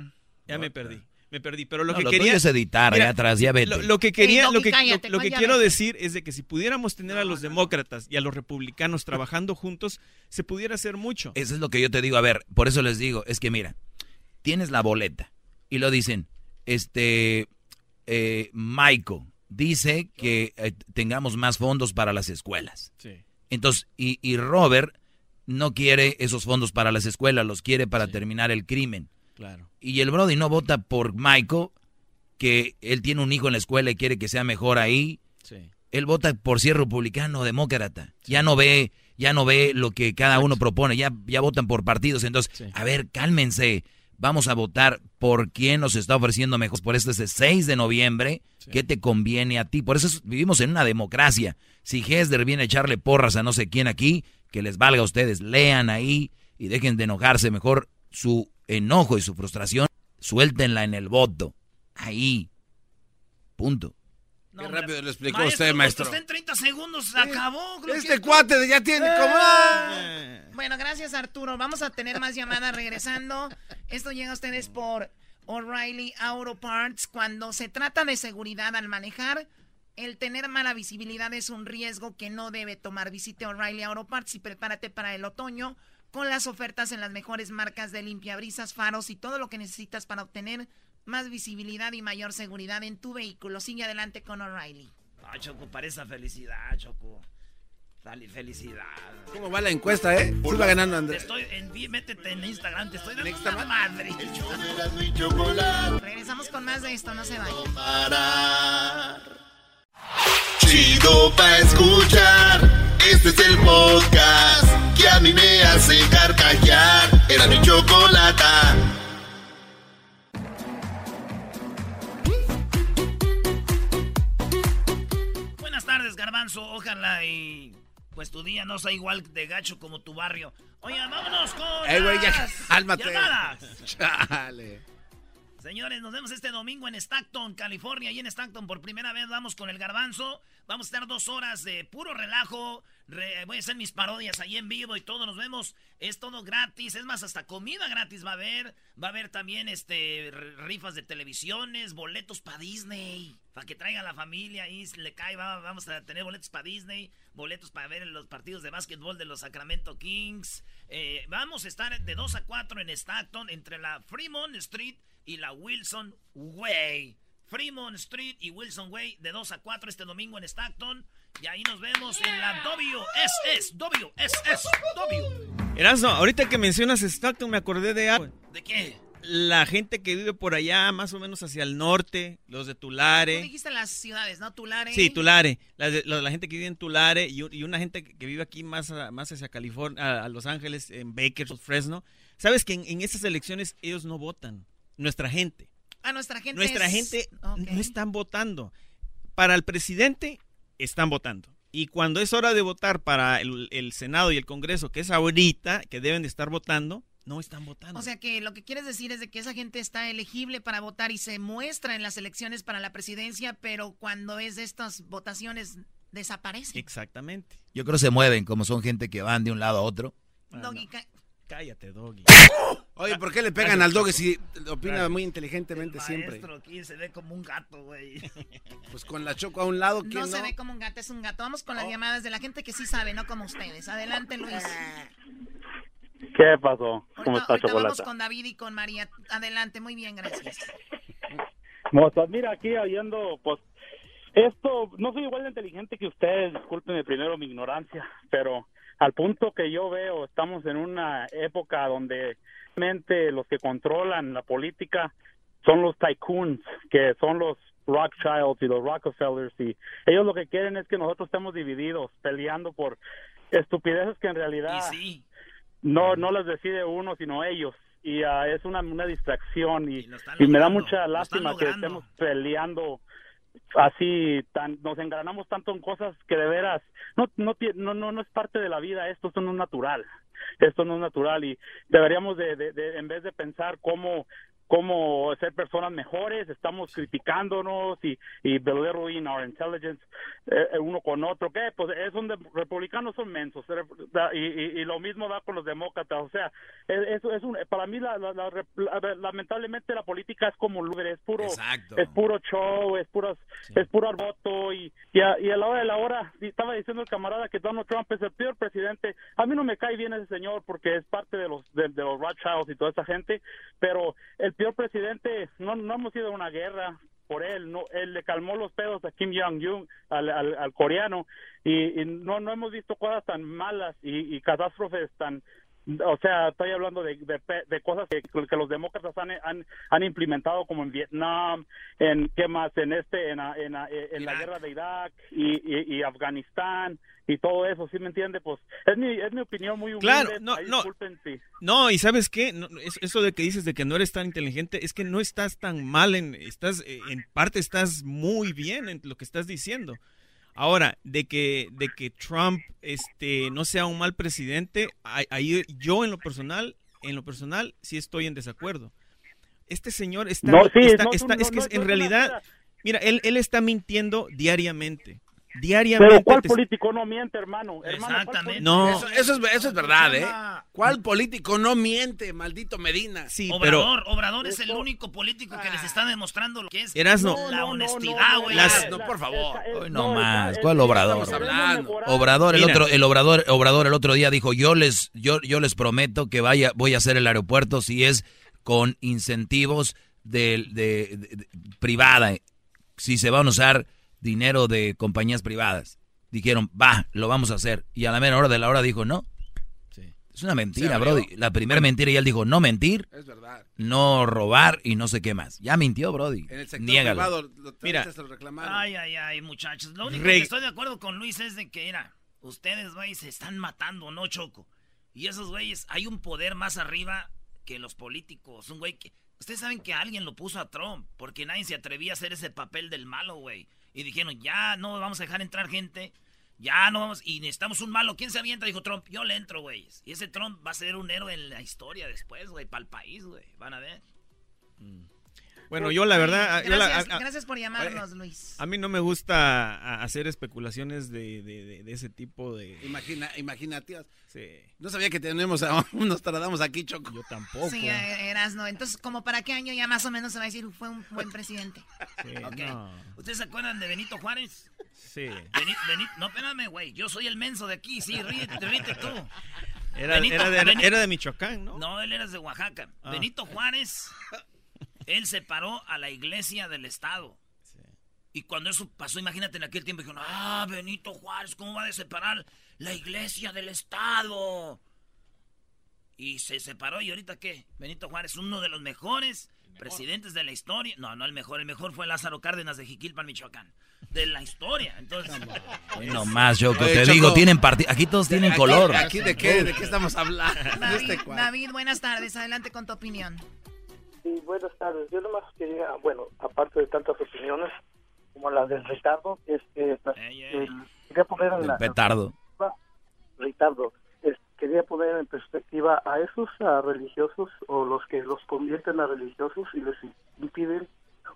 ya me perdí, me perdí. Pero lo No, que lo quería es editar, Mira, allá atrás, ya vete. Lo, lo que quería, lo que, lo- cállate, lo que quiero vete. decir es de que si pudiéramos tener a los demócratas y a los republicanos trabajando juntos, se pudiera hacer mucho. Eso es lo que yo te digo. A ver, por eso les digo, es que mira, tienes la boleta y lo dicen, este, eh, Michael dice que eh, tengamos más fondos para las escuelas. Sí. Entonces, y, y Robert no quiere esos fondos para las escuelas, los quiere para terminar el crimen. Claro. Y el Brody no vota por Michael, que él tiene un hijo en la escuela y quiere que sea mejor ahí. Sí. Él vota por si es republicano o demócrata. Ya no ve, ya no ve lo que cada uno propone, ya, ya votan por partidos. Entonces, a ver, cálmense. Vamos a votar por quién nos está ofreciendo mejor. Por eso es el 6 de noviembre. ¿Qué te conviene a ti? Por eso es- vivimos en una democracia. Si Hesder viene a echarle porras a no sé quién aquí, que les valga a ustedes. Lean ahí y dejen de enojarse. Mejor su enojo y su frustración, suéltenla en el voto. Ahí. Punto. Qué rápido lo explicó Maestro, usted, maestro. Usted en 30 segundos se acabó. creo Este que- cuate ya tiene como... Eh, Bueno, gracias Arturo. Vamos a tener más llamadas regresando. Esto llega a ustedes por O'Reilly Auto Parts. Cuando se trata de seguridad al manejar, el tener mala visibilidad es un riesgo que no debe tomar. Visite O'Reilly Auto Parts y prepárate para el otoño con las ofertas en las mejores marcas de limpiabrisas, faros y todo lo que necesitas para obtener más visibilidad y mayor seguridad en tu vehículo. Sigue adelante con O'Reilly. Ay, Choco, para esa felicidad, Choco. Dale, felicidad. ¿Cómo va la encuesta, eh? Sí va ganando Andrés. estoy en, métete en Instagram, te estoy dando una madre. Regresamos con más de esto, no se vayan. Chido pa' escuchar. Este es el podcast que a mí me hace carcajear. Era mi chocolata. Buenas tardes, Garbanzo. Ojalá y pues tu día no sea igual de gacho como tu barrio. Oye, vámonos con Ey, güey, cálmate. llamadas. Chale. Señores, nos vemos este domingo en Stockton, California. Y en Stockton por primera vez vamos con el garbanzo. Vamos a estar dos horas de puro relajo. voy a hacer mis parodias ahí en vivo y todo. Nos vemos. Es todo gratis. Es más, hasta comida gratis va a haber. Va a haber también este rifas de televisiones, boletos para Disney. Para que traiga la familia y le cae. vamos a tener boletos para Disney. Boletos para ver los partidos de básquetbol de los Sacramento Kings. Eh, vamos a estar de 2 a 4 en Stockton entre la Fremont Street y la Wilson Way. Fremont Street y Wilson Way de 2 a 4 este domingo en Stockton. Y ahí nos vemos en la WSS. WSS. W. Erasmo, ahorita que mencionas Stockton me acordé de algo. ¿De qué? La gente que vive por allá, más o menos hacia el norte, los de Tulare. Tú dijiste las ciudades, ¿no? Tulare. Sí, Tulare. La, la, gente que vive en Tulare y, y, una gente que vive aquí más, más hacia California, a, Los Ángeles, en Bakersfield, Fresno. Sabes que en, en esas elecciones ellos no votan nuestra gente. A nuestra gente. Nuestra gente no están votando. Para el presidente están votando. Y cuando es hora de votar para el, Senado y el Congreso, que es ahorita, que deben de estar votando, no están votando. O sea que lo que quieres decir es de que esa gente está elegible para votar y se muestra en las elecciones para la presidencia, pero cuando es de estas votaciones desaparece. Exactamente. Yo creo que se mueven, como son gente que van de un lado a otro. Cállate, Doggy. Oye, ¿por qué le pegan al Doggy si opina muy inteligentemente el siempre? aquí se ve como un gato, güey. Pues con la choco a un lado, ¿quién no? No se ve como un gato, es un gato. Vamos con las oh. llamadas de la gente que sí sabe, no como ustedes. Adelante, Luis. ¿Qué pasó? ¿Cómo está, Chocolata? Vamos con David y con María. Adelante, muy bien, gracias. Pues mira, aquí oyendo, pues, esto, no soy igual de inteligente que ustedes, discúlpenme primero mi ignorancia, pero al punto que yo veo, estamos en una época donde los que controlan la política son los tycoons, que son los Rothschilds y los Rockefellers y ellos lo que quieren es que nosotros estemos divididos, peleando por estupideces que en realidad no no las decide uno sino ellos. Y ah, es una, una distracción y, y me da mucha lástima que estemos peleando así tan nos engranamos tanto en cosas que de veras no no no no, es parte de la vida esto, esto no es natural esto no es natural y deberíamos de, de en vez de pensar cómo cómo ser personas mejores, estamos criticándonos y, y belittling our intelligence eh, uno con otro, ¿qué? Pues es donde republicanos son mensos y, y, lo mismo da con los demócratas, o sea, eso es un, para mí la, lamentablemente la política es como es puro es puro show, es puro es puro voto y, y a, y a la hora de la hora estaba diciendo el camarada que Donald Trump es el peor presidente, a mí no me cae bien ese señor porque es parte de los de, de los Rothschilds y toda esa gente, pero el señor presidente, no, no hemos ido a una guerra por él, no, él le calmó los pedos a Kim Jong-un, al, al, coreano, y, no, no hemos visto cosas tan malas y, y catástrofes tan, o sea, estoy hablando de, de, cosas que, que, los demócratas han, han, han, implementado como en Vietnam, en qué más, en este, en, en, en la guerra de Irak y, y, Afganistán y todo eso, ¿sí me entiende? Pues es mi, es mi opinión muy humilde. Claro, no, no. No, y ¿sabes qué? eso de que dices de que no eres tan inteligente, es que no estás tan mal en, estás, en parte estás muy bien en lo que estás diciendo. Ahora, de que, de que Trump este, no sea un mal presidente, ahí yo en lo personal, en lo personal, sí estoy en desacuerdo. Este señor está, está, es que en realidad, mira, él, él está mintiendo diariamente diariamente. Pero ¿cuál político no miente, hermano? Exactamente. no. Eso, es, eso es verdad, ¿eh? ¿Cuál político no miente, maldito Medina? Sí, Obrador, Obrador es el único político que les está demostrando lo que es la honestidad, güey. No, por favor. no más. ¿Cuál Obrador? Obrador, el otro, el Obrador, Obrador el otro día dijo, yo les, yo, yo les prometo que vaya, voy a hacer el aeropuerto si es con incentivos de, de privada. Si se van a usar dinero de compañías privadas. Dijeron, va, lo vamos a hacer. Y a la mera hora de la hora dijo, no. Es una mentira, Brody. La primera mentira y él dijo, no mentir, es verdad. no robar y no sé qué más. Ya mintió, Brody. En el sector privado Mira. Ay, ay, ay, muchachos. Lo único que estoy de acuerdo con Luis es de que, era, ustedes, güey, se están matando, ¿no, Choco? Y esos güeyes, hay un poder más arriba que los políticos. Un güey que... Ustedes saben que alguien lo puso a Trump porque nadie se atrevía a hacer ese papel del malo, güey. Y dijeron, ya no vamos a dejar entrar gente. Ya no vamos. Y necesitamos un malo. ¿Quién se avienta? Dijo Trump. Yo le entro, güey. Y ese Trump va a ser un héroe en la historia después, güey. Para el país, güey. Van a ver. Mm. Bueno, yo la verdad... yo la- Gracias, a- a- gracias por llamarnos, Luis. A mí no me gusta hacer especulaciones de, de- de- de ese tipo de... Imagina, imaginativas. Sí. No sabía que tenemos a unos tardamos aquí, Choco. Yo tampoco. Sí, eh, Erasno. Entonces, ¿como para qué año ya más o menos se va a decir fue un buen presidente? Ok. ¿Ustedes se acuerdan de Benito Juárez? Sí. Beni- Beni- no, espérame, güey. Yo soy el menso de aquí. Sí, ríete, ríete tú. Era, era de, Beni- era de Michoacán, ¿no? No, él era de Oaxaca. Ah. Benito Juárez, él separó a la iglesia del Estado. Y cuando eso pasó, imagínate en aquel tiempo, dijeron, ah, Benito Juárez, ¿cómo va a separar la iglesia del Estado? Y se separó, ¿y ahorita qué? Benito Juárez, uno de los mejores presidentes de la historia. No, no el mejor, el mejor fue Lázaro Cárdenas de Jiquilpan, Michoacán. De la historia, entonces... No más, Oye, te Choco. digo, tienen parti- aquí todos tienen Aquí- color. Aquí de qué, de qué estamos hablando. David, este. David, buenas tardes. Adelante con tu opinión. Sí, buenas tardes. Yo nomás quería, bueno, aparte de tantas opiniones como la del Ricardo, este, eh, quería poner en la... Petardo. Ricardo, es- quería poner en perspectiva a esos ah, religiosos o los que los convierten a religiosos y les impiden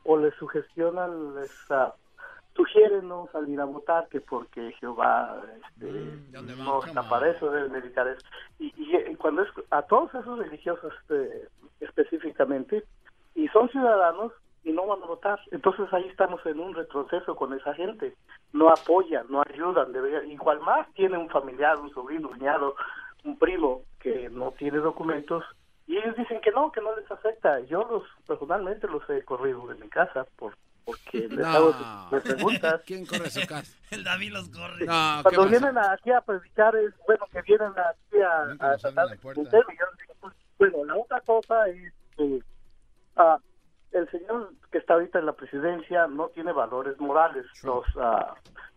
o les sugestionan, les ah, sugieren no salir a votar que porque Jehová este, no está para eso, deben dedicar eso. Y, y, cuando es a todos esos religiosos este, específicamente, y son ciudadanos y no van a votar, entonces ahí estamos en un retroceso con esa gente. No apoyan, no ayudan, debería, igual más tiene un familiar, un sobrino, un cuñado, un primo que no tiene documentos y ellos dicen que no, que no les afecta. Yo los personalmente los he corrido de mi casa por porque les No. hago de preguntas. ¿Quién corre su casa? El David los corre. No, ¿qué Cuando vienen aquí a predicar es bueno que vienen aquí a, a tratar de. Yo les digo, pues, bueno, la otra cosa es que ah, el señor que está ahorita en la presidencia no tiene valores morales. Los, ah,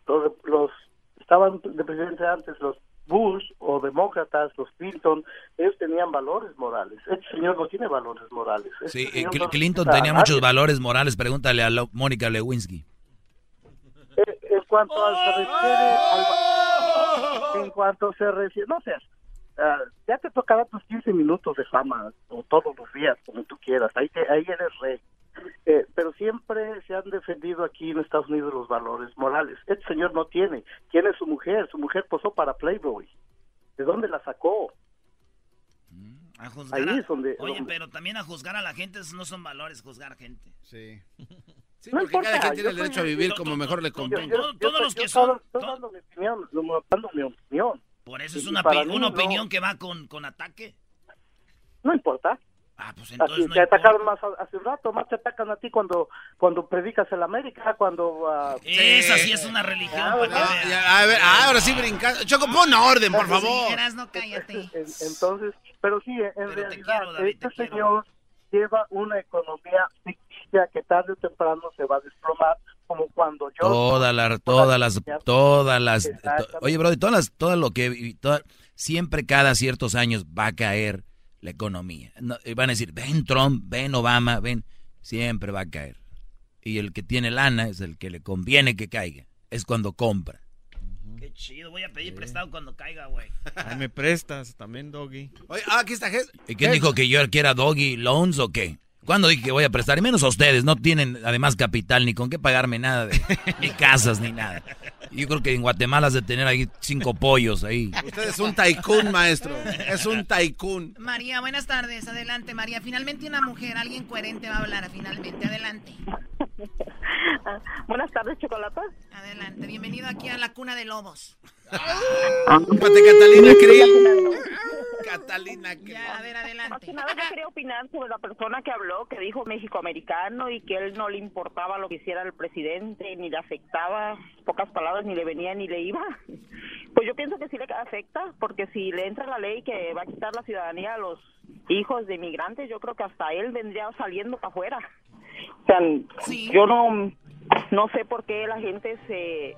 los, los estaban de presidente antes los Bush o demócratas, los Clinton, ellos tenían valores morales. Este señor no tiene valores morales. Este Sí, eh, señor Cl- no Clinton tenía nadie. muchos valores morales. Pregúntale a Mónica Lewinsky. En, en cuanto se refiere al- en cuanto se refiere, no sé, ah, ya te tocará tus 15 minutos de fama o todos los días, como tú quieras, ahí, te- ahí eres rey. Eh, pero siempre se han defendido aquí en Estados Unidos los valores morales. Este señor no tiene. Tiene su mujer. Su mujer posó para Playboy. ¿De dónde la sacó? A juzgar Ahí a- es donde- Oye, donde- pero también a juzgar a la gente, esos no son valores, juzgar gente. Sí. Sí, No porque cada importa, quien tiene el derecho a vivir yo- como mejor le convenga. todos yo- los que yo son- Estoy dando mi opinión. dando mi opinión. Por eso es una, una no- opinión que va con, con ataque. No importa. Ah, pues Así entonces no te atacaron más hace un rato, más te atacan a ti cuando cuando predicas en América, cuando... ah, Esa sí es una religión, Ah, para que ah, veas. Ya, a ver, ah, ahora sí brincando. Choco, pon orden, por favor. Erasno, cállate. En- Entonces, pero sí, en Pero realidad, quiero, David, te este señor lleva una economía ficticia que tarde o temprano se va a desplomar, como cuando yo... Todas las, todas las, todas las. to- oye, bro, todas las, todo lo que, toda- siempre cada ciertos años va a caer la economía. No, y van a decir, ven Trump, ven Obama, ven, siempre va a caer. Y el que tiene lana es el que le conviene que caiga. Es cuando compra. Qué chido, voy a pedir prestado cuando caiga, güey. Ay, me prestas también, Doggy. Oye, ah, aquí está Jes- ¿Y quién dijo que yo quiera Doggy Loans o qué? ¿Cuándo dije que voy a prestar? Y menos a ustedes, no tienen además capital ni con qué pagarme nada, de, ni casas ni nada. Yo creo que en Guatemala has de tener ahí cinco pollos ahí. Usted es un tycoon, maestro. Es un tycoon. María, buenas tardes. Adelante, María. Finalmente una mujer, alguien coherente va a hablar. Finalmente, adelante. Buenas tardes, Chocolata. Adelante. Bienvenido aquí a la cuna de lobos. Pate Catalina Krill. Catalina Krill. Ya, a ver, adelante. Más que nada yo quería opinar sobre la persona que habló, que dijo México-americano y que él no le importaba lo que hiciera el presidente, ni le afectaba, pocas palabras, ni le venía ni le iba. Pues yo pienso que sí le afecta, porque si le entra la ley que va a quitar la ciudadanía a los hijos de inmigrantes, yo creo que hasta él vendría saliendo para afuera. O sea, yo no, no sé por qué la gente se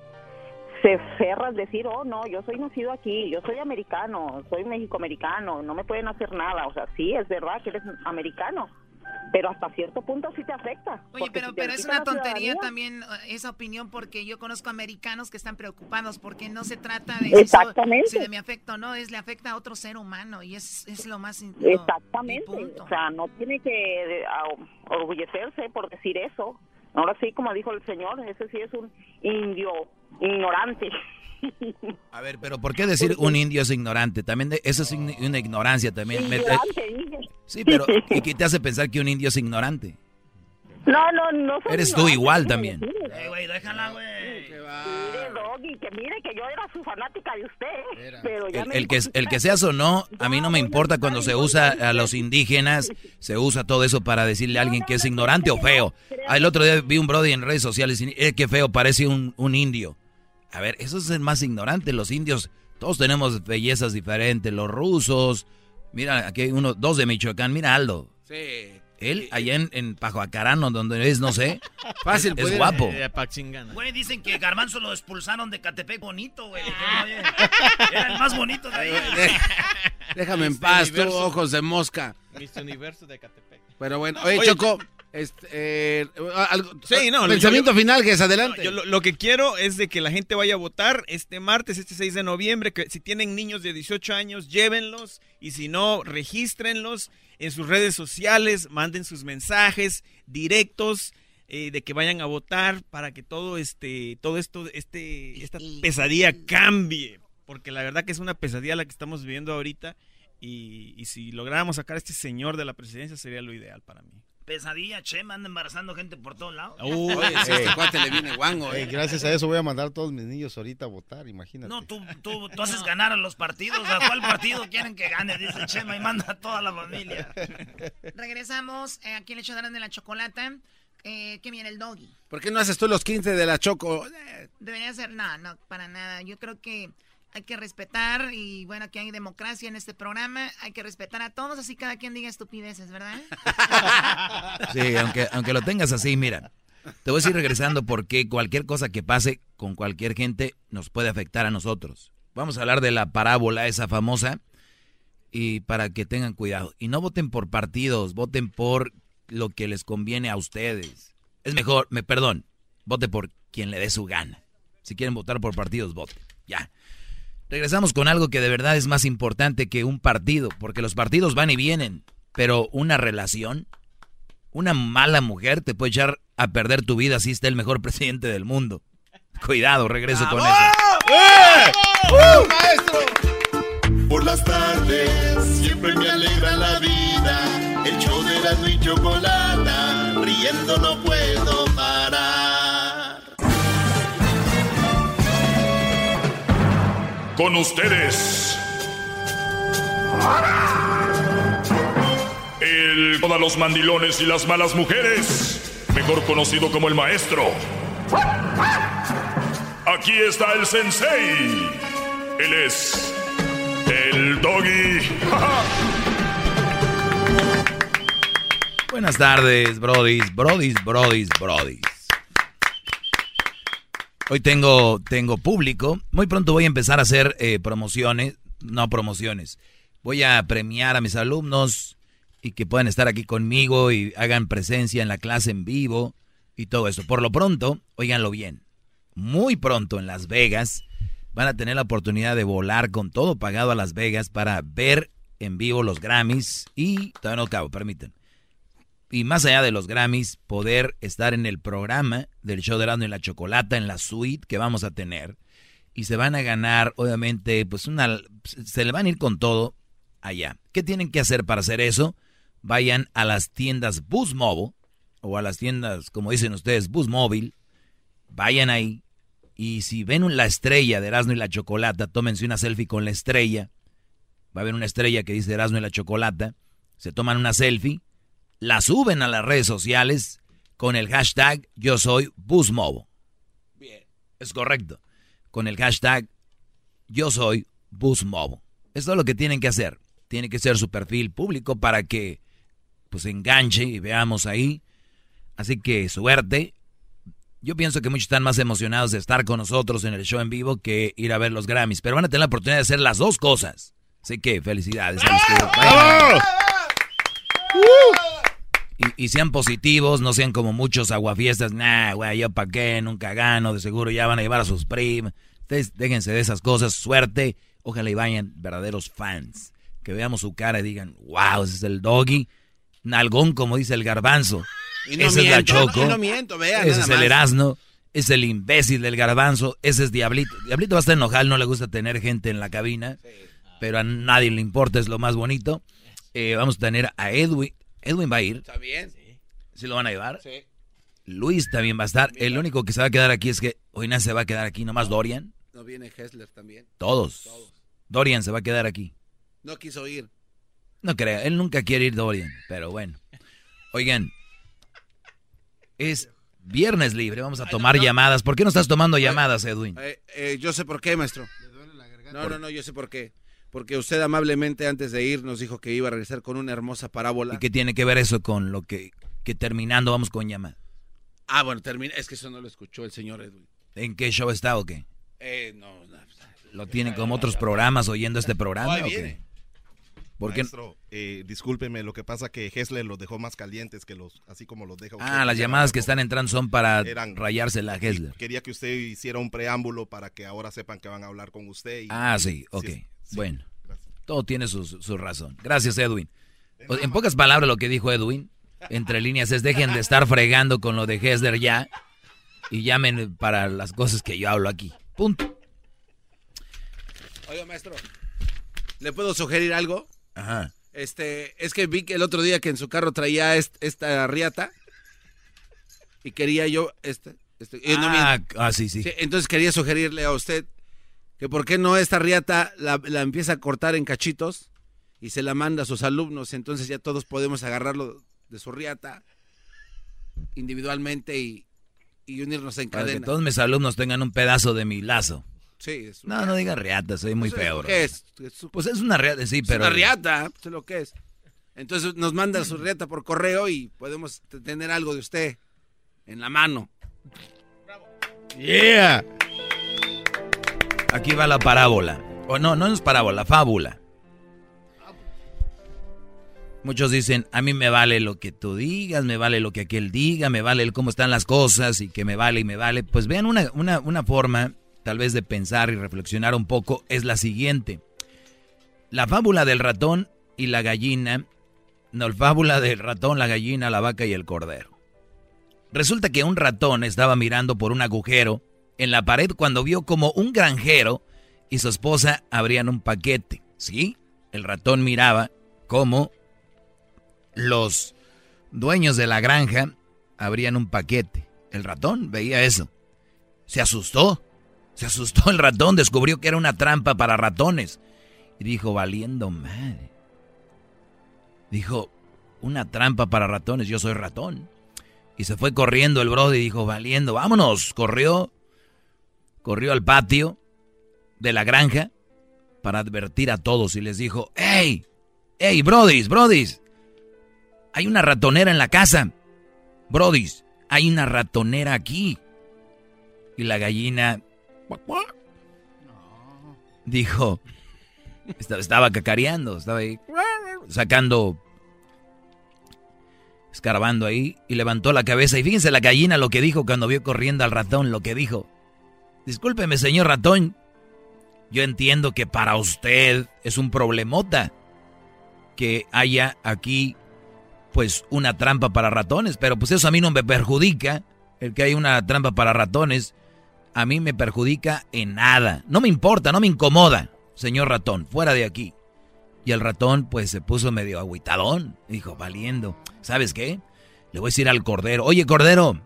se cerra al decir, oh, no, yo soy nacido aquí, yo soy americano, soy mexicoamericano, no me pueden hacer nada. O sea, sí, es verdad que eres americano, pero hasta cierto punto sí te afecta. Oye, pero, si pero es una tontería también eh, esa opinión porque yo conozco americanos que están preocupados porque no se trata de Exactamente. si de mi afecto no, es le afecta a otro ser humano y es, es lo más... Exactamente. O sea, no tiene que eh, orgullecerse por decir eso. Ahora sí, como dijo el señor, ese sí es un indio ignorante. A ver, pero ¿por qué decir un indio es ignorante? También de- eso es una ignorancia también. Ignorante, sí, pero ¿y qué te hace pensar que un indio es ignorante? No, no, no. soy Eres tú igual también. Eh, güey, déjala, güey. Mire, Doggy, que mire que yo era su fanática de usted, pero ya El, me el que, el que seas o no, a mí no me importa cuando se usa a los indígenas, se usa todo eso para decirle a alguien que es ignorante o feo. Ah, El otro día vi un brody en redes sociales y eh, qué feo, parece un, un indio. A ver, eso es el más ignorante. Los indios, todos tenemos bellezas diferentes. Los rusos, mira, aquí hay uno, dos de Michoacán, mira Aldo. Sí. Él, allá en, en Pajoacarano, donde es, no sé. Fácil, es guapo. Eh. Güey, dicen que Garbanzo lo expulsaron de Catepec bonito, güey. Oye, Era el más bonito de ahí. Déjame en Mister paz, tú, ojos de mosca. Miss Universo de Catepec. Pero bueno, oye, Oye, Choco, este, eh, algo- Sí, no, pensamiento yo- final, que es adelante. Yo lo, lo que quiero es de que la gente vaya a votar este martes, este 6 de noviembre, que si tienen niños de 18 años, llévenlos y si no, regístrenlos en sus redes sociales, manden sus mensajes directos eh, de que vayan a votar para que todo este todo esto este esta pesadilla cambie, porque la verdad que es una pesadilla la que estamos viviendo ahorita y, y si lográramos sacar a este señor de la presidencia sería lo ideal para mí. Pesadilla, che, anda embarazando gente por todos lados. Uh, Oye, si este cuate le viene guango, Eh, eh. gracias a eso voy a mandar a todos mis niños ahorita a votar, imagínate. No, tú, tú, tú haces ganar a los partidos. ¿A cuál partido quieren que gane? Dice Chema y manda a toda la familia. Regresamos eh, aquí en el hecho de la chocolata. Eh, ¿Qué viene el doggy? ¿Por qué no haces tú los 15 de la Choco? Debería ser, no, no, para nada. Yo creo que hay que respetar y bueno, aquí hay democracia en este programa. Hay que respetar a todos, así cada quien diga estupideces, ¿verdad? Sí, aunque, aunque lo tengas así, mira. Te voy a ir regresando porque cualquier cosa que pase con cualquier gente nos puede afectar a nosotros. Vamos a hablar de la parábola esa famosa y para que tengan cuidado. Y no voten por partidos, voten por lo que les conviene a ustedes. Es mejor, me perdón, vote por quien le dé su gana. Si quieren votar por partidos, voten. Ya. Regresamos con algo que de verdad es más importante que un partido, porque los partidos van y vienen, pero una relación, una mala mujer te puede echar a perder tu vida si está el mejor presidente del mundo. Cuidado, regreso con eso. Por las tardes siempre me alegra la vida. El show de la y chocolata, riendo no puedo Con ustedes. El todos los mandilones y las malas mujeres, mejor conocido como el maestro. Aquí está el sensei. Él es el doggy. Buenas tardes, brodis, brodis, brodis, brodis. Hoy tengo, tengo público. Muy pronto voy a empezar a hacer eh, promociones, no promociones. Voy a premiar a mis alumnos y que puedan estar aquí conmigo y hagan presencia en la clase en vivo y todo eso. Por lo pronto, óiganlo bien. Muy pronto en Las Vegas van a tener la oportunidad de volar con todo pagado a Las Vegas para ver en vivo los Grammys y todavía no acabo, permítanme y más allá de los Grammys, poder estar en el programa del show de Erasmo y la Chocolata, en la suite que vamos a tener. Y se van a ganar, obviamente, pues una... Se le van a ir con todo allá. ¿Qué tienen que hacer para hacer eso? Vayan a las tiendas Bus Mobile, o a las tiendas, como dicen ustedes, Bus Móvil. Vayan ahí. Y si ven la estrella de Erasmo y la Chocolata, tómense una selfie con la estrella. Va a haber una estrella que dice Erasmo y la Chocolata. Se toman una selfie la suben a las redes sociales con el hashtag yo soy Busmovo. Bien. Es correcto. Con el hashtag yo soy. Esto es lo que tienen que hacer. Tiene que ser su perfil público para que pues enganche y veamos ahí. Así que suerte. Yo pienso que muchos están más emocionados de estar con nosotros en el show en vivo que ir a ver los Grammys, pero van a tener la oportunidad de hacer las dos cosas. Así que felicidades a los que Y, sean positivos, no sean como muchos aguafiestas. Nah, güey, yo pa' qué, nunca gano, de seguro ya van a llevar a sus primas. Ustedes déjense de esas cosas, suerte. Ojalá y vayan verdaderos fans. Que veamos su cara y digan, wow, ese es el doggy. Nalgón, como dice el garbanzo. ese es la Choco. No, miento, vean, ese es el Erasno. Es el imbécil del garbanzo. Ese es Diablito. Diablito va a estar enojado, no le gusta tener gente en la cabina. Pero a nadie le importa, es lo más bonito. Eh, vamos a tener a Edwin. Edwin va a ir. Está bien. Sí. ¿Sí lo van a llevar? Sí. Luis también va a estar. El único que se va a quedar aquí es que hoy nadie se va a quedar aquí, nomás Dorian. No viene Hessler también. Todos. Dorian se va a quedar aquí. No quiso ir. No creo, él nunca quiere ir Dorian, pero bueno. Oigan, es viernes libre, vamos a tomar llamadas. ¿Por qué no estás tomando llamadas, Edwin? Eh, eh, yo sé por qué, maestro. No, no, no, yo sé por qué. Porque usted amablemente antes de ir nos dijo que iba a regresar con una hermosa parábola. ¿Y qué tiene que ver eso con lo que, que terminando vamos con llamadas? Ah, bueno, termina. Es que eso no lo escuchó el señor Edwin. ¿En qué show está o qué? Eh, no, ¿Lo tienen como otros programas oyendo este programa o qué? Maestro, eh, discúlpeme, lo que pasa que Hessler los dejó más calientes que los, así como los deja Ah, las llamadas que están entrando son para rayarse la Hessler. Quería que usted hiciera un preámbulo para que ahora sepan que van a hablar con usted. ah, sí, ok. Bueno, todo tiene su, razón. Gracias, Edwin. En pocas palabras, lo que dijo Edwin, entre líneas, es dejen de estar fregando con lo de Hessler ya y llamen para las cosas que yo hablo aquí. Punto. Oiga, maestro, ¿le puedo sugerir algo? Ajá. Este, es que vi que el otro día que en su carro traía esta riata y quería yo este, este ah, ah sí, sí, Entonces quería sugerirle a usted que por qué no esta riata la, empieza a cortar en cachitos y se la manda a sus alumnos, entonces ya todos podemos agarrarlo de su riata individualmente y, unirnos en cadena. Para que todos mis alumnos tengan un pedazo de mi lazo. Sí, es No, no diga riata, soy muy feo. ¿Qué es? Pues es una riata, sí, pero... Es una riata, sé lo que es. Entonces nos manda su riata por correo y podemos tener algo de usted en la mano. Yeah. Aquí va la parábola. O no, no es parábola, fábula. Muchos dicen, a mí me vale lo que tú digas, me vale lo que aquel diga, me vale cómo están las cosas y que me vale y me vale. Pues vean una, una, una forma tal vez de pensar y reflexionar un poco, es la siguiente. La fábula del ratón y la gallina, no, la fábula del ratón, la gallina, la vaca y el cordero. Resulta que un ratón estaba mirando por un agujero en la pared cuando vio como un granjero y su esposa abrían un paquete. ¿Sí? El ratón miraba cómo los dueños de la granja abrían un paquete. El ratón veía eso. Se asustó se asustó el ratón, descubrió que era una trampa para ratones. Y dijo, valiendo madre. Dijo, una trampa para ratones, yo soy ratón. Y se fue corriendo el brody y dijo, valiendo, vámonos. Corrió, corrió al patio de la granja para advertir a todos y les dijo, ¡Ey! ¡Ey, brodis, brodis! Hay una ratonera en la casa. Brodis, hay una ratonera aquí. Y la gallina Dijo, estaba cacareando, estaba ahí sacando, escarbando ahí y levantó la cabeza. Y fíjense la gallina lo que dijo cuando vio corriendo al ratón, lo que dijo. Discúlpeme, señor ratón, yo entiendo que para usted es un problemota que haya aquí pues una trampa para ratones, pero pues eso a mí no me perjudica el que haya una trampa para ratones a mí me perjudica en nada. No me importa, no me incomoda, señor ratón, fuera de aquí. Y el ratón pues se puso medio agüitadón, dijo, valiendo. ¿Sabes qué? Le voy a decir al cordero, oye cordero,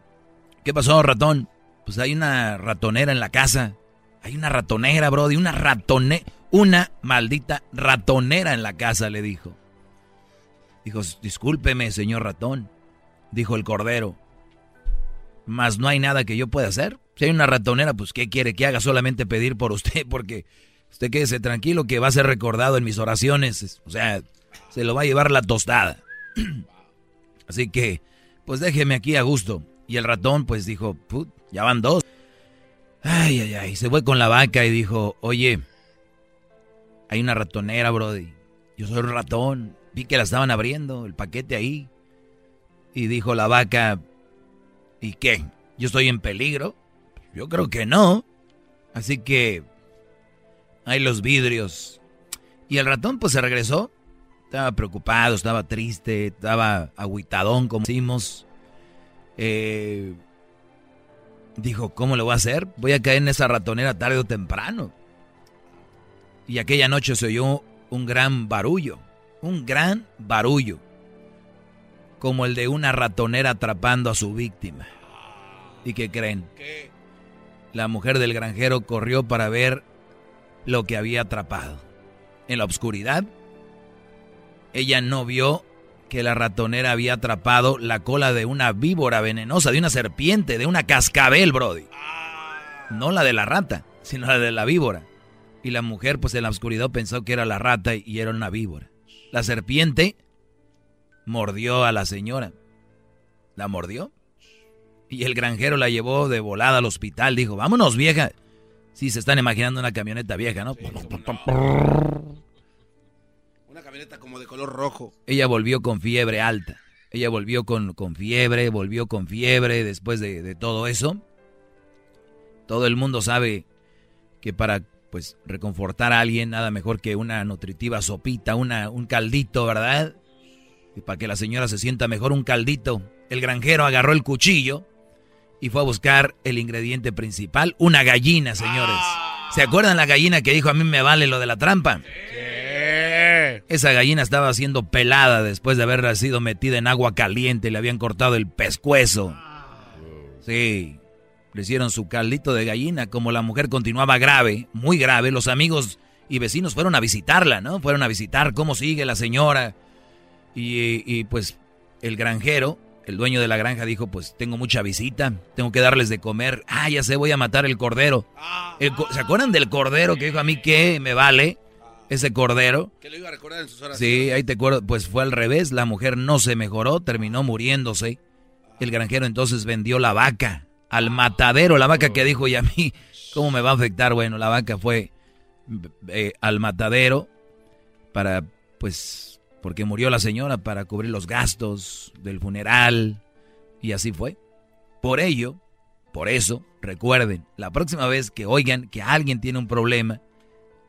¿qué pasó ratón? Pues hay una ratonera en la casa. Hay una ratonera, brody, una ratonera, una maldita ratonera en la casa, le dijo. Dijo, discúlpeme, señor ratón, dijo el cordero. Mas no hay nada que yo pueda hacer. Si hay una ratonera, pues ¿qué quiere que haga? Solamente pedir por usted, porque usted quédese tranquilo que va a ser recordado en mis oraciones. O sea, se lo va a llevar la tostada. Así que, pues déjeme aquí a gusto. Y el ratón, pues dijo, Put, ya van dos. Ay, ay, ay. Se fue con la vaca y dijo, oye, hay una ratonera, Brody. Yo soy un ratón. Vi que la estaban abriendo, el paquete ahí. Y dijo la vaca, ¿y qué? ¿Yo estoy en peligro? Yo creo que no. Así que hay los vidrios. Y el ratón pues se regresó. Estaba preocupado, estaba triste, estaba aguitadón, como decimos. Eh, dijo, ¿cómo lo voy a hacer? Voy a caer en esa ratonera tarde o temprano. Y aquella noche se oyó un gran barullo, un gran barullo, como el de una ratonera atrapando a su víctima. ¿Y qué creen? La mujer del granjero corrió para ver lo que había atrapado. En la oscuridad, ella no vio que la ratonera había atrapado la cola de una víbora venenosa, de una serpiente, de una cascabel, Brody. No la de la rata, sino la de la víbora. Y la mujer, pues en la oscuridad pensó que era la rata y era una víbora. La serpiente mordió a la señora. ¿La mordió? Y el granjero la llevó de volada al hospital. Dijo, vámonos, vieja. Sí, se están imaginando una camioneta vieja, ¿no? Camioneta como de color rojo. Ella volvió con fiebre alta. Ella volvió con, con fiebre, volvió con fiebre después de, de, todo eso. Todo el mundo sabe que para pues reconfortar a alguien nada mejor que una nutritiva sopita, una, un caldito, ¿verdad? Y para que la señora se sienta mejor un caldito. El granjero agarró el cuchillo y fue a buscar el ingrediente principal, una gallina, señores. ¿Se acuerdan la gallina que dijo a mí me vale lo de la trampa? Esa gallina estaba siendo pelada después de haber sido metida en agua caliente le habían cortado el pescuezo. Sí, le hicieron su caldito de gallina. Como la mujer continuaba grave, muy grave, los amigos y vecinos fueron a visitarla, ¿no? Fueron a visitar cómo sigue la señora. Y, pues el granjero, el dueño de la granja dijo, pues tengo mucha visita, tengo que darles de comer. Ah, ya sé, voy a matar el cordero. ¿Se acuerdan del cordero que dijo a mí que me vale? Ese cordero. Que lo iba a recordar en sus horas. Sí, ahí te acuerdo. Pues fue al revés. La mujer no se mejoró, terminó muriéndose. El granjero entonces vendió la vaca al matadero. La vaca que dijo, y a mí, ¿cómo me va a afectar? Bueno, la vaca fue eh, al matadero para, pues, porque murió la señora, para cubrir los gastos del funeral. Y así fue. Por ello, por eso, recuerden, la próxima vez que oigan que alguien tiene un problema,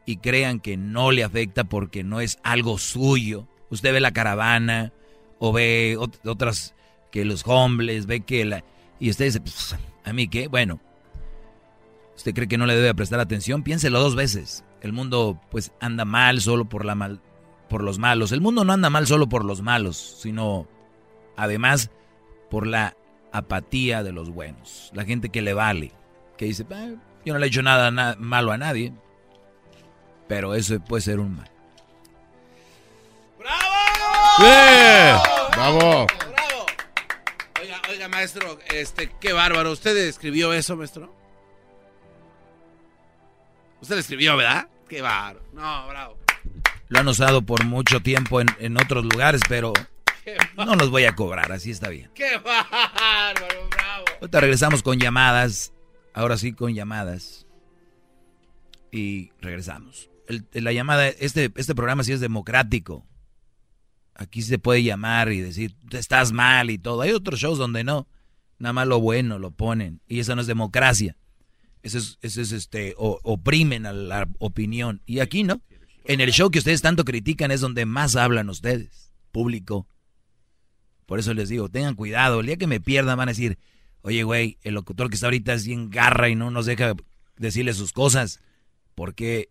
y crean que no le afecta porque no es algo suyo. Usted ve la caravana o ve ot- otras que los hombres, ve que la... Y usted dice, "Pues, ¿a mí qué? Bueno, usted cree que no le debe prestar atención, piénselo dos veces. El mundo pues anda mal solo por la mal por los malos. El mundo no anda mal solo por los malos, sino además por la apatía de los buenos. La gente que le vale, que dice, "Ah, yo no le he hecho nada na- malo a nadie. Pero eso puede ser un mal. ¡Bravo! Oiga, oiga, maestro, este, qué bárbaro. ¿Usted escribió eso, maestro? Usted lo escribió, ¿verdad? Qué bárbaro. No, bravo. Lo han usado por mucho tiempo en, en otros lugares, pero no los voy a cobrar, así está bien. ¡Qué bárbaro, bravo! Ahorita regresamos con llamadas. Ahora sí con llamadas. Y regresamos. El- la llamada, este, este programa sí es democrático. Aquí se puede llamar y decir, "Tú estás mal y todo. Hay otros shows donde no. Nada más lo bueno lo ponen. Y eso no es democracia. Eso es, eso es este, oprimen a la opinión. Y aquí no. En el show que ustedes tanto critican es donde más hablan ustedes, público. Por eso les digo, tengan cuidado. El día que me pierdan van a decir, oye, güey, el locutor que está ahorita es bien garra y no nos deja decirle sus cosas. Porque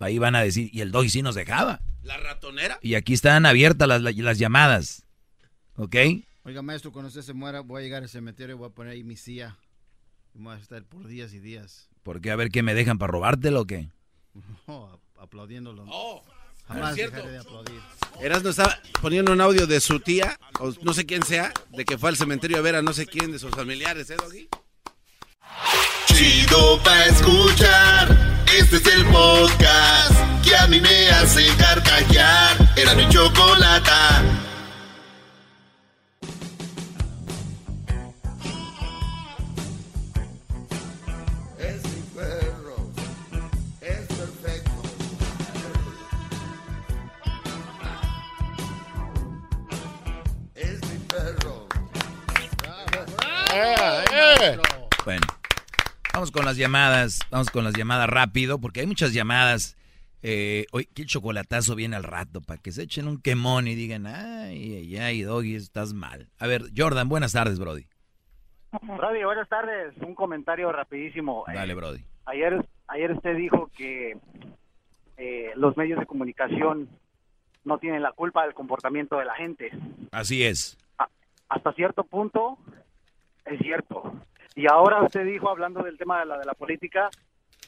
ahí van a decir, y el doggy sí nos dejaba. ¿La ratonera? Y aquí están abiertas las, las llamadas. ¿Ok? Oiga, maestro, cuando usted se muera, voy a llegar al cementerio y voy a poner ahí mi silla. Y voy a estar por días y días. ¿Por qué? A ver qué me dejan para robártelo o qué. Oh, aplaudiéndolo. Oh, Jamás dejaré de aplaudir. Erasmo estaba poniendo un audio de su tía, o no sé quién sea, de que fue al cementerio a ver a no sé quién de sus familiares, ¿eh, Doggy? Chido pa' escuchar. Este es el podcast que a mí me hace carcajear. Era mi chocolate. Es mi perro. Es perfecto. Es mi perro. Eh, eh. Bueno vamos con las llamadas, vamos con las llamadas rápido, porque hay muchas llamadas. Eh, hoy, qué chocolatazo viene al rato, para que se echen un quemón y digan, ay, ay, ay, Doggy, estás mal. A ver, Jordan, buenas tardes, Brody. Brody, buenas tardes. Un comentario rapidísimo. Dale, Eh, Brody. ayer, ayer usted dijo que eh, los medios de comunicación no tienen la culpa del comportamiento de la gente. Así es. Hasta cierto punto es cierto. Y ahora usted dijo, hablando del tema de la, de la política,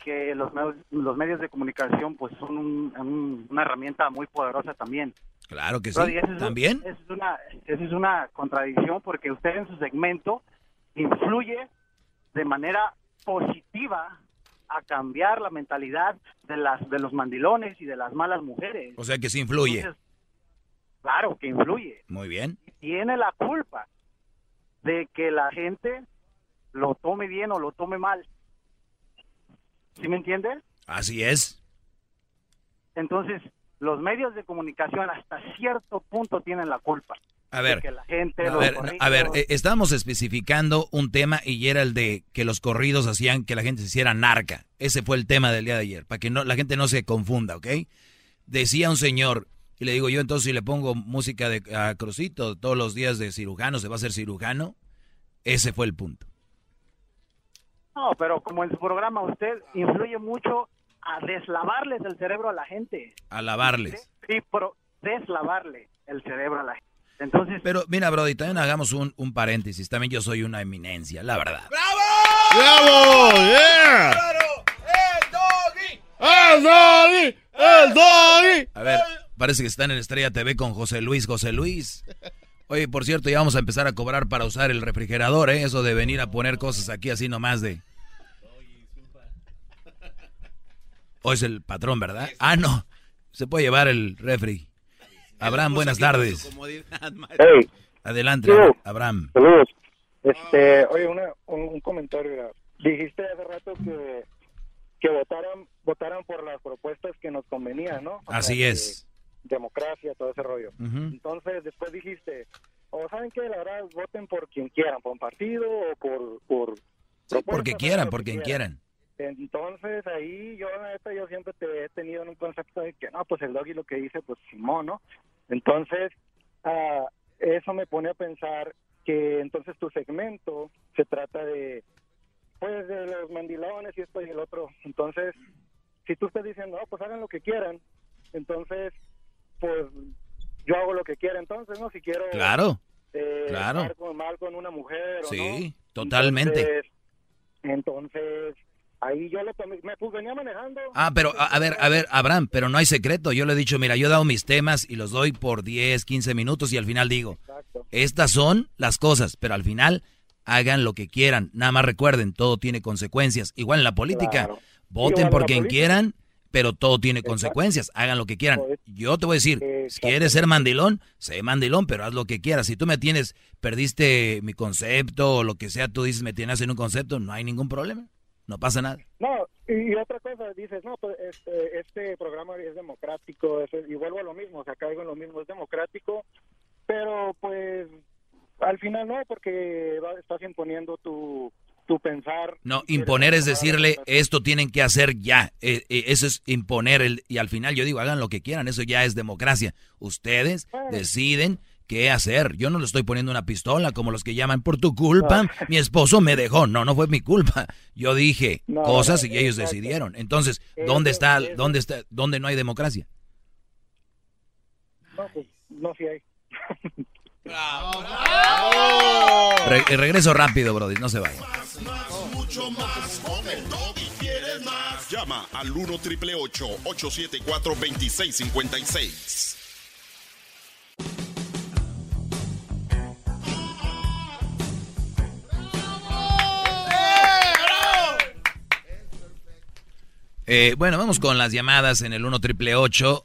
que los, medios- los medios de comunicación pues son un- un- una herramienta muy poderosa también. Claro que sí. Es ¿También? esa es una, esa es una contradicción porque usted en su segmento influye de manera positiva a cambiar la mentalidad de las de los mandilones y de las malas mujeres. O sea que sí influye. Entonces, claro que influye. Muy bien. Tiene la culpa de que la gente lo tome bien o lo tome mal. ¿Sí me entiende? Así es. Entonces, los medios de comunicación hasta cierto punto tienen la culpa. A ver, la gente a ver, corridos- a ver, eh, estábamos especificando un tema y era el de que los corridos hacían que la gente se hiciera narca. Ese fue el tema del día de ayer, para que no, la gente no se confunda, ¿ok? Decía un señor, y le digo yo, entonces si le pongo música de a Crucito todos los días de cirujano, ¿se va a hacer cirujano? Ese fue el punto. No, pero como en su programa usted influye mucho a deslavarles el cerebro a la gente. A lavarles. Sí, pero deslavarle el cerebro a la gente. Entonces, Pero mira, Brody, también hagamos un, un paréntesis. También yo soy una eminencia, la verdad. ¡Bravo! ¡Yeah! ¡El doggy! ¡El doggy! A ver, parece que están en Estrella TV con José Luis. José Luis. Oye, por cierto, ya vamos a empezar a cobrar para usar el refrigerador, ¿eh? Eso de venir a poner cosas aquí así nomás de... O es el patrón, ¿verdad? Ah, no. Se puede llevar el refri. Abraham, buenas tardes. Hey. Adelante, Yo. Abraham. Saludos. Este, oye, una, un, un comentario. Dijiste hace rato que, que votaran, votaran por las propuestas que nos convenían, ¿no? O sea, Así que es. Democracia, todo ese rollo. Entonces, después dijiste, o saben que la verdad, voten por quien quieran, por un partido o por... por Porque quieran, por quien quieran. Entonces ahí yo neta yo siempre te he tenido en un concepto de que no, pues el doggy lo que dice pues Simón, ¿no? Entonces ah, eso me pone a pensar que entonces tu segmento se trata de pues de los mandilones y esto y el otro. Entonces, si tú estás diciendo, no, pues hagan lo que quieran, entonces pues yo hago lo que quiera entonces, ¿no? Si quiero Claro, eh, claro. estar con- mal con una mujer o no. Sí, totalmente. Entonces, entonces, ahí yo lo tomé, me pues venía manejando. Ah, pero a, a ver, a ver, Abraham, pero no hay secreto. Yo le he dicho, mira, yo he dado mis temas y los doy por 10, 15 minutos y al final digo, estas son las cosas, pero al final hagan lo que quieran. Nada más recuerden, todo tiene consecuencias. Igual en la política, Claro. voten por quien política. quieran, pero todo tiene consecuencias. Hagan lo que quieran. Yo te voy a decir, si quieres ser mandilón, sé mandilón, pero haz lo que quieras. Si tú me tienes, perdiste mi concepto o lo que sea, tú dices, me tienes en un concepto, no hay ningún problema. No pasa nada. No, y, y otra cosa, dices, no, pues este, este programa es democrático, es- y vuelvo a lo mismo, o sea, caigo en lo mismo, es democrático, pero pues al final no, porque va- estás imponiendo tu, tu pensar. No, imponer es decirle, esto tienen que hacer ya. Eh, eh, eso es imponer. El, y al final yo digo, hagan lo que quieran, eso ya es democracia. Ustedes deciden qué hacer. Yo no le estoy poniendo una pistola como los que llaman por tu culpa. Mi esposo me dejó. No, no fue mi culpa. Yo dije No, cosas no, y ellos exacto. decidieron. Entonces, ¿dónde Eso- está, eso- dónde está, dónde no hay democracia? No, pues no, sí hay. Re- eh, regreso rápido, Brody, no se vaya. Mucho más. Con el doggy quieres más. Llama al 1 triple 874 2656. Eh, bueno, vamos con las llamadas en el 1 triple 8.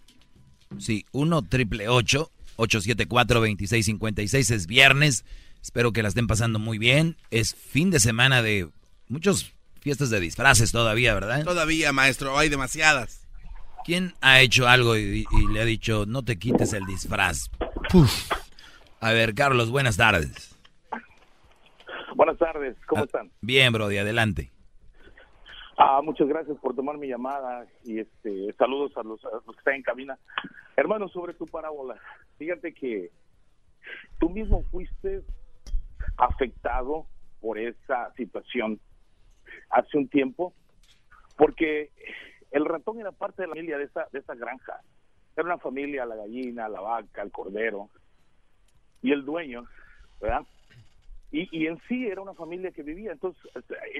Sí, 1 triple 874 2656 es viernes. Espero que la estén pasando muy bien. Es fin de semana de muchos fiestas de disfraces todavía, ¿verdad? Todavía, maestro, hay demasiadas. ¿Quién ha hecho algo y, y le ha dicho no te quites el disfraz? Puf. A ver, Carlos, buenas tardes. Buenas tardes. tardes, ¿cómo Ah, están? Bien, Brody, adelante. Ah, muchas gracias por tomar mi llamada y este saludos a los, a los que están en cabina. Hermano, sobre tu parábola, fíjate que tú mismo fuiste afectado por esa situación hace un tiempo, porque el ratón era parte de la familia de esa, de esa granja. Era una familia, la gallina, la vaca, el cordero y el dueño, ¿verdad? Y, y en sí era una familia que vivía. Entonces,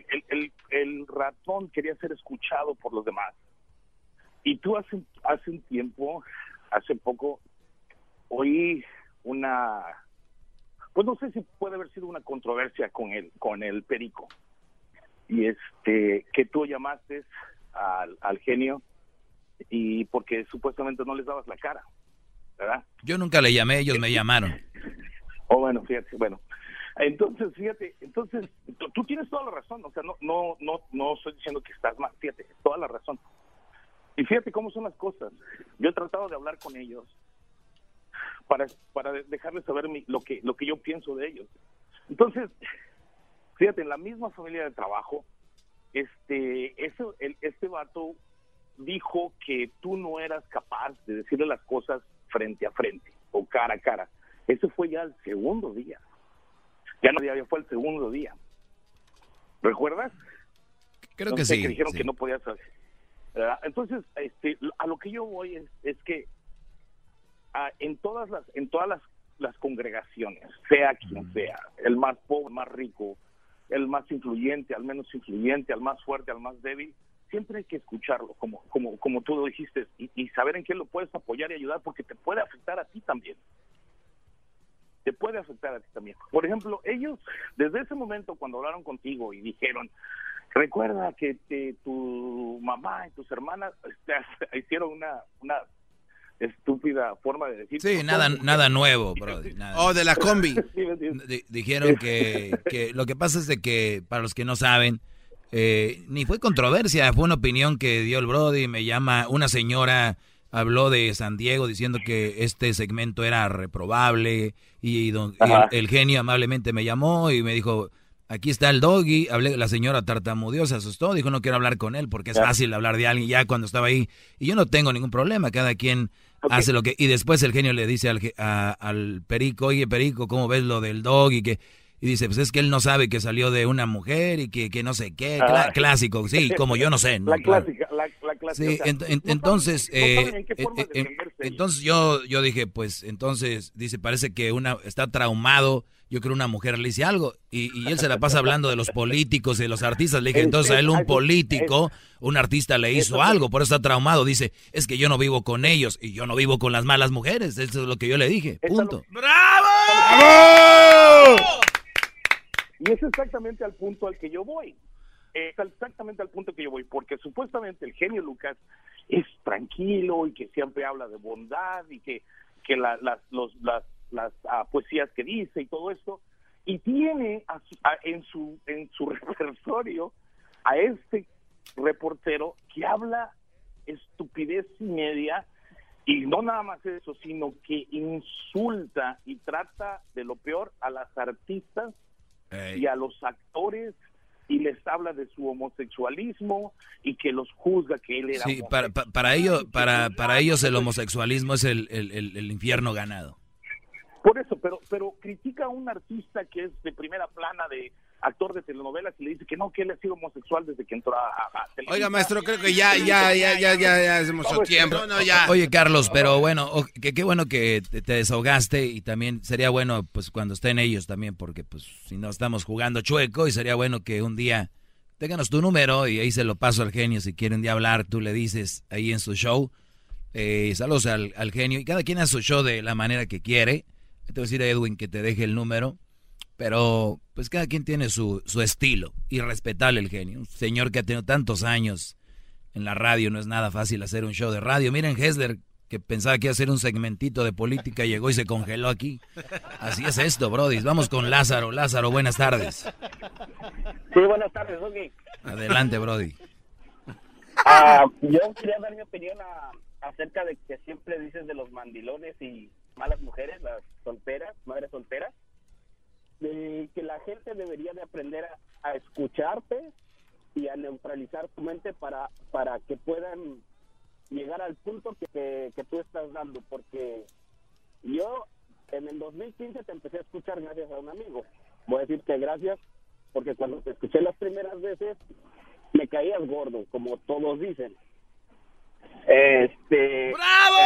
el, el- el ratón quería ser escuchado por los demás. Y tú hace, hace un tiempo, hace poco, oí una, pues no sé si puede haber sido una controversia con el, con el perico. Y este, que tú llamaste al, al genio y porque supuestamente no les dabas la cara, ¿verdad? Yo nunca le llamé, ellos me llamaron. Oh, bueno, fíjate, bueno. Entonces, fíjate, entonces, tú, tienes toda la razón, o sea, no, no, no, no estoy diciendo que estás mal, fíjate, toda la razón. Y fíjate cómo son las cosas. Yo he tratado de hablar con ellos para, para dejarles saber mi- lo que, lo que yo pienso de ellos. Entonces, fíjate, en la misma familia de trabajo, este, ese, el- este vato dijo que tú no eras capaz de decirle las cosas frente a frente o cara a cara. Ese fue ya el segundo día. Ya no, ya fue el segundo día. ¿Recuerdas? Creo que sí, Que dijeron sí. que no podías hacer. ¿verdad? Entonces, este, a lo que yo voy es, es que ah, en todas las en todas las, las congregaciones, sea quien sea, el más pobre, el más rico, el más influyente, al menos influyente, al más fuerte, al más débil, siempre hay que escucharlo, como como como tú lo dijiste, y, y saber en qué lo puedes apoyar y ayudar, porque te puede afectar a ti también. Te puede afectar a ti también. Por ejemplo, ellos, desde ese momento, cuando hablaron contigo y dijeron, recuerda que te- tu mamá y tus hermanas este, hicieron una, una estúpida forma de decir. Sí, nada, nada nuevo, Brody. nada. Oh, de la combi. Di- dijeron que, que lo que pasa es de que, para los que no saben, eh, ni fue controversia, fue una opinión que dio el Brody. Me llama una señora, habló de San Diego diciendo que este segmento era reprobable y, don- y el, el genio amablemente me llamó y me dijo, aquí está el doggy. Hablé, la señora tartamudeó, se asustó, dijo no quiero hablar con él porque es Ya. fácil hablar de alguien ya cuando estaba ahí. Y yo no tengo ningún problema, cada quien hace lo que... Y después el genio le dice al, a- al perico, oye perico, ¿cómo ves lo del doggy? Que, y dice, pues es que él no sabe que salió de una mujer y que, que no sé qué, Ah. clásico, sí, como yo no sé. ¿no? La clásica, la, la clásica. Sí, o sea, ent- ent- no entonces, saben- no saben eh, en entonces yo, yo dije, pues, entonces, dice, parece que una está traumado. Yo creo una mujer le dice algo y, y él se la pasa hablando de los políticos y de los artistas. Le dije, Es- entonces a él un político, un artista le hizo algo, por eso está traumado. Dice, es que yo no vivo con ellos y yo no vivo con las malas mujeres. Eso es lo que yo le dije, punto. Y es exactamente al punto al que yo voy. Es exactamente al punto que yo voy, porque supuestamente el genio Lucas es tranquilo y que siempre habla de bondad y que, que la- las, los, las, las ah, poesías que dice y todo esto, y tiene a su- a- en, su, en su repertorio a este reportero que habla estupidez y media y no nada más eso, sino que insulta y trata de lo peor a las artistas y a los actores y les habla de su homosexualismo y que los juzga que él era Sí, para, pa- para, ellos, para, para ellos el homosexualismo es el, el- el- el infierno ganado. Por eso, pero pero critica a un artista que es de primera plana de actor de telenovelas y le dice que no, que él ha sido homosexual desde que entró a, a- a. Oiga, maestro, creo que ya, ya, ya, ya, ya, ya hacemos mucho tiempo. No, ya. Oye, Carlos, pero bueno, o- que qué bueno que te, te desahogaste y también sería bueno, pues, cuando estén ellos también, porque, pues, si no estamos jugando chueco y sería bueno que un día ténganos tu número y ahí se lo paso al genio. Si quiere un día hablar, tú le dices ahí en su show. Eh, saludos al, al genio y cada quien hace su show de la manera que quiere. Te voy a decir a Edwin que te deje el número, pero pues cada quien tiene su, su estilo y respetable el genio. Un señor que ha tenido tantos años en la radio, no es nada fácil hacer un show de radio. Miren Hessler, que pensaba que iba a hacer un segmentito de política, llegó y se congeló aquí. Así es esto, Brody. Vamos con Lázaro. Lázaro, buenas tardes. Sí, buenas tardes, Doggy. Adelante, Brody. Ah, yo quería dar mi opinión a- acerca de que siempre dices de los mandilones y malas mujeres, las solteras, madres solteras. de que la gente debería de aprender a, escucharte y a neutralizar tu mente para, para que puedan llegar al punto que, que, que tú estás dando, porque yo en el 2015 te empecé a escuchar gracias a un amigo. Voy a decirte gracias porque cuando te escuché las primeras veces me caías gordo, como todos dicen. Este. ¡Bravo!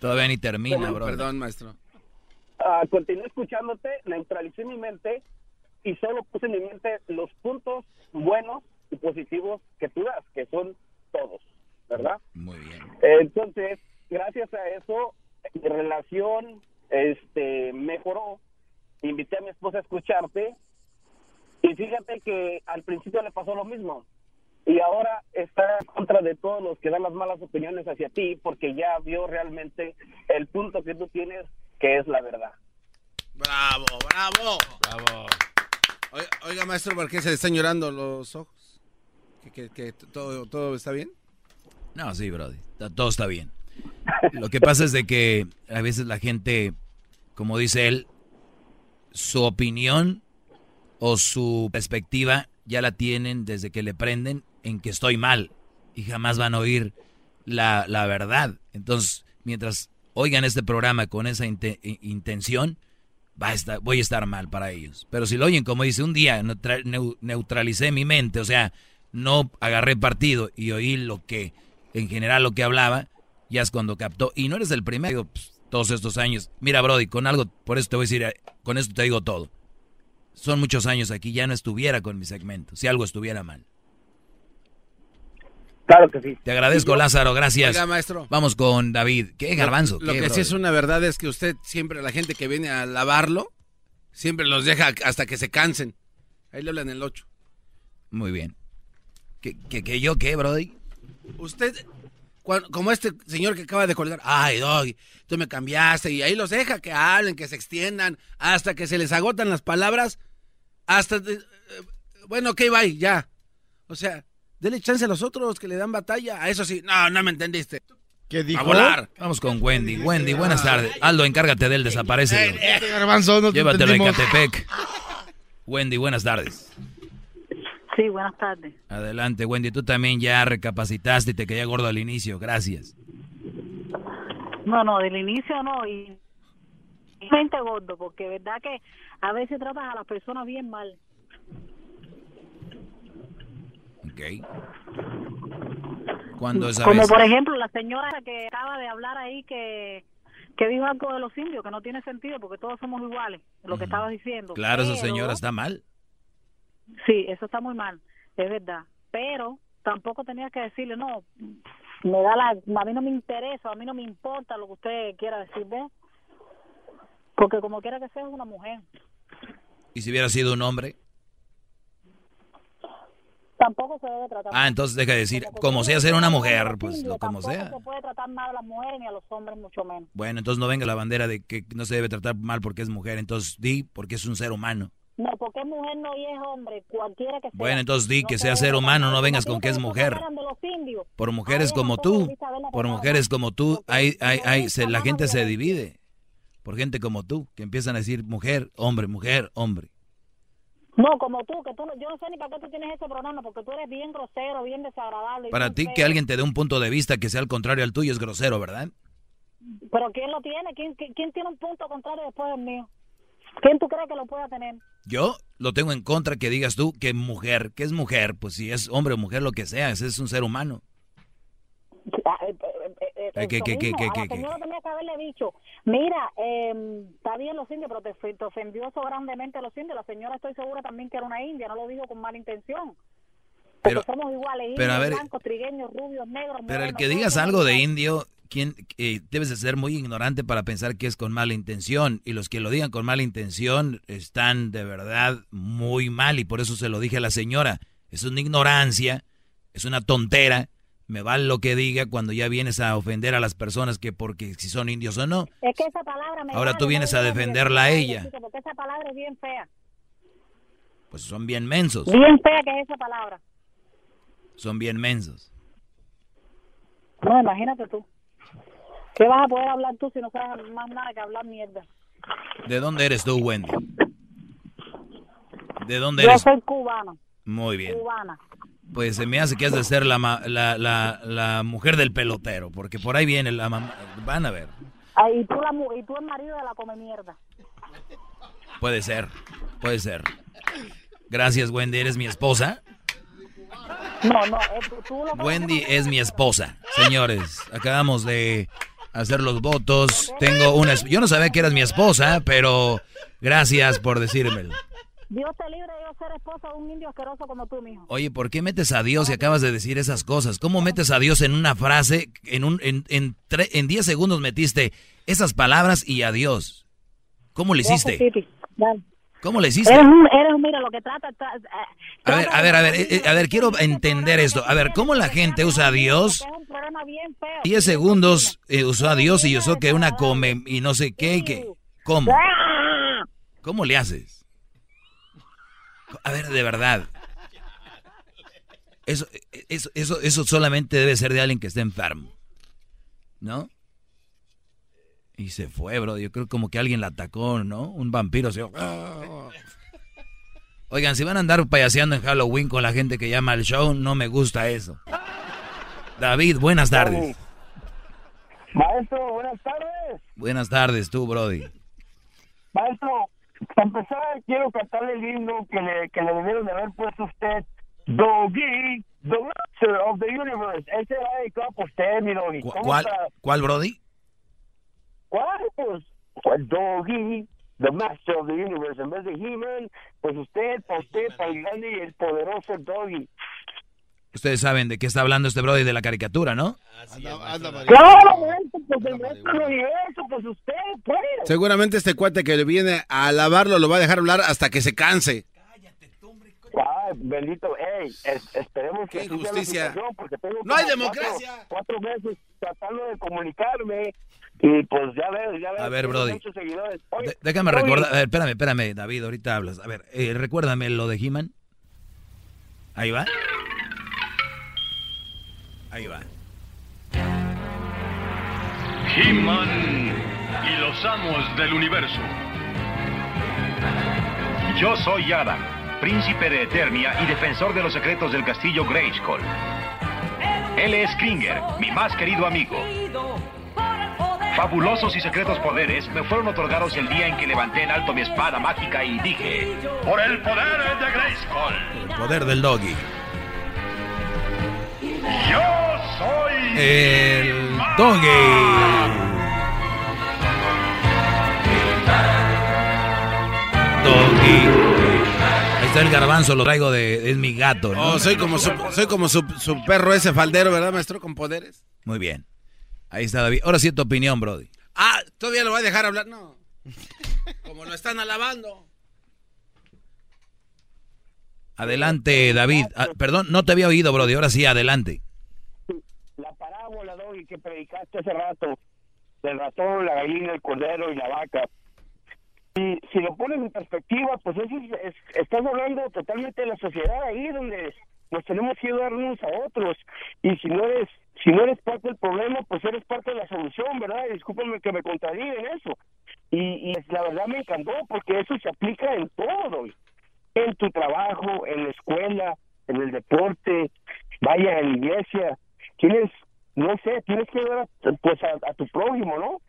Todavía ni termina, bro. Perdón, maestro. Ah, continué escuchándote, neutralicé mi mente y solo puse en mi mente los puntos buenos y positivos que tú das, que son todos, ¿verdad? Muy bien. Entonces, gracias a eso, mi relación este, mejoró. Invité a mi esposa a escucharte y fíjate que al principio le pasó lo mismo. Y ahora está en contra de todos los que dan las malas opiniones hacia ti porque ya vio realmente el punto que tú tienes que es la verdad. Bravo, bravo. Bravo. Oiga, oiga, maestro, ¿por qué se le están llorando los ojos? ¿Que, que- que todo, todo está bien? No, sí, Brody. Todo está bien. Lo que pasa es de que a veces la gente, como dice él, su opinión o su perspectiva ya la tienen desde que le prenden en que estoy mal y jamás van a oír la, la verdad. Entonces, mientras oigan este programa con esa intención, va a estar, voy a estar mal para ellos. Pero si lo oyen, como dice, un día neutra- neu- neutralicé mi mente, o sea, no agarré partido y oí lo que, en general, lo que hablaba, ya es cuando captó. Y no eres el primero, pues, todos estos años. Mira, Brody, con algo, por eso te voy a decir, con esto te digo todo. Son muchos años aquí, ya no estuviera con mi segmento, si algo estuviera mal. Claro que sí. Te agradezco, Lázaro, gracias. Oiga, maestro. Vamos con David. ¿Qué garbanzo? Lo ¿Qué, que sí es una verdad es que usted siempre, la gente que viene a lavarlo, siempre los deja hasta que se cansen. Ahí le hablan el 8. Muy bien. ¿Que, que, que yo qué, Brody? Usted, cuan- como este señor que acaba de colgar, ay, Doggy, tú me cambiaste, y ahí los deja que hablen, que se extiendan, hasta que se les agotan las palabras, hasta, de- eh, bueno, ok, bye, ya. O sea, dele chance a los otros que le dan batalla, a eso sí, no, no me entendiste. ¿Qué A volar. Vamos con Wendy. Wendy, buenas tardes. Aldo, encárgate de él, desaparece. Garbanzo no te Llévatelo a entendimos. Ecatepec. Wendy, buenas tardes. Sí, buenas tardes. Adelante, Wendy. Tú también ya recapacitaste y te quedé gordo al inicio. Gracias. No, no, del inicio no. Y y mente gordo, porque verdad que a veces tratas a las personas bien mal. Ok. ¿Cuándo es a Como por ejemplo la señora que acaba de hablar ahí que que dijo algo de los indios que no tiene sentido porque todos somos iguales, lo que estaba diciendo. Claro, esa señora está mal. Sí, eso está muy mal, es verdad. Pero tampoco tenía que decirle, no, me da la, a mí no me interesa, a mí no me importa lo que usted quiera decir, ¿ves? Porque como quiera que sea es una mujer. ¿Y si hubiera sido un hombre? Tampoco se debe tratar Ah, entonces deja de decir, como sea no ser una mujer, pues lo como sea. se puede tratar mal a las mujeres ni a los hombres, mucho menos. Bueno, entonces no venga la bandera de que no se debe tratar mal porque es mujer. Entonces di porque es un ser humano. No, porque es mujer no y es hombre, cualquiera que sea. Bueno, entonces di No que se sea ser humano, no vengas con que es mujer. Por mujeres como tú, por mujeres como tú, hay, hay, hay, se- la gente se divide. Por gente como tú, que empiezan a decir mujer, hombre, mujer, hombre. No, como tú, que tú no, yo no sé ni para qué tú tienes ese programa, porque tú eres bien grosero, bien desagradable. Para ti que alguien te dé un punto de vista que sea al contrario al tuyo es grosero, ¿verdad? Pero ¿quién lo tiene? ¿Quién, quién, quién tiene un punto contrario después del mío? ¿Quién tú crees que lo pueda tener? Yo lo tengo en contra que digas tú que mujer, que es mujer, pues si es hombre o mujer, lo que sea, ese es un ser humano. Eh, ¿qué, qué, qué, mismo, qué, a la señora tenía que haberle dicho, mira, eh, está bien los indios, pero te, fe- te ofendió eso grandemente a los indios. La señora estoy segura también que era una india, no lo dijo con mala intención. Porque Pero, somos iguales, pero, a indios, ver, blancos, trigueños, rubios, negros, pero el que digas algo de indio, ¿quién, eh, debes de ser muy ignorante para pensar que es con mala intención. Y los que lo digan con mala intención están de verdad muy mal. Y por eso se lo dije a la señora. Es una ignorancia, es una tontera. Me vale lo que diga cuando ya vienes a ofender a las personas que porque si son indios o no. Es que esa palabra me Ahora vale, tú vienes a defenderla a ella. Porque esa palabra es bien fea. Pues son bien mensos. Bien fea que es esa palabra. Son bien mensos. No, imagínate tú. ¿Qué vas a poder hablar tú si no sabes más nada que hablar mierda? ¿De dónde eres tú, Wendy? ¿De dónde Yo eres? soy cubana. Muy bien. Cubana. Pues se me hace que has de ser la, la, la, la mujer del pelotero, porque por ahí viene la mamá. Van a ver. Ah, y, tú la, y tú el marido de la come mierda. Puede ser, puede ser. Gracias, Wendy. ¿Eres mi esposa? No, no, eh, tú, lo Wendy es mi esposa. Señores, acabamos de hacer los votos. Tengo una... Yo no sabía que eras mi esposa, pero gracias por decírmelo. Dios te libre de yo ser esposa de un indio asqueroso como tú, mijo. Oye, ¿por qué metes a Dios y acabas de decir esas cosas? ¿Cómo metes a Dios en una frase? En un en, en, tre- en 10 segundos metiste esas palabras y a Dios. ¿Cómo le hiciste? ¿Cómo le hiciste? Eres un, eres un, mira, lo que trata... tra- eh, A ver, a ver, a ver, eh, eh, a ver, quiero entender esto. A ver, ¿cómo la gente usa a Dios? es un problema bien feo. 10 segundos eh, usó a Dios y usó que una come y no sé qué, y que... ¿Cómo? ¿Cómo le haces? A ver, de verdad. Eso, eso, eso, eso solamente debe ser de alguien que esté enfermo. ¿No? Y se fue, bro. Yo creo como que alguien la atacó, ¿no? Un vampiro se... Oigan, si van a andar payaseando en Halloween con la gente que llama al show, no me gusta eso. David, buenas tardes. Maestro, buenas tardes. Buenas tardes, tú, Brody. Maestro, para empezar, quiero cantarle el himno que le, que le debieron de haber puesto a usted. Doggy, the master of the universe. Ese va dedicado por usted, mi Doggy. ¿Cu- ¿Cómo ¿Cuál, está? ¿Cuál, Brody? ¿Cuál? Pues, pues Doggy, the master of the universe. En vez de He-Man, pues usted, para usted, para el grande y el poderoso Doggy. Ustedes saben de qué está hablando este Brody de la caricatura, ¿no? Claro, maestro, pues pues usted, pues. Seguramente este cuate que viene a alabarlo lo va a dejar hablar hasta que se canse. Ay, bendito, ey, es- esperemos que Qué injusticia. situación, porque tengo No hay democracia. Cuatro, cuatro meses tratando de comunicarme y pues ya ves, ya ves. A ver, Brody. Oye, déjame Brody, recordar. A ver, espérame, espérame, David, ahorita hablas. A ver, eh, recuérdame lo de He-Man. Ahí va. Ahí va. He-Man y los amos del universo. Yo soy Adam, príncipe de Eternia y defensor de los secretos del castillo Grayskull. Él es Kringer, mi más querido amigo. Fabulosos y secretos poderes me fueron otorgados el día en que levanté en alto mi espada mágica y dije, por el poder de Grayskull, El poder del doggy. El doggy. Ahí está el garbanzo, lo traigo de. Es mi gato, ¿no? Oh, soy como su, soy como su, su perro ese faldero, ¿verdad, maestro? Con poderes. Muy bien. Ahí está David. Ahora sí tu opinión, Brody. Ah, todavía lo va a dejar hablar. No. Como lo están alabando. Adelante, David. Ah, perdón, no te había oído, Brody. Ahora sí, adelante. La parábola, Doggy, que predicaste hace rato, del ratón, la gallina, el cordero y la vaca. Y si lo pones en perspectiva, pues eso es- es- estás hablando totalmente de la sociedad ahí donde nos tenemos que ayudar unos a otros. Y si no eres si no eres parte del problema, pues eres parte de la solución, ¿verdad? Discúlpame que me contradiga en eso. Y, y la verdad me encantó porque eso se aplica en todo, en tu trabajo, en la escuela, en el deporte, vaya en la iglesia. Tienes, no sé, tienes que ver a, pues a, a tu prójimo, ¿no?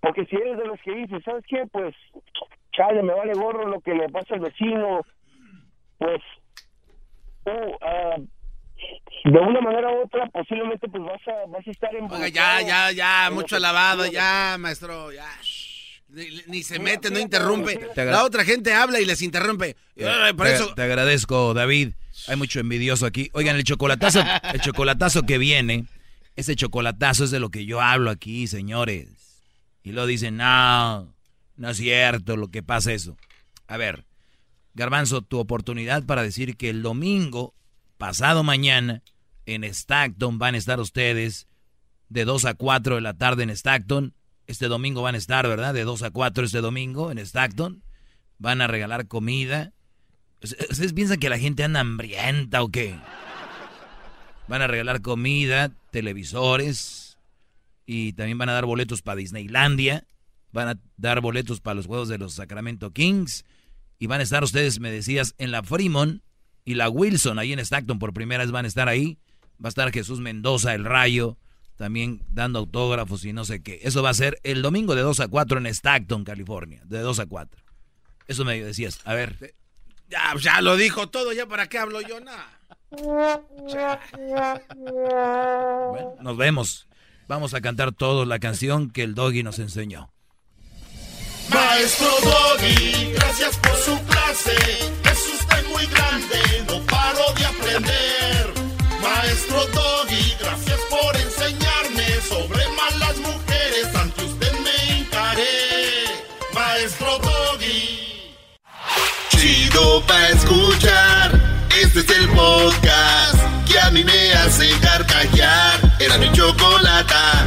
Porque si eres de los que dices, ¿sabes qué? Pues, chale, me vale gorro lo que le pasa al vecino, pues, tú, ah, de una manera u otra, posiblemente pues vas a, vas a estar en... Oiga, ya, ya, ya, mucho alabado, ya, maestro, ya. Ni, se mete, no interrumpe. La otra gente habla y les interrumpe. Por te, eso, te agradezco, David. Hay mucho envidioso aquí. Oigan, el chocolatazo, el chocolatazo que viene, ese chocolatazo es de lo que yo hablo aquí, señores. Y lo dicen, no, no es cierto lo que pasa eso. A ver, Garbanzo, tu oportunidad para decir que el domingo, pasado mañana, en Stockton van a estar ustedes de 2 a 4 de la tarde en Stockton. Este domingo van a estar, ¿verdad? De 2 a 4 este domingo en Stockton. Van a regalar comida. ¿Ustedes piensan que la gente anda hambrienta o qué? Van a regalar comida, televisores y también van a dar boletos para Disneylandia, van a dar boletos para los juegos de los Sacramento Kings. Y van a estar ustedes, me decías, en la Fremont y la Wilson, ahí en Stockton, por primera vez van a estar ahí. Va a estar Jesús Mendoza, el Rayo, también dando autógrafos y no sé qué. Eso va a ser el domingo de 2 a 4 en Stockton, California, de 2 a 4. Eso me decías, a ver. Ya, ya lo dijo todo, ya para qué hablo yo nada. Bueno, nos vemos. Vamos a cantar todos la canción que el doggy nos enseñó. Maestro Doggy, gracias por su clase. Es usted muy grande, no paro de aprender. Maestro Doggy, gracias sobre malas mujeres. Ante usted me encaré. Maestro Doggy. Chido pa' escuchar. Este es el podcast que a mí me hace carcajear. Era mi chocolata.